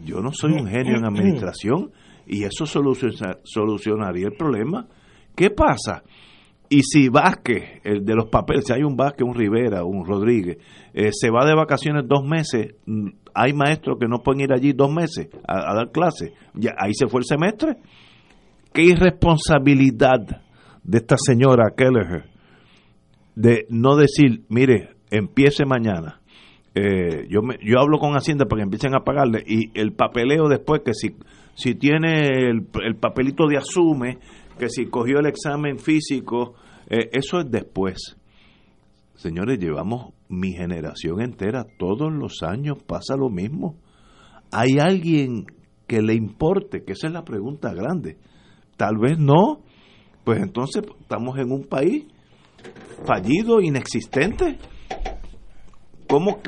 Speaker 5: Yo no soy un genio en administración y eso soluciona- solucionaría el problema. ¿Qué pasa? Y si Vázquez, el de los papeles, si hay un Vázquez, un Rivera, un Rodríguez, eh, se va de vacaciones dos meses, mm, hay maestros que no pueden ir allí dos meses a, dar clases. Ahí se fue el semestre. ¿Qué irresponsabilidad de esta señora Kelleher de no decir, mire, empiece mañana. Eh, yo me, yo hablo con Hacienda para que empiecen a pagarle y el papeleo después que si si tiene el papelito de asume que si cogió el examen físico eh, eso es después. Señores llevamos mi generación entera todos los años pasa lo mismo. Hay alguien que le importe que esa es la pregunta grande. Tal vez no. Pues entonces estamos en un país fallido inexistente. ¿Cómo?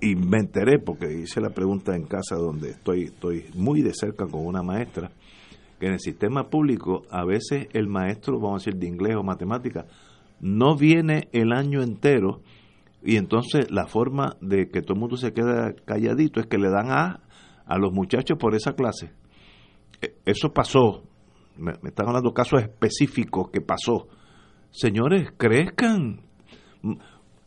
Speaker 5: Y me enteré porque hice la pregunta en casa donde estoy, estoy muy de cerca con una maestra, que en el sistema público a veces el maestro, vamos a decir, de inglés o matemática, no viene el año entero y entonces la forma de que todo el mundo se queda calladito es que le dan a a los muchachos por esa clase. E- Eso pasó, me, me están hablando casos específicos que pasó. Señores, crezcan.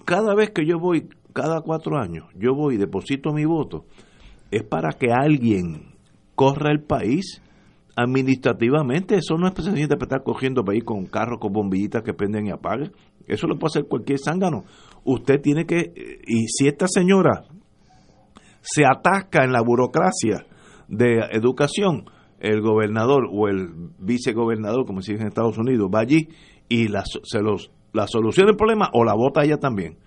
Speaker 5: Cada vez que yo voy, cada cuatro años, yo voy y deposito mi voto, es para que alguien corra el país administrativamente. Eso no es precisamente para estar cogiendo país con carros con bombillitas que prenden y apagan. Eso lo puede hacer cualquier zángano. Usted tiene que, eh, y si esta señora se atasca en la burocracia de educación, el gobernador o el vicegobernador, como se dice en Estados Unidos, va allí y la, se los, la soluciona el problema o la vota ella también.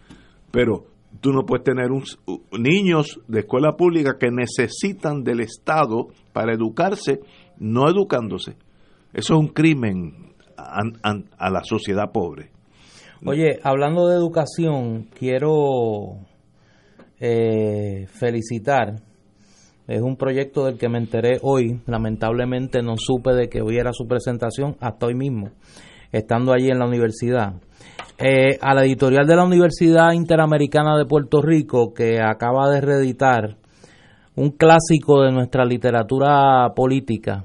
Speaker 5: Pero tú no puedes tener un, niños de escuela pública que necesitan del Estado para educarse, no educándose. Eso es un crimen a la sociedad pobre.
Speaker 6: Oye, hablando de educación, quiero eh, felicitar. Es un proyecto del que me enteré hoy. Lamentablemente no supe de que hoy era su presentación hasta hoy mismo, estando allí en la universidad. Eh, a la editorial de la Universidad Interamericana de Puerto Rico, que acaba de reeditar un clásico de nuestra literatura política,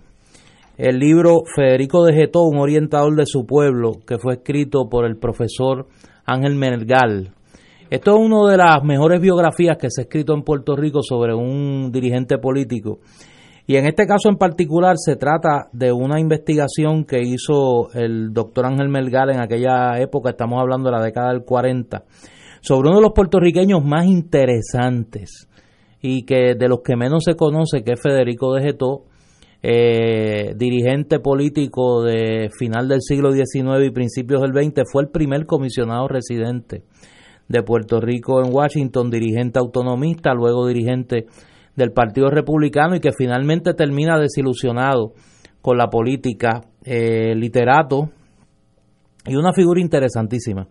Speaker 6: el libro Federico de Getó, un orientador de su pueblo, que fue escrito por el profesor Ángel Melgal. Esto es una de las mejores biografías que se ha escrito en Puerto Rico sobre un dirigente político. Y en este caso en particular se trata de una investigación que hizo el doctor Ángel Melgal en aquella época, estamos hablando de la década del 40, sobre uno de los puertorriqueños más interesantes y que de los que menos se conoce, que es Federico de Getó, eh, dirigente político de final del siglo XIX y principios del XX, fue el primer comisionado residente de Puerto Rico en Washington, dirigente autonomista, luego dirigente del Partido Republicano y que finalmente termina desilusionado con la política, eh, literato y una figura interesantísima.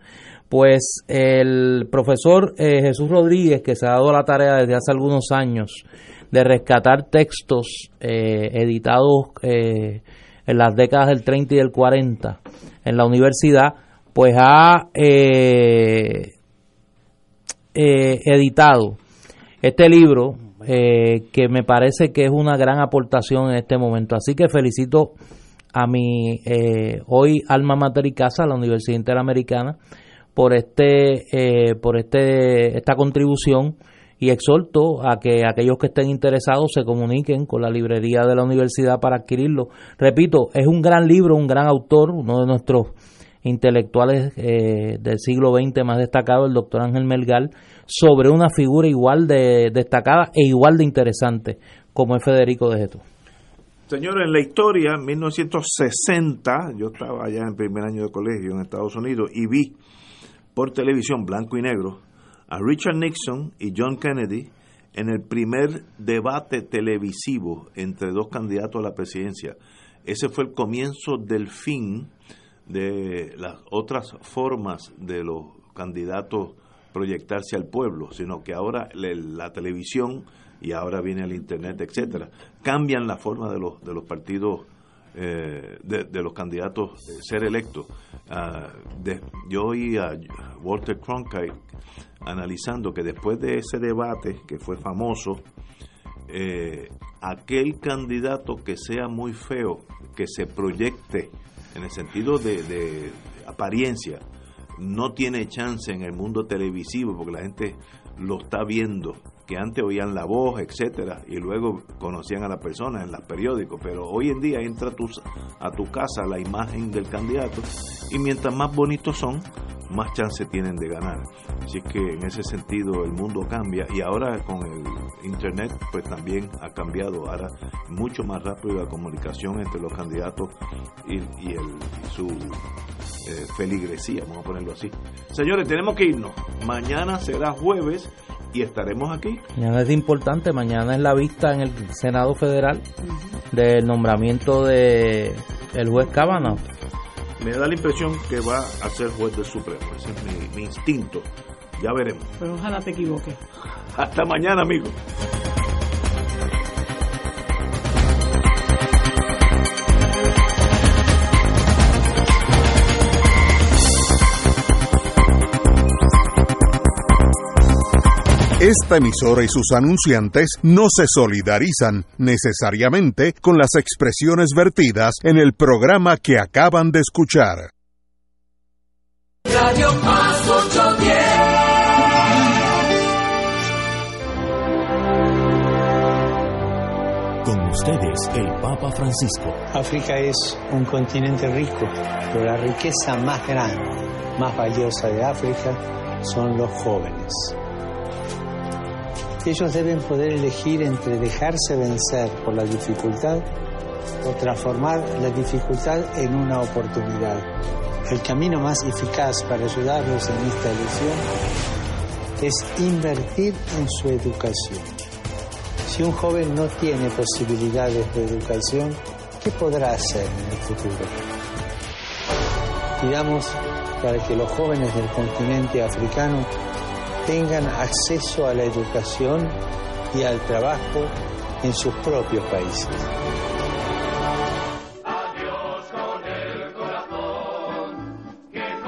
Speaker 6: Pues el profesor eh, Jesús Rodríguez, que se ha dado la tarea desde hace algunos años de rescatar textos eh, editados eh, en las décadas del 30 y del 40 en la universidad, pues ha editado este libro que me parece que es una gran aportación en este momento. Así que felicito a mi hoy alma mater y casa, la Universidad Interamericana, por este eh, por este esta contribución y exhorto a que aquellos que estén interesados se comuniquen con la librería de la universidad para adquirirlo. Repito, es un gran libro, un gran autor, uno de nuestros intelectuales eh, del siglo XX más destacado, el doctor Ángel Melgal, sobre una figura igual de destacada e igual de interesante como es Federico de Geto.
Speaker 5: Señores, en la historia, en 1960, yo estaba allá en primer año de colegio en Estados Unidos y vi por televisión blanco y negro a Richard Nixon y John Kennedy en el primer debate televisivo entre dos candidatos a la presidencia. Ese fue el comienzo del fin de las otras formas de los candidatos proyectarse al pueblo, sino que ahora la televisión y ahora viene el internet, etcétera, cambian la forma de los de los partidos eh, de, los candidatos eh, ser electos. Ah, yo oí a Walter Cronkite analizando que después de ese debate que fue famoso, eh, aquel candidato que sea muy feo, que se proyecte en el sentido de apariencia, no tiene chance en el mundo televisivo porque la gente lo está viendo que antes oían la voz, etcétera, y luego conocían a la persona en los periódicos, pero hoy en día entra a tu, casa la imagen del candidato y mientras más bonitos son, más chance tienen de ganar. Así que en ese sentido el mundo cambia y ahora con el internet pues también ha cambiado, ahora mucho más rápido la comunicación entre los candidatos y, el, su eh, feligresía, vamos a ponerlo así. Señores, tenemos que irnos. Mañana será jueves y estaremos aquí.
Speaker 6: Mañana es importante, mañana es la vista en el Senado Federal del nombramiento de el juez Kavanaugh.
Speaker 5: Me da la impresión que va a ser juez del Supremo, ese es mi, mi instinto. Ya veremos.
Speaker 7: Pero ojalá te equivoques.
Speaker 5: Hasta mañana, amigos.
Speaker 3: Esta emisora y sus anunciantes no se solidarizan necesariamente con las expresiones vertidas en el programa que acaban de escuchar.
Speaker 2: Radio Paz 810.
Speaker 9: Con ustedes, el Papa Francisco.
Speaker 24: África es un continente rico, pero la riqueza más grande, más valiosa de África son los jóvenes. Ellos deben poder elegir entre dejarse vencer por la dificultad o transformar la dificultad en una oportunidad. El camino más eficaz para ayudarlos en esta elección es invertir en su educación. Si un joven no tiene posibilidades de educación, ¿qué podrá hacer en el futuro? Pidamos para que los jóvenes del continente africano tengan acceso a la educación y al trabajo en sus propios países.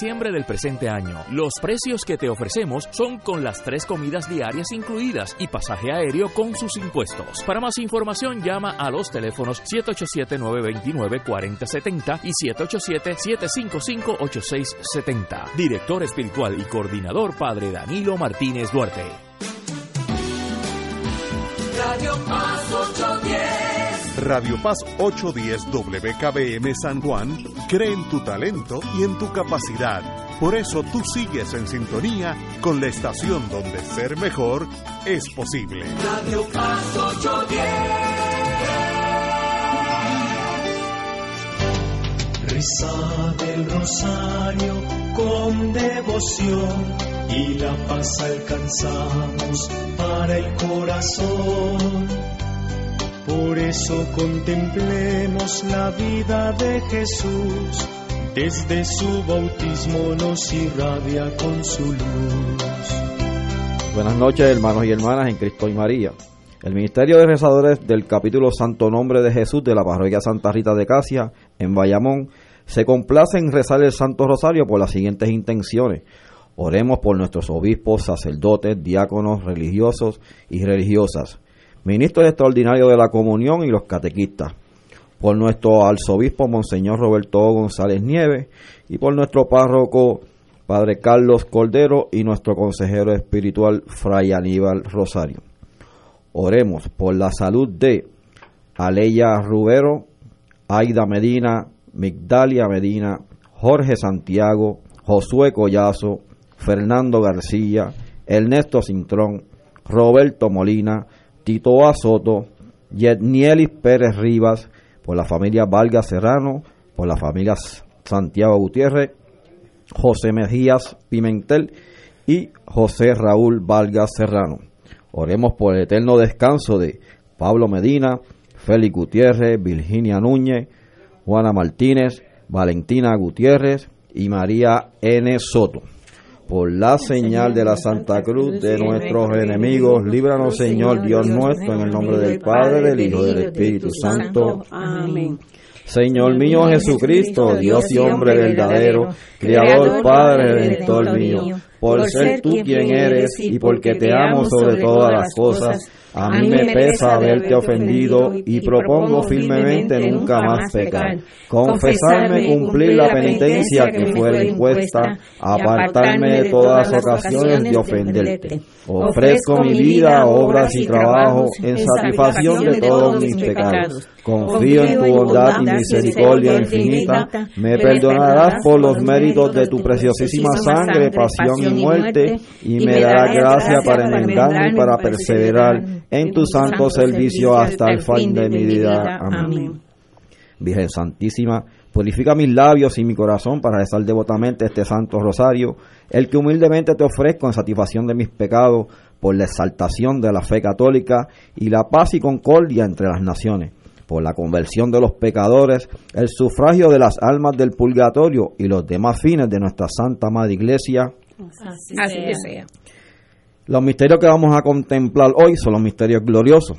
Speaker 9: del presente año. Los precios que te ofrecemos son con las tres comidas diarias incluidas y pasaje aéreo con sus impuestos. Para más información llama a los teléfonos 787-929-4070 y 787-755-8670. Director espiritual y coordinador Padre Danilo Martínez Duarte.
Speaker 2: Radio Paz 810.
Speaker 3: Radio Paz 810 WKBM San Juan cree en tu talento y en tu capacidad. Por eso tú sigues en sintonía con la estación donde ser mejor es posible.
Speaker 2: Radio Paz 810.
Speaker 25: Reza el rosario con devoción y la paz alcanzamos para el corazón. Por eso contemplemos la vida de Jesús, desde su bautismo nos irradia con su luz.
Speaker 26: Buenas noches hermanos y hermanas en Cristo y María. El Ministerio de Rezadores del capítulo Santo Nombre de Jesús de la Parroquia Santa Rita de Casia, en Bayamón, se complace en rezar el Santo Rosario por las siguientes intenciones. Oremos por nuestros obispos, sacerdotes, diáconos, religiosos y religiosas, ministros extraordinarios de la comunión y los catequistas, por nuestro arzobispo Monseñor Roberto González Nieves y por nuestro párroco Padre Carlos Cordero y nuestro consejero espiritual Fray Aníbal Rosario. Oremos por la salud de Aleya Rubero, Aida Medina, Migdalia Medina, Jorge Santiago, Josué Collazo, Fernando García, Ernesto Cintrón, Roberto Molina, Tito Azoto, Yetnielis Pérez Rivas, por la familia Valga Serrano, por la familia Santiago Gutiérrez, José Mejías Pimentel y José Raúl Valga Serrano. Oremos por el eterno descanso de Pablo Medina, Félix Gutiérrez, Virginia Núñez, Juana Martínez, Valentina Gutiérrez y María N. Soto. Por la señal de la Santa Cruz de nuestros enemigos, líbranos Señor Dios nuestro, en el nombre del Padre, del Hijo y del Espíritu Santo.
Speaker 27: Amén.
Speaker 26: Señor mío Jesucristo, Dios y hombre verdadero, Creador, Padre, Redentor mío, por ser tú quien eres y porque te amo sobre todas las cosas, a mí me pesa haberte ofendido y propongo firmemente nunca más pecar. Confesarme, cumplir la penitencia que fuera impuesta, apartarme de todas las ocasiones de ofenderte. Ofrezco mi vida, obras y trabajo en satisfacción de todos mis pecados. Confío en tu bondad y misericordia infinita. Me perdonarás por los méritos de tu preciosísima sangre, pasión y muerte, y me darás gracia para enmendarme y para perseverar en tu santo servicio hasta el fin de mi vida. Amén. Virgen Santísima, purifica mis labios y mi corazón para rezar devotamente este santo rosario, el que humildemente te ofrezco en satisfacción de mis pecados por la exaltación de la fe católica y la paz y concordia entre las naciones, por la conversión de los pecadores, el sufragio de las almas del purgatorio y los demás fines de nuestra Santa Madre Iglesia.
Speaker 27: Así, Así sea.
Speaker 26: Los misterios que vamos a contemplar hoy son los misterios gloriosos.